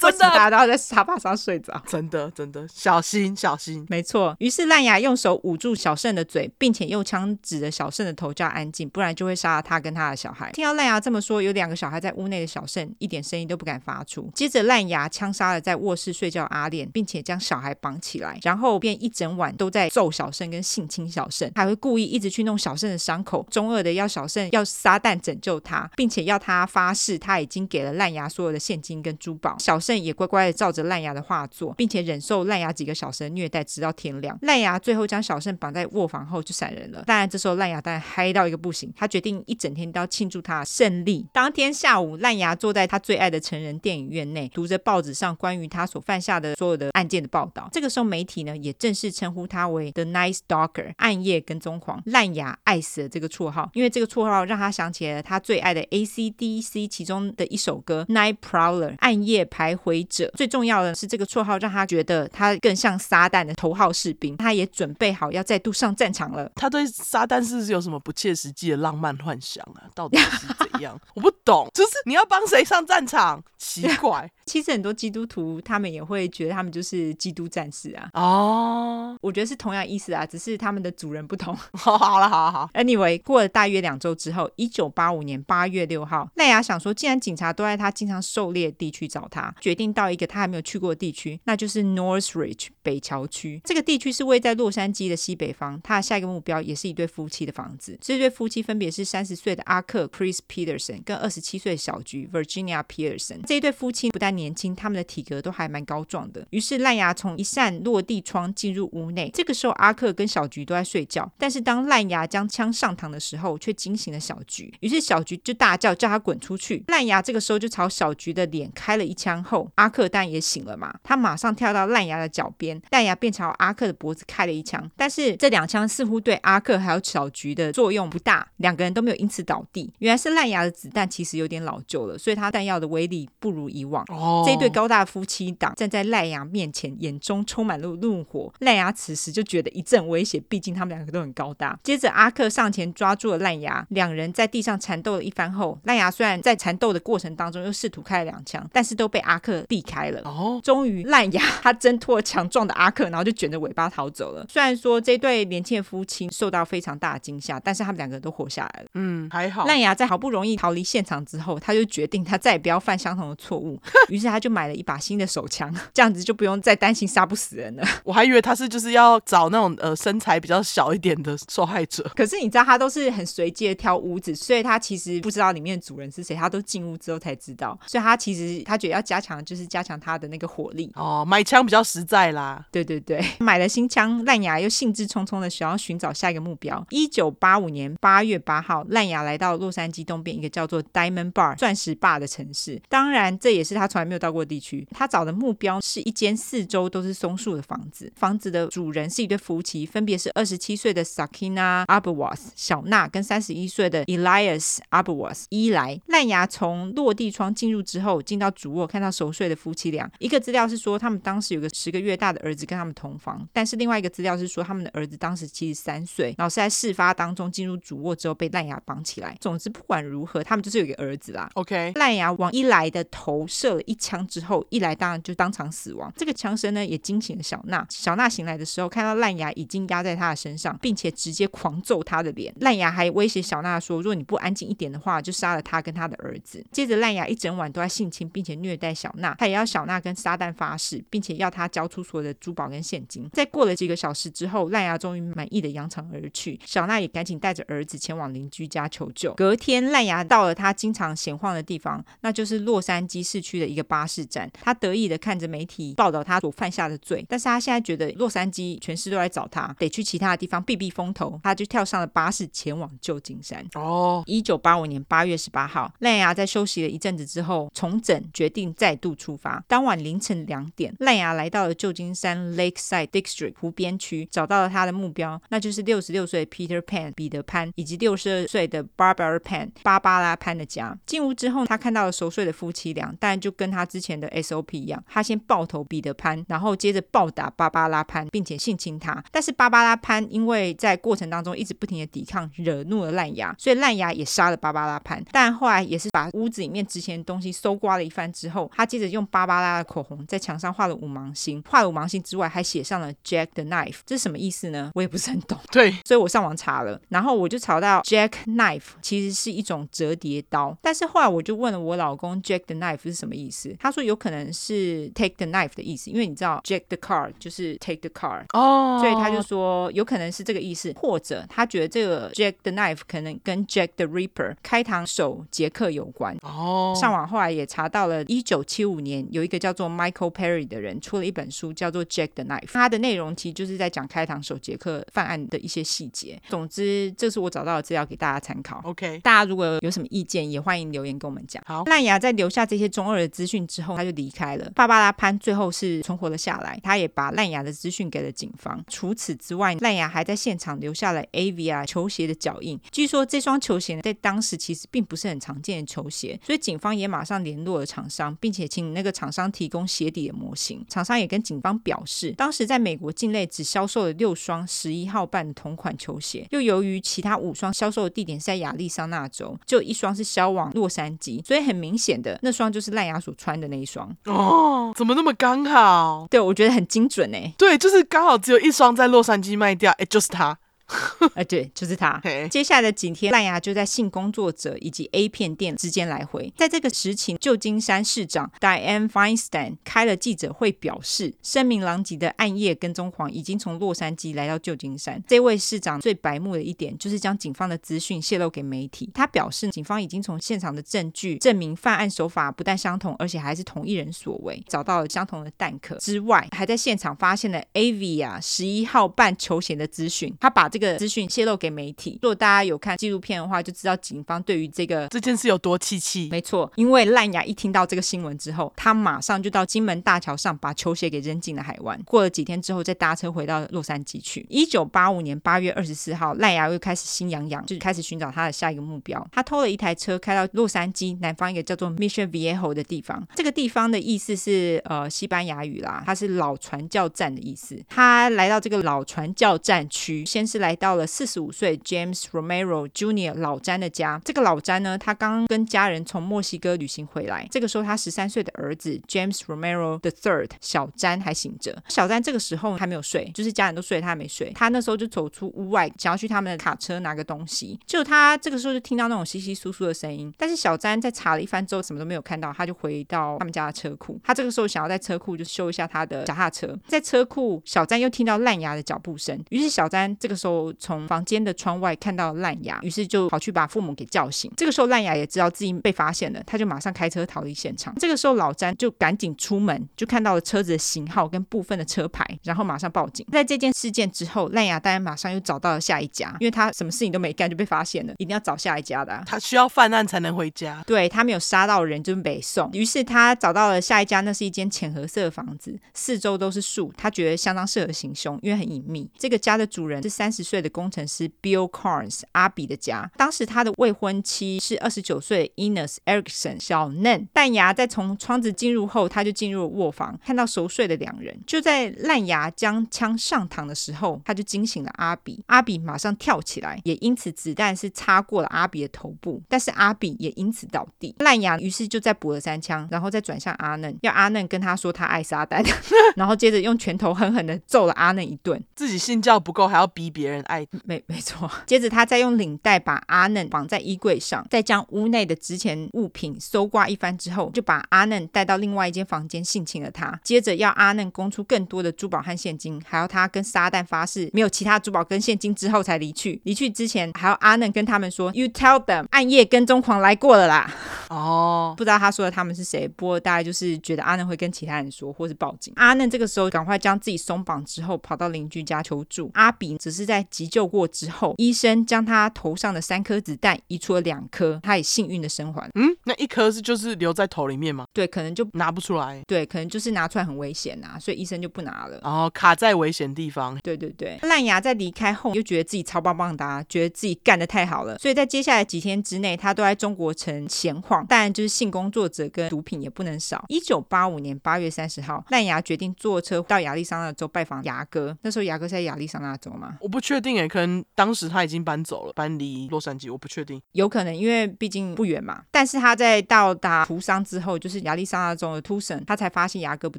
真的，大家都要在沙发上睡着。真的，真的，小心，小心。没错。于是烂牙用手捂住小胜的嘴，并且用枪指着小胜的头，叫安静，不然就会杀了他跟他的小孩。听到烂牙这么说，有两个小孩在屋内的小胜一点声音都不敢发出。接着烂牙枪杀了在卧室睡觉阿练，并且将小孩绑起来，然后便一整晚都在揍小胜跟性侵小胜，还会故意一直去弄小胜的伤口，中二的要小胜要撒旦拯救他，并且要他发誓他已经给了烂牙所有的现金跟珠宝。小圣也乖乖的照着烂牙的话做，并且忍受烂牙几个小时的虐待，直到天亮。烂牙最后将小胜绑在卧房后就闪人了。当然，这时候烂牙当然嗨到一个不行，他决定一整天都要庆祝他的胜利。当天下午，烂牙坐在他最爱的成人电影院内，读着报纸上关于他所犯下的所有的案件的报道。这个时候，媒体呢也正式称呼他为 The Night Stalker，暗夜跟踪狂。烂牙爱死了这个绰号，因为这个绰号让他想起了他最爱的 AC/DC 其中的一首歌 Night Prowler，暗夜徘徊者。最重要的是，这个绰号让他觉得他更像撒旦的头号士兵，他也准备好要再度上战场了。他对撒旦是不是有什么不切实际的浪漫幻想啊？到底是怎样？我不懂，就是你要帮谁上战场？奇 怪。其实很多基督徒他们也会觉得他们就是基督战士啊。哦，我觉得是同样意思啊，只是他们的主人不同。好，好了，好好。Anyway，过了大约两周之后，一九八五年八月六号，赖亚想说，既然警察都在他经常狩猎的地区找他，决定到一个他还没有去过的地区，那就是 Northridge 北桥区。这个地区是位在洛杉矶的西北方。他的下一个目标也是一对夫妻的房子。这对夫妻分别是三十岁的阿克 Chris Peterson 跟二十七岁的小菊 Virginia Peterson。这一对夫妻不但年轻，他们的体格都还蛮高壮的。于是赖牙从一扇落地窗进入屋内。这个时候，阿克跟小菊都在睡觉。但是当烂牙将枪上膛的时候，却惊醒了小菊。于是小菊就大叫，叫他滚出去。烂牙这个时候就朝小菊的脸开了一枪后，阿克当然也醒了嘛。他马上跳到烂牙的脚边，烂牙便朝阿克的脖子开了一枪。但是这两枪似乎对阿克还有小菊的作用不大，两个人都没有因此倒地。原来是烂牙的子弹其实有点老旧了，所以他弹药的威力不如以往。哦，这一对高大夫妻档站在烂牙面前，眼中充满了怒火。烂牙此时就觉得一阵危险，毕竟他们两个都很高大。接着阿克上前抓住了烂牙，两人在地上缠斗了一番后，烂牙虽然在缠斗的过程当中又试图开了两枪，但是都被阿克避开了。哦，终于烂牙他挣脱了强壮的阿克，然后就卷着尾巴逃走了。虽然说这对年轻的夫妻受到非常大的惊吓，但是他们两个都活下来了。嗯，还好。烂牙在好不容易逃离现场之后，他就决定他再也不要犯相同的错误，于是他就买了一把新的手枪，这样子就不用再担心杀不死人了。我还以为他是就是要找那种呃身材比较小一点的受害者，可是你知道他都是很随机的挑屋子，所以他其实不知道里面的主人是谁，他都进屋之后才知道。所以他其实他觉得要加强就是加强他的那个火力哦，买枪比较实在啦。对对对，买了新枪，烂牙又兴致冲冲的想要寻找下一个目标。一九八五年八月八号，烂牙来到洛杉矶东边一个叫做 Diamond Bar 钻石坝的城市。当然，这也是他从来没有到过的地区。他找的目标是一间四周都是松树的房子。房子的主人是一对夫妻，分别是二十七岁的 Sakina Aberwas 小娜跟三十一岁的 Elias Aberwas 伊莱。烂牙从落地窗进入之后，进到主卧，看到熟睡的夫妻俩。一个资料是说，他们当时有个十个月大的儿子跟他们同房，但是另外一个资料是说，他们的儿子当时七十三岁，然后是在事发当中进入主卧之后被烂牙绑起来。总之不管如何，他们就是有一个儿子啦。OK，烂牙往伊莱的头射了一枪之后，伊莱当然就当场死亡。这个枪声呢也惊醒了小娜。小娜醒来的时候，看到烂牙已经压在他的身上，并且直接狂揍他的脸。烂牙还威胁小娜说，如果你不安静一点的话，就杀了他跟他的儿子。接着烂牙一整晚都在性侵并且虐待小娜，他也要小娜跟撒旦发誓，并且要他交出所有的珠宝跟现金。在过了几个小时之后，烂牙终于满意的扬长而去。小娜也赶紧带着儿子前往邻居家求救。隔天，烂牙到了他经常闲晃的地方，那就是洛杉矶市区的一个巴士站。他得意的看着媒体报道他所犯下的罪，但是他现在觉得洛杉矶全市都来找他，得去其他的地方避避风头。他就跳上了巴士前往旧金山。哦，一九八五年八月十八号，赖牙在休息了一阵子之后重整，决定再度出发。当晚凌晨两点，赖牙来到了旧金山 Lakeside District 湖边区，找到了他的目标，那就是六十六岁 Peter Pan 彼得潘以及六十二岁的 Barbara Pan 芭芭拉潘的家。进屋之后，他看到了熟睡的夫妻俩，但就跟他之前的 SOP 一样，他先爆头彼得潘，然后接着暴打芭芭拉潘，并且性侵他。但是芭芭拉潘因为在过程当中一直不停的抵抗，惹怒了烂牙，所以烂牙也杀了芭芭拉潘。但后来也是把屋子里面值钱的东西搜刮了一番之后，他接着用芭芭拉的口红在墙上画了五芒星，画了五芒星之外还写上了 Jack the Knife，这是什么意思呢？我也不是很懂。对，所以我上网查了，然后我就查到 Jack Knife 其实是一种折叠刀，但是后来我就问了我老公 Jack the Knife 是什么意思，他说有可能是 Take the Knife 的意思，因为你知道 Jack the Car 就是 Take the Car 哦，所以他就说有可能是这个意思，或者他觉得这个 Jack the Knife 可能跟 Jack the Ripper 开膛手杰克有关哦。上网后来也查到了，一九九七五年，有一个叫做 Michael Perry 的人出了一本书，叫做《Jack the Knife》，他的内容其实就是在讲开膛手杰克犯案的一些细节。总之，这是我找到的资料给大家参考。OK，大家如果有什么意见，也欢迎留言跟我们讲。好，烂牙在留下这些中二的资讯之后，他就离开了。芭芭拉潘最后是存活了下来，他也把烂牙的资讯给了警方。除此之外，烂牙还在现场留下了 Avia 球鞋的脚印。据说这双球鞋在当时其实并不是很常见的球鞋，所以警方也马上联络了厂商，并且请那个厂商提供鞋底的模型。厂商也跟警方表示，当时在美国境内只销售了六双十一号半的同款球鞋，又由于其他五双销售的地点是在亚利桑那州，就一双是销往洛杉矶，所以很明显的那双就是赖牙所穿的那一双。哦，怎么那么刚好？对，我觉得很精准哎。对，就是刚好只有一双在洛杉矶卖掉，哎，就是他。哎，对，就是他。接下来的几天，赖牙就在性工作者以及 A 片店之间来回。在这个时期，旧金山市长 Dianne Feinstein 开了记者会，表示声名狼藉的暗夜跟踪狂已经从洛杉矶来到旧金山。这位市长最白目的一点，就是将警方的资讯泄露给媒体。他表示，警方已经从现场的证据证明犯案手法不但相同，而且还是同一人所为，找到了相同的弹壳之外，还在现场发现了 Avia 十一号半球鞋的资讯。他把这个资讯泄露给媒体。如果大家有看纪录片的话，就知道警方对于这个这件事有多气气。没错，因为烂牙一听到这个新闻之后，他马上就到金门大桥上把球鞋给扔进了海湾。过了几天之后，再搭车回到洛杉矶去。一九八五年八月二十四号，烂牙又开始心痒痒，就开始寻找他的下一个目标。他偷了一台车，开到洛杉矶南方一个叫做 Mission Viejo 的地方。这个地方的意思是呃西班牙语啦，它是老传教站的意思。他来到这个老传教站区，先是来。来到了四十五岁 James Romero Jr. 老詹的家。这个老詹呢，他刚跟家人从墨西哥旅行回来。这个时候，他十三岁的儿子 James Romero the Third 小詹还醒着。小詹这个时候还没有睡，就是家人都睡，他还没睡。他那时候就走出屋外，想要去他们的卡车拿个东西。就他这个时候就听到那种稀稀疏疏的声音。但是小詹在查了一番之后，什么都没有看到，他就回到他们家的车库。他这个时候想要在车库就修一下他的脚踏车。在车库，小詹又听到烂牙的脚步声。于是小詹这个时候。从房间的窗外看到烂牙，于是就跑去把父母给叫醒。这个时候，烂牙也知道自己被发现了，他就马上开车逃离现场。这个时候，老詹就赶紧出门，就看到了车子的型号跟部分的车牌，然后马上报警。在这件事件之后，烂牙当然马上又找到了下一家，因为他什么事情都没干就被发现了，一定要找下一家的啊。他需要犯案才能回家，对，他没有杀到人就是北宋。于是他找到了下一家，那是一间浅褐色的房子，四周都是树，他觉得相当适合行凶，因为很隐秘。这个家的主人是三十岁。的工程师 Bill Carnes 阿比的家，当时他的未婚妻是二十九岁 Ines Erickson 小嫩。烂牙在从窗子进入后，他就进入了卧房，看到熟睡的两人。就在烂牙将枪上膛的时候，他就惊醒了阿比。阿比马上跳起来，也因此子弹是擦过了阿比的头部，但是阿比也因此倒地。烂牙于是就再补了三枪，然后再转向阿嫩，要阿嫩跟他说他爱撒旦，然后接着用拳头狠狠的揍了阿嫩一顿。自己信教不够，还要逼别人。爱没没错，接着他再用领带把阿嫩绑在衣柜上，再将屋内的值钱物品搜刮一番之后，就把阿嫩带到另外一间房间性侵了他。接着要阿嫩供出更多的珠宝和现金，还要他跟撒旦发誓没有其他珠宝跟现金之后才离去。离去之前还要阿嫩跟他们说：“You tell them，暗夜跟踪狂来过了啦。”哦，不知道他说的他们是谁，不过大概就是觉得阿嫩会跟其他人说，或是报警。阿嫩这个时候赶快将自己松绑之后，跑到邻居家求助。阿比只是在。急救过之后，医生将他头上的三颗子弹移出了两颗，他也幸运的生还。嗯，那一颗是就是留在头里面吗？对，可能就拿不出来。对，可能就是拿出来很危险啊，所以医生就不拿了。哦，卡在危险地方。对对对，烂牙在离开后又觉得自己超棒棒的啊，觉得自己干的太好了，所以在接下来几天之内，他都在中国城闲晃。当然，就是性工作者跟毒品也不能少。一九八五年八月三十号，烂牙决定坐车到亚利桑那州拜访牙哥。那时候牙哥是在亚利桑那州吗？我不确定诶，可能当时他已经搬走了，搬离洛杉矶，我不确定，有可能，因为毕竟不远嘛。但是他在到达图桑之后，就是亚利桑那州的图森，他才发现牙哥不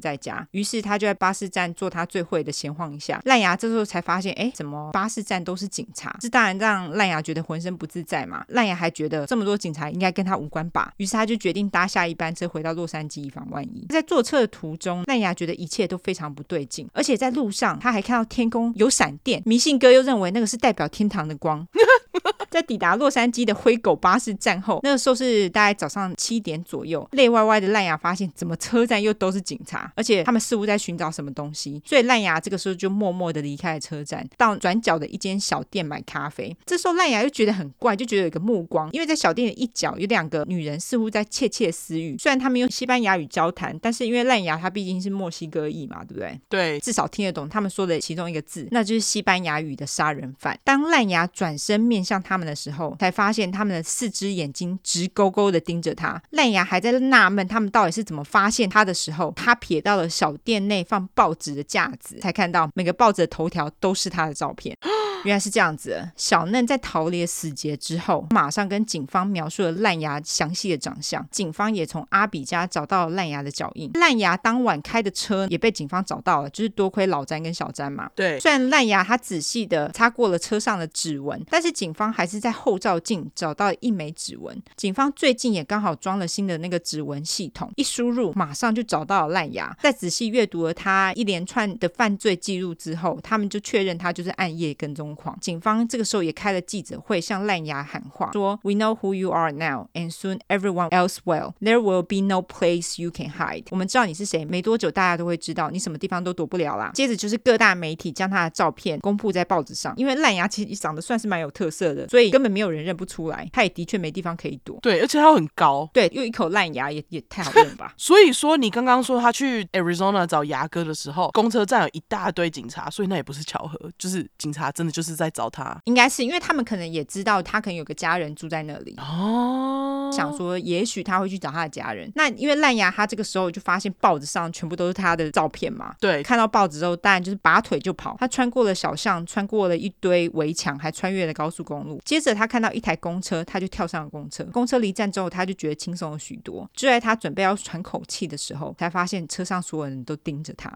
在家，于是他就在巴士站做他最会的闲晃一下。烂牙这时候才发现，哎，怎么巴士站都是警察？这当然让烂牙觉得浑身不自在嘛。烂牙还觉得这么多警察应该跟他无关吧，于是他就决定搭下一班车回到洛杉矶，以防万一。在坐车的途中，烂牙觉得一切都非常不对劲，而且在路上他还看到天空有闪电。迷信哥又认为那个是代表天堂的光。在抵达洛杉矶的灰狗巴士站后，那个时候是大概早上七点左右，累歪歪的烂牙发现怎么车站又都是警察，而且他们似乎在寻找什么东西，所以烂牙这个时候就默默的离开了车站，到转角的一间小店买咖啡。这时候烂牙又觉得很怪，就觉得有一个目光，因为在小店的一角有两个女人似乎在窃窃私语，虽然他们用西班牙语交谈，但是因为烂牙他毕竟是墨西哥裔嘛，对不对？对，至少听得懂他们说的其中一个字，那就是西班牙语的杀人犯。当烂牙转身面向他们的时候，才发现他们的四只眼睛直勾勾的盯着他。烂牙还在纳闷他们到底是怎么发现他的时候，他瞥到了小店内放报纸的架子，才看到每个报纸的头条都是他的照片。原来是这样子，小嫩在逃离死结之后，马上跟警方描述了烂牙详细的长相。警方也从阿比家找到了烂牙的脚印。烂牙当晚开的车也被警方找到了，就是多亏老詹跟小詹嘛。对，虽然烂牙他仔细的擦过了车上的指纹，但是警方还是在后照镜找到一枚指纹。警方最近也刚好装了新的那个指纹系统，一输入马上就找到了烂牙。在仔细阅读了他一连串的犯罪记录之后，他们就确认他就是暗夜跟踪。警方这个时候也开了记者会，向烂牙喊话说：“We know who you are now, and soon everyone else will. There will be no place you can hide.” 我们知道你是谁，没多久大家都会知道你什么地方都躲不了啦。接着就是各大媒体将他的照片公布在报纸上，因为烂牙其实长得算是蛮有特色的，所以根本没有人认不出来。他也的确没地方可以躲。对，而且他很高，对，又一口烂牙也也太好认了吧。所以说你刚刚说他去 Arizona 找牙哥的时候，公车站有一大堆警察，所以那也不是巧合，就是警察真的就是在找他，应该是因为他们可能也知道他可能有个家人住在那里哦，想说也许他会去找他的家人。那因为烂牙他这个时候就发现报纸上全部都是他的照片嘛，对，看到报纸之后当然就是拔腿就跑。他穿过了小巷，穿过了一堆围墙，还穿越了高速公路。接着他看到一台公车，他就跳上了公车。公车离站之后，他就觉得轻松了许多。就在他准备要喘口气的时候，才发现车上所有人都盯着他。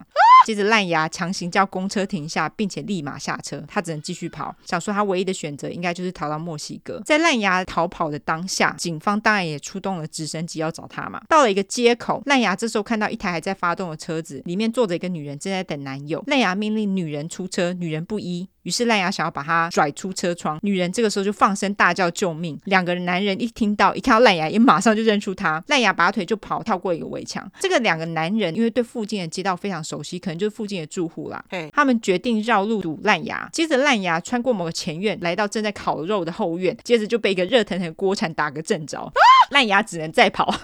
接着烂牙强行叫公车停下，并且立马下车，他只能继续跑。想说他唯一的选择应该就是逃到墨西哥。在烂牙逃跑的当下，警方当然也出动了直升机要找他嘛。到了一个街口，烂牙这时候看到一台还在发动的车子，里面坐着一个女人正在等男友。烂牙命令女人出车，女人不依。于是烂牙想要把他拽出车窗，女人这个时候就放声大叫救命。两个男人一听到，一看到烂牙，也马上就认出他。烂牙拔腿就跑，跳过一个围墙。这个两个男人因为对附近的街道非常熟悉，可能就是附近的住户啦。嘿他们决定绕路堵烂牙。接着烂牙穿过某个前院，来到正在烤肉的后院，接着就被一个热腾腾的锅铲打个正着。啊、烂牙只能再跑。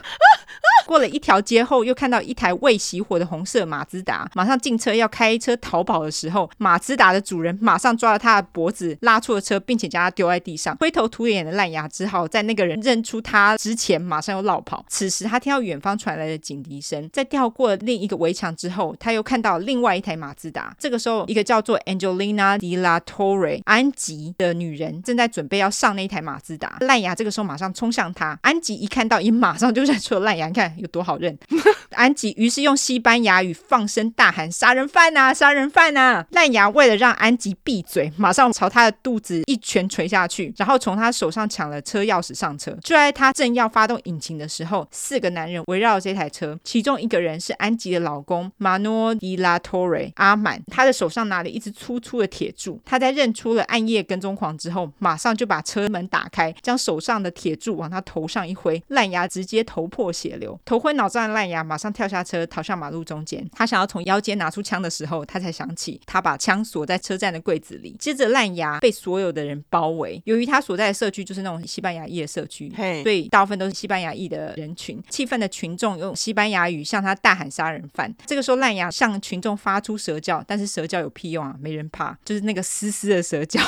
啊过了一条街后，又看到一台未熄火的红色马自达，马上进车要开车逃跑的时候，马自达的主人马上抓了他的脖子，拉出了车，并且将他丢在地上。灰头土脸的烂牙只好在那个人认出他之前，马上又落跑。此时他听到远方传来的警笛声，在跳过了另一个围墙之后，他又看到另外一台马自达。这个时候，一个叫做 Angelina De La Torre 安吉的女人正在准备要上那一台马自达。烂牙这个时候马上冲向他，安吉一看到，也马上就认出了烂牙，你看。有多好认？安吉于是用西班牙语放声大喊：“杀人犯呐，杀人犯呐！”烂牙为了让安吉闭嘴，马上朝他的肚子一拳捶下去，然后从他手上抢了车钥匙上车。就在他正要发动引擎的时候，四个男人围绕这台车，其中一个人是安吉的老公 Manuel de la Torre 阿满，他的手上拿了一支粗粗的铁柱。他在认出了暗夜跟踪狂之后，马上就把车门打开，将手上的铁柱往他头上一挥，烂牙直接头破血流。头昏脑胀的烂牙马上跳下车，逃向马路中间。他想要从腰间拿出枪的时候，他才想起他把枪锁在车站的柜子里。接着，烂牙被所有的人包围。由于他所在的社区就是那种西班牙裔的社区.所以大部分都是西班牙裔的人群。气愤的群众用西班牙语向他大喊“杀人犯”。这个时候，烂牙向群众发出蛇叫，但是蛇叫有屁用啊？没人怕，就是那个嘶嘶的蛇叫。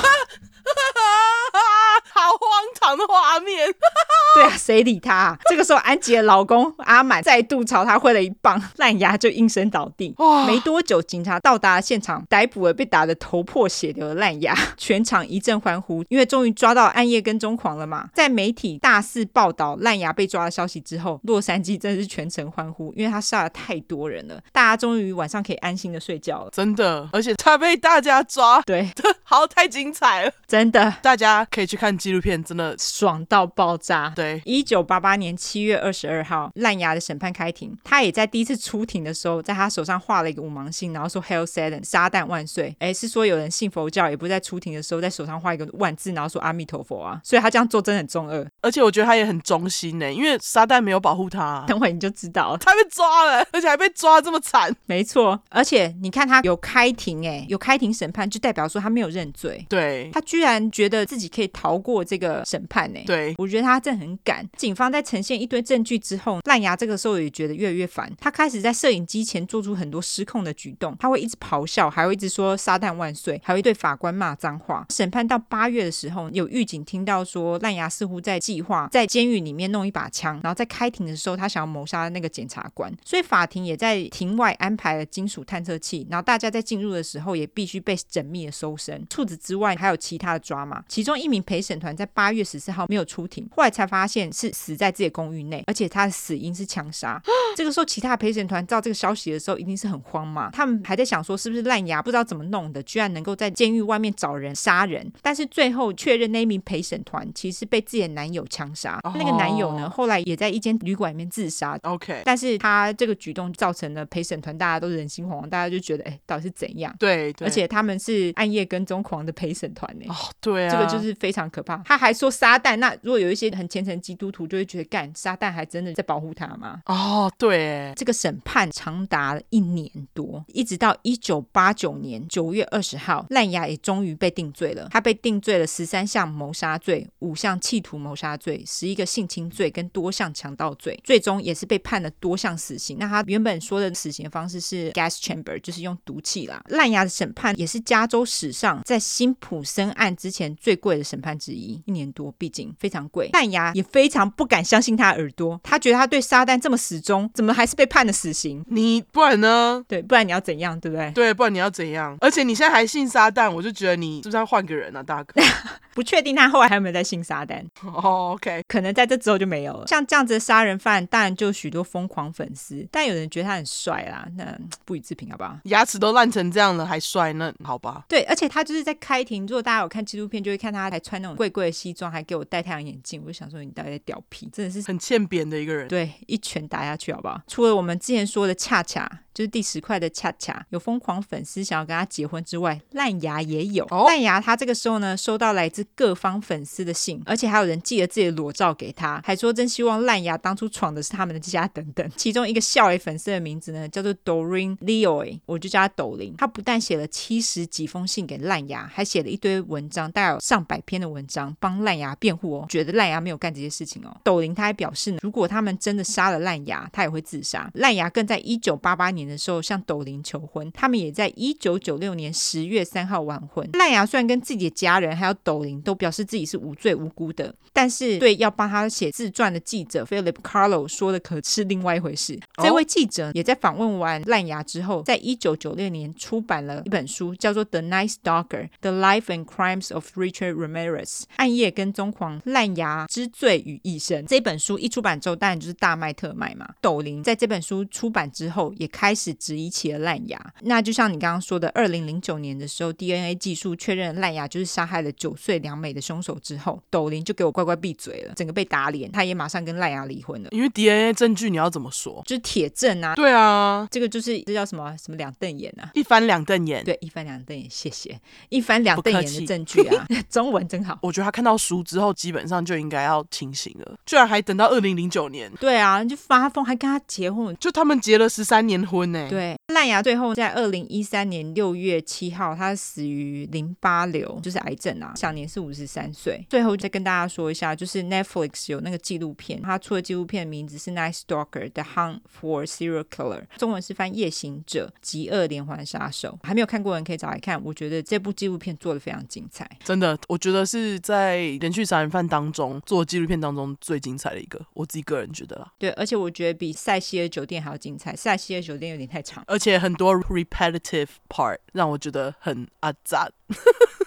好荒唐的画面，对啊，谁理他啊？这个时候，安吉的老公阿满再度朝他挥了一棒，烂牙就应声倒地。哇没多久，警察到达现场，逮捕了被打得头破血流的烂牙，全场一阵欢呼，因为终于抓到暗夜跟踪狂了嘛。在媒体大肆报道烂牙被抓的消息之后，洛杉矶真的是全城欢呼，因为他杀了太多人了，大家终于晚上可以安心的睡觉了。真的，而且他被大家抓，对，好，太精彩了，真的，大家可以去看纪录片，真的爽到爆炸。对。一九八八年七月二十二号，烂牙的审判开庭，他也在第一次出庭的时候，在他手上画了一个五芒星，然后说 “Hell Satan”，撒旦万岁。哎，是说有人信佛教，也不是在出庭的时候在手上画一个万字，然后说阿弥陀佛啊。所以他这样做真的很中二，而且我觉得他也很忠心呢，因为撒旦没有保护他。等会你就知道，他被抓了，而且还被抓这么惨。没错，而且你看他有开庭，哎，有开庭审判，就代表说他没有认罪。对，他居然觉得自己可以逃过这个审判呢。对，我觉得他真的很敢。警方在呈现一堆证据之后，烂牙这个时候也觉得越来越烦，他开始在摄影机前做出很多失控的举动，他会一直咆哮，还会一直说“撒旦万岁”，还会对法官骂脏话。审判到八月的时候，有狱警听到说烂牙似乎在计划在监狱里面弄一把枪，然后在开庭的时候，他想要谋杀那个检察官，所以法庭也在庭外安排了金属探测器，然后大家在进入的时候也必须被缜密的搜身。除此之外，还有其他的抓马，其中一名陪审团在八月十四号没有出庭，后来才发现是死在自己的公寓内，而且他的死因是枪杀。这个时候，其他陪审团知道这个消息的时候，一定是很慌嘛，他们还在想说是不是烂牙不知道怎么弄的，居然能够在监狱外面找人杀人。但是最后确认那一名陪审团其实是被自己的男友枪杀，oh. 那个男友呢，后来也在一间旅馆里面自杀。OK，但是他这个举动造成了陪审团大家都人心惶惶，大家就觉得哎，到底是怎样？对，对，而且他们是暗夜跟踪狂的陪审团呢。哦，oh, 对啊，这个就是非常可怕。他还说撒旦，那如果有一些很虔诚基督徒就会觉得，干撒旦还真的在保护他吗？哦，oh, 对，这个审判长达一年多，一直到一九八九年九月二十号，烂牙也终于被定罪了。他被定罪了十三项谋杀罪、五项企图谋杀罪、十一个性侵罪跟多项强盗罪，最终也是被判了多项死刑。那他原本说的死刑的方式是 gas chamber，就是用毒气啦。烂牙的审判也是加州史上在辛普森案之前最贵的审判之一，一年多，毕竟非常贵。烂牙也非常不敢相信他的耳朵，他觉得他对撒旦这么死忠，怎么还是被判了死刑？你不然呢？对，不然你要怎样，对不对？对，不然你要怎样？而且你现在还信撒旦，我就觉得你是不是要换个人啊，大哥？不确定他后来还有没有在信撒旦。哦、oh，OK，可能在这之后就没有了。像这样子的杀人犯，当然就有许多疯狂粉丝，但有人觉得他很帅啦，那不予置评，好不好？牙齿都烂成这样了还帅，那好吧？对，而且他就是在开庭，如果大家有看纪录片，就会看他还穿那种贵贵的西装，还给我戴太阳眼镜，我就想说你到底在屌皮？真的是很欠扁的一个人。对，一拳打下去，好不好？除了我们之前说的恰恰。就是第十块的恰恰有疯狂粉丝想要跟他结婚之外，烂牙也有。哦烂、oh. 牙他这个时候呢，收到来自各方粉丝的信，而且还有人寄了自己的裸照给他，还说真希望烂牙当初闯的是他们的家等等。其中一个笑脸粉丝的名字呢，叫做 Doreen Leoy，我就叫他抖林。他不但写了七十几封信给烂牙，还写了一堆文章，大概有上百篇的文章，帮烂牙辩护哦，觉得烂牙没有干这些事情哦。斗林他还表示呢，如果他们真的杀了烂牙，他也会自杀。烂牙更在一九八八年。的时候向斗林求婚，他们也在一九九六年十月三号完婚。烂牙虽然跟自己的家人还有斗林都表示自己是无罪无辜的，但是对要帮他写自传的记者 Philip Carlo 说的可是另外一回事。哦、这位记者也在访问完烂牙之后，在一九九六年出版了一本书，叫做《The Night Stalker: The Life and Crimes of Richard Ramirez》暗夜跟踪狂烂牙之罪与一生。这本书一出版之后，当然就是大卖特卖嘛。抖琳在这本书出版之后，也开。始质疑起了烂牙，那就像你刚刚说的，二零零九年的时候，DNA 技术确认烂牙就是杀害了九岁两美的凶手之后，抖琳就给我乖乖闭嘴了，整个被打脸，他也马上跟烂牙离婚了。因为 DNA 证据你要怎么说？就是铁证啊。对啊，这个就是这叫什么什么两瞪眼啊？一翻两瞪眼。对，一翻两瞪眼，谢谢。一翻两瞪眼的证据啊，中文真好。我觉得他看到书之后，基本上就应该要清醒了，居然还等到二零零九年。对啊，就发疯，还跟他结婚，就他们结了十三年婚呢、欸。对。烂牙最后在二零一三年六月七号，他死于淋巴瘤，就是癌症啊，享年是五十三岁。最后再跟大家说一下，就是 Netflix 有那个纪录片，他出的纪录片名字是《Night Stalker: The Hunt for Serial Killer》，中文是翻《夜行者：极恶连环杀手》。还没有看过的人可以找来看，我觉得这部纪录片做的非常精彩。真的，我觉得是在连续杀人犯当中做纪录片当中最精彩的一个，我自己个人觉得啦。对，而且我觉得比《塞西尔酒店》还要精彩，《塞西尔酒店》有点太长，而且很多 repetitive part 让我觉得很阿杂。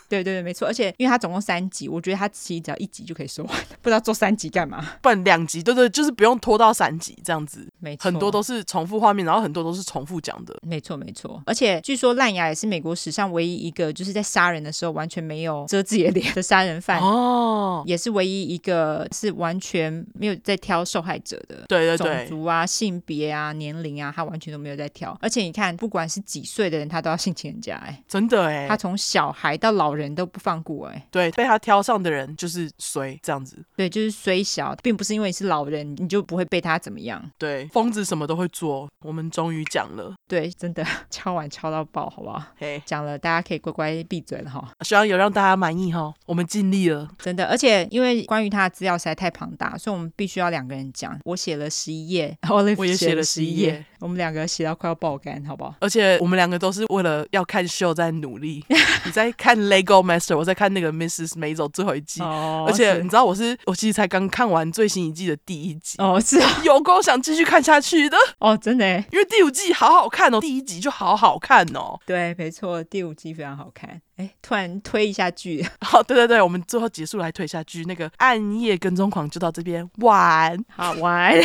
对对对，没错。而且因为它总共三集，我觉得它其实只要一集就可以说完，不知道做三集干嘛？不然两集，对对，就是不用拖到三集这样子。没错，很多都是重复画面，然后很多都是重复讲的。没错没错。而且据说烂牙也是美国史上唯一一个就是在杀人的时候完全没有遮自己的脸的杀人犯哦，也是唯一一个是完全没有在挑受害者的。对对对，种族啊、性别啊、年龄啊，他完全都没有在挑。而且你看，不管是几岁的人，他都要性侵人家，哎，真的哎，他从小孩到老人都不放过，哎，对，被他挑上的人就是衰这样子，对，就是衰小，并不是因为你是老人你就不会被他怎么样，对，疯子什么都会做。我们终于讲了，对，真的 敲碗敲到爆，好不好？嘿，讲了，大家可以乖乖闭嘴了哈。希望有让大家满意哈，我们尽力了，真的。而且因为关于他的资料实在太庞大，所以我们必须要两个人讲。我写了十一页，我也写了十一页。我们两个写到快要爆肝，好不好？而且我们两个都是为了要看秀在努力。你在看《Lego Master》，我在看那个《Mrs. Maisel》最后一季。哦。而且你知道，我是我其实才刚看完最新一季的第一集。哦，是啊。有够想继续看下去的。哦，真的。因为第五季好好看哦，第一集就好好看哦。对，没错，第五季非常好看。哎，突然推一下剧。好，对对对，我们最后结束来推一下剧。那个《暗夜跟踪狂》就到这边，晚好玩。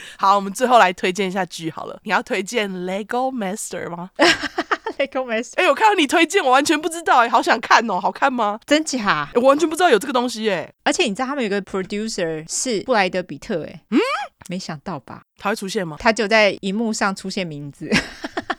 好，我们最后来推荐一下剧好了。你要推荐《Lego Master》吗？Lego Master，哎，我看到你推荐，我完全不知道，哎，好想看哦，好看吗？真假？我完全不知道有这个东西，哎。而且你知道他们有个 producer 是布莱德比特，哎，嗯，没想到吧？他会出现吗？他就在荧幕上出现名字。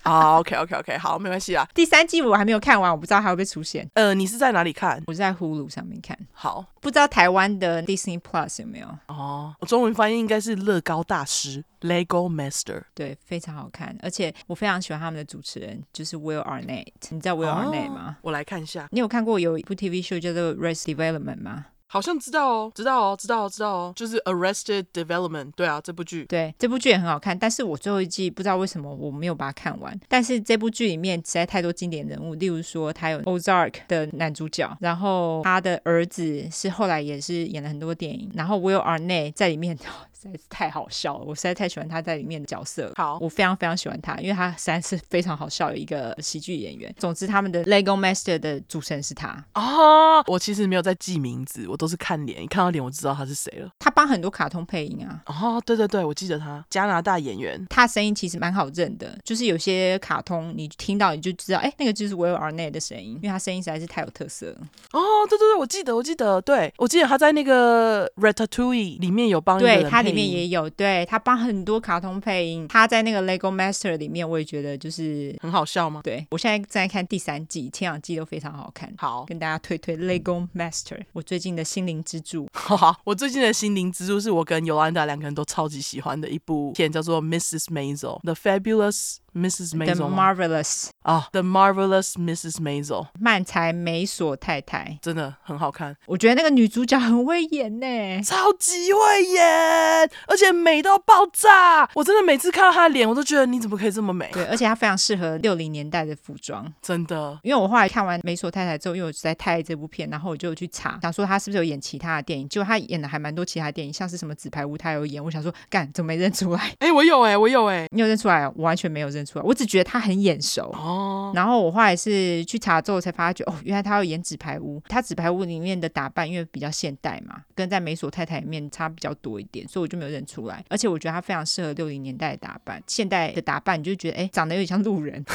好、oh，OK，OK，OK，、okay, okay, okay, 好，没关系啦。第三季我还没有看完，我不知道还会不会出现。呃，你是在哪里看？我是在 Hulu 上面看。好，不知道台湾的 Disney Plus 有没有？哦，我中文翻译应该是乐高大师 Lego Master。对，非常好看，而且我非常喜欢他们的主持人，就是 Will Arnett。你知道 Will Arnett 吗？我来看一下。你有看过有一部 TV show 叫做 Arrested Development 吗？好像知道哦，知道哦，知道哦，知道哦，就是 Arrested Development，对啊，这部剧，对，这部剧也很好看，但是我最后一季不知道为什么我没有把它看完。但是这部剧里面实在太多经典人物，例如说他有 Ozark 的男主角，然后他的儿子是后来也是演了很多电影，然后 Will Arnett 在里面。实在是太好笑了，我实在太喜欢他在里面的角色。好，我非常非常喜欢他，因为他实在是非常好笑的一个喜剧演员。总之，他们的 Lego Master 的主持人是他。哦，我其实没有在记名字，我都是看脸，一看到脸我知道他是谁了。他帮很多卡通配音啊。哦，对对对，我记得他，加拿大演员，他声音其实蛮好认的，就是有些卡通你听到你就知道，哎，那个就是 Will Arnett 的声音，因为他声音实在是太有特色了。哦，对对对，我记得，我记得，对，我记得他在那个 Ratatouille 里面有帮对，他里面也有对。他帮很多卡通配音，他在那个 Lego Master 里面，我也觉得就是很好笑吗？对，我现在正在看第三季，前两季都非常好看。好，跟大家推推 Lego Master，我最近的心灵支柱。好，我最近的心灵支柱是我跟尤兰达两个人都超级喜欢的一部片，叫做 Mrs. Maisel The Fabulous Mrs. Maisel The Marvelous 啊、oh,，The Marvelous Mrs. Maisel 漫才美索太太真的很好看，我觉得那个女主角很会演呢，超级会演，而且美到爆炸。我真的每次看到她的脸，我都觉得你怎么可以这么美？对，而且她非常适合六零年代的服装，真的。因为我后来看完美索太太之后，因为我实在太爱这部片，然后我就去查，想说她是不是有演其他的电影，结果她演的还蛮多其他电影，像是什么纸牌屋她有演，我想说干怎么没认出来？哎、欸，我有哎、欸，我有哎、欸，你有认出来？我完全没有认出来，我只觉得他很眼熟哦。然后我后来是去查之后才发觉，哦，原来他要演纸牌屋。他纸牌屋里面的打扮因为比较现代嘛，跟在美索太太里面差比较多一点，所以我就没有认出来。而且我觉得他非常适合六零年代的打扮，现代的打扮你就觉得哎，长得有点像路人。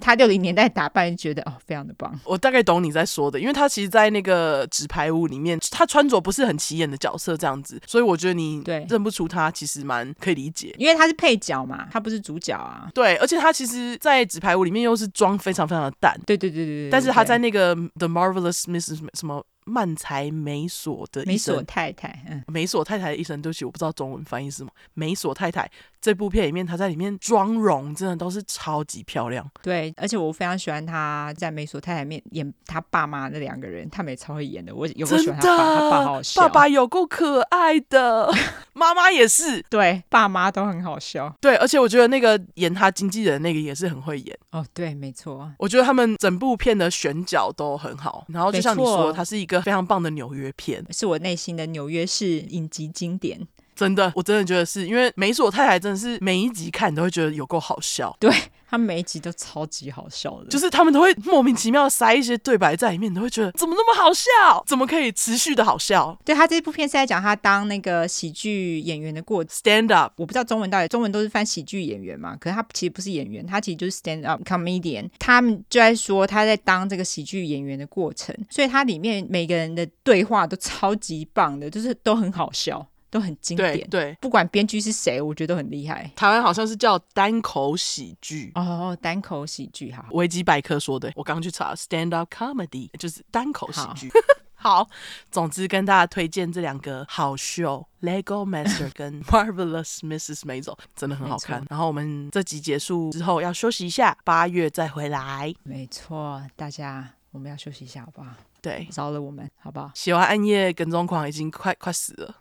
他六零年代打扮就觉得哦，非常的棒。我大概懂你在说的，因为他其实，在那个纸牌屋里面，他穿着不是很起眼的角色这样子，所以我觉得你对认不出他其实蛮可以理解，因为他是配角嘛，他不是主角啊。对，而且他其实，在纸牌屋里面又是装非常非常的淡。对对对对对。但是他在那个 The Marvelous Mrs. 什么？曼才美索的美索太太，嗯，美索太太的一生，对不起，我不知道中文翻译是什么。美索太太这部片里面，她在里面妆容真的都是超级漂亮。对，而且我非常喜欢她在美索太太面演她爸妈那两个人，他们也超会演的。我有够喜欢她爸，她爸好好笑，爸爸有够可爱的，妈妈也是，对，爸妈都很好笑。对，而且我觉得那个演他经纪人那个也是很会演。哦，对，没错，我觉得他们整部片的选角都很好。然后就像你说，他是一个。非常棒的纽约片，是我内心的纽约式影集经典。真的，我真的觉得是因为美索太太真的是每一集看你都会觉得有够好笑。对，他每一集都超级好笑的，就是他们都会莫名其妙塞一些对白在里面，你都会觉得怎么那么好笑？怎么可以持续的好笑？对，他这部片是在讲他当那个喜剧演员的过程，stand up。我不知道中文到底，中文都是翻喜剧演员嘛？可是他其实不是演员，他其实就是 stand up comedian。他们就在说他在当这个喜剧演员的过程，所以他里面每个人的对话都超级棒的，就是都很好笑。都很经典，对，对，不管编剧是谁，我觉得都很厉害。台湾好像是叫单口喜剧哦，单口喜剧哈，维基百科说的，我刚刚去查，stand up comedy 就是单口喜剧。好，好，总之跟大家推荐这两个好秀，Lego Master 跟 Marvelous Mrs. Maisel 真的很好看。然后我们这集结束之后要休息一下，八月再回来。没错，大家我们要休息一下，好不好？对，饶了我们，好不好？喜欢暗夜跟踪狂已经快快死了。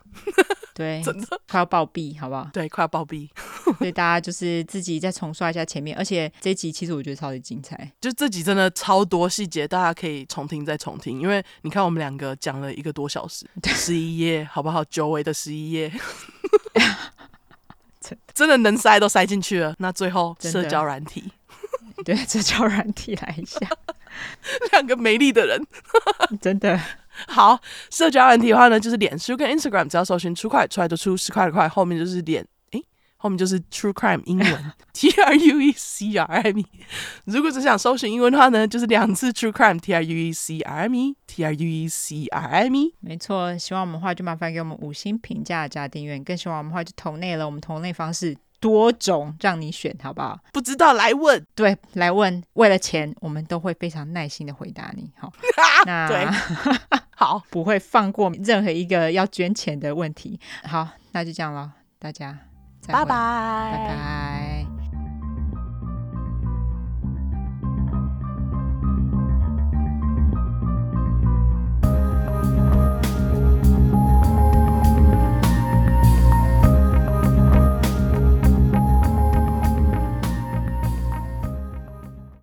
对，真的快要暴毙，好不好？对，快要暴毙，所以大家就是自己再重刷一下前面，而且这一集其实我觉得超级精彩，就这集真的超多细节，大家可以重听再重听，因为你看我们两个讲了一个多小时，十一页，好不好？久违的十一页，真的能塞都塞进去了。那最后社交软体，对，社交软体来一下，两个美丽的人，真的。好，社交软体的话呢，就是脸书跟 Instagram，只要搜寻 True 块出来就出十块的块，后面就是脸，诶，后面就是 True Crime 英文 T R U E C R I M E。如果只想搜寻英文的话呢，就是两次 True Crime T R U E C R I M E T R U E C R I M E。没错，喜欢我们的话就麻烦给我们五星评价加订阅，更喜欢我们的话就投内了，我们投内方式。多种让你选，好不好？不知道来问，对，来问。为了钱，我们都会非常耐心的回答你。好，那对，好，不会放过任何一个要捐钱的问题。好，那就这样了，大家，拜拜，拜拜。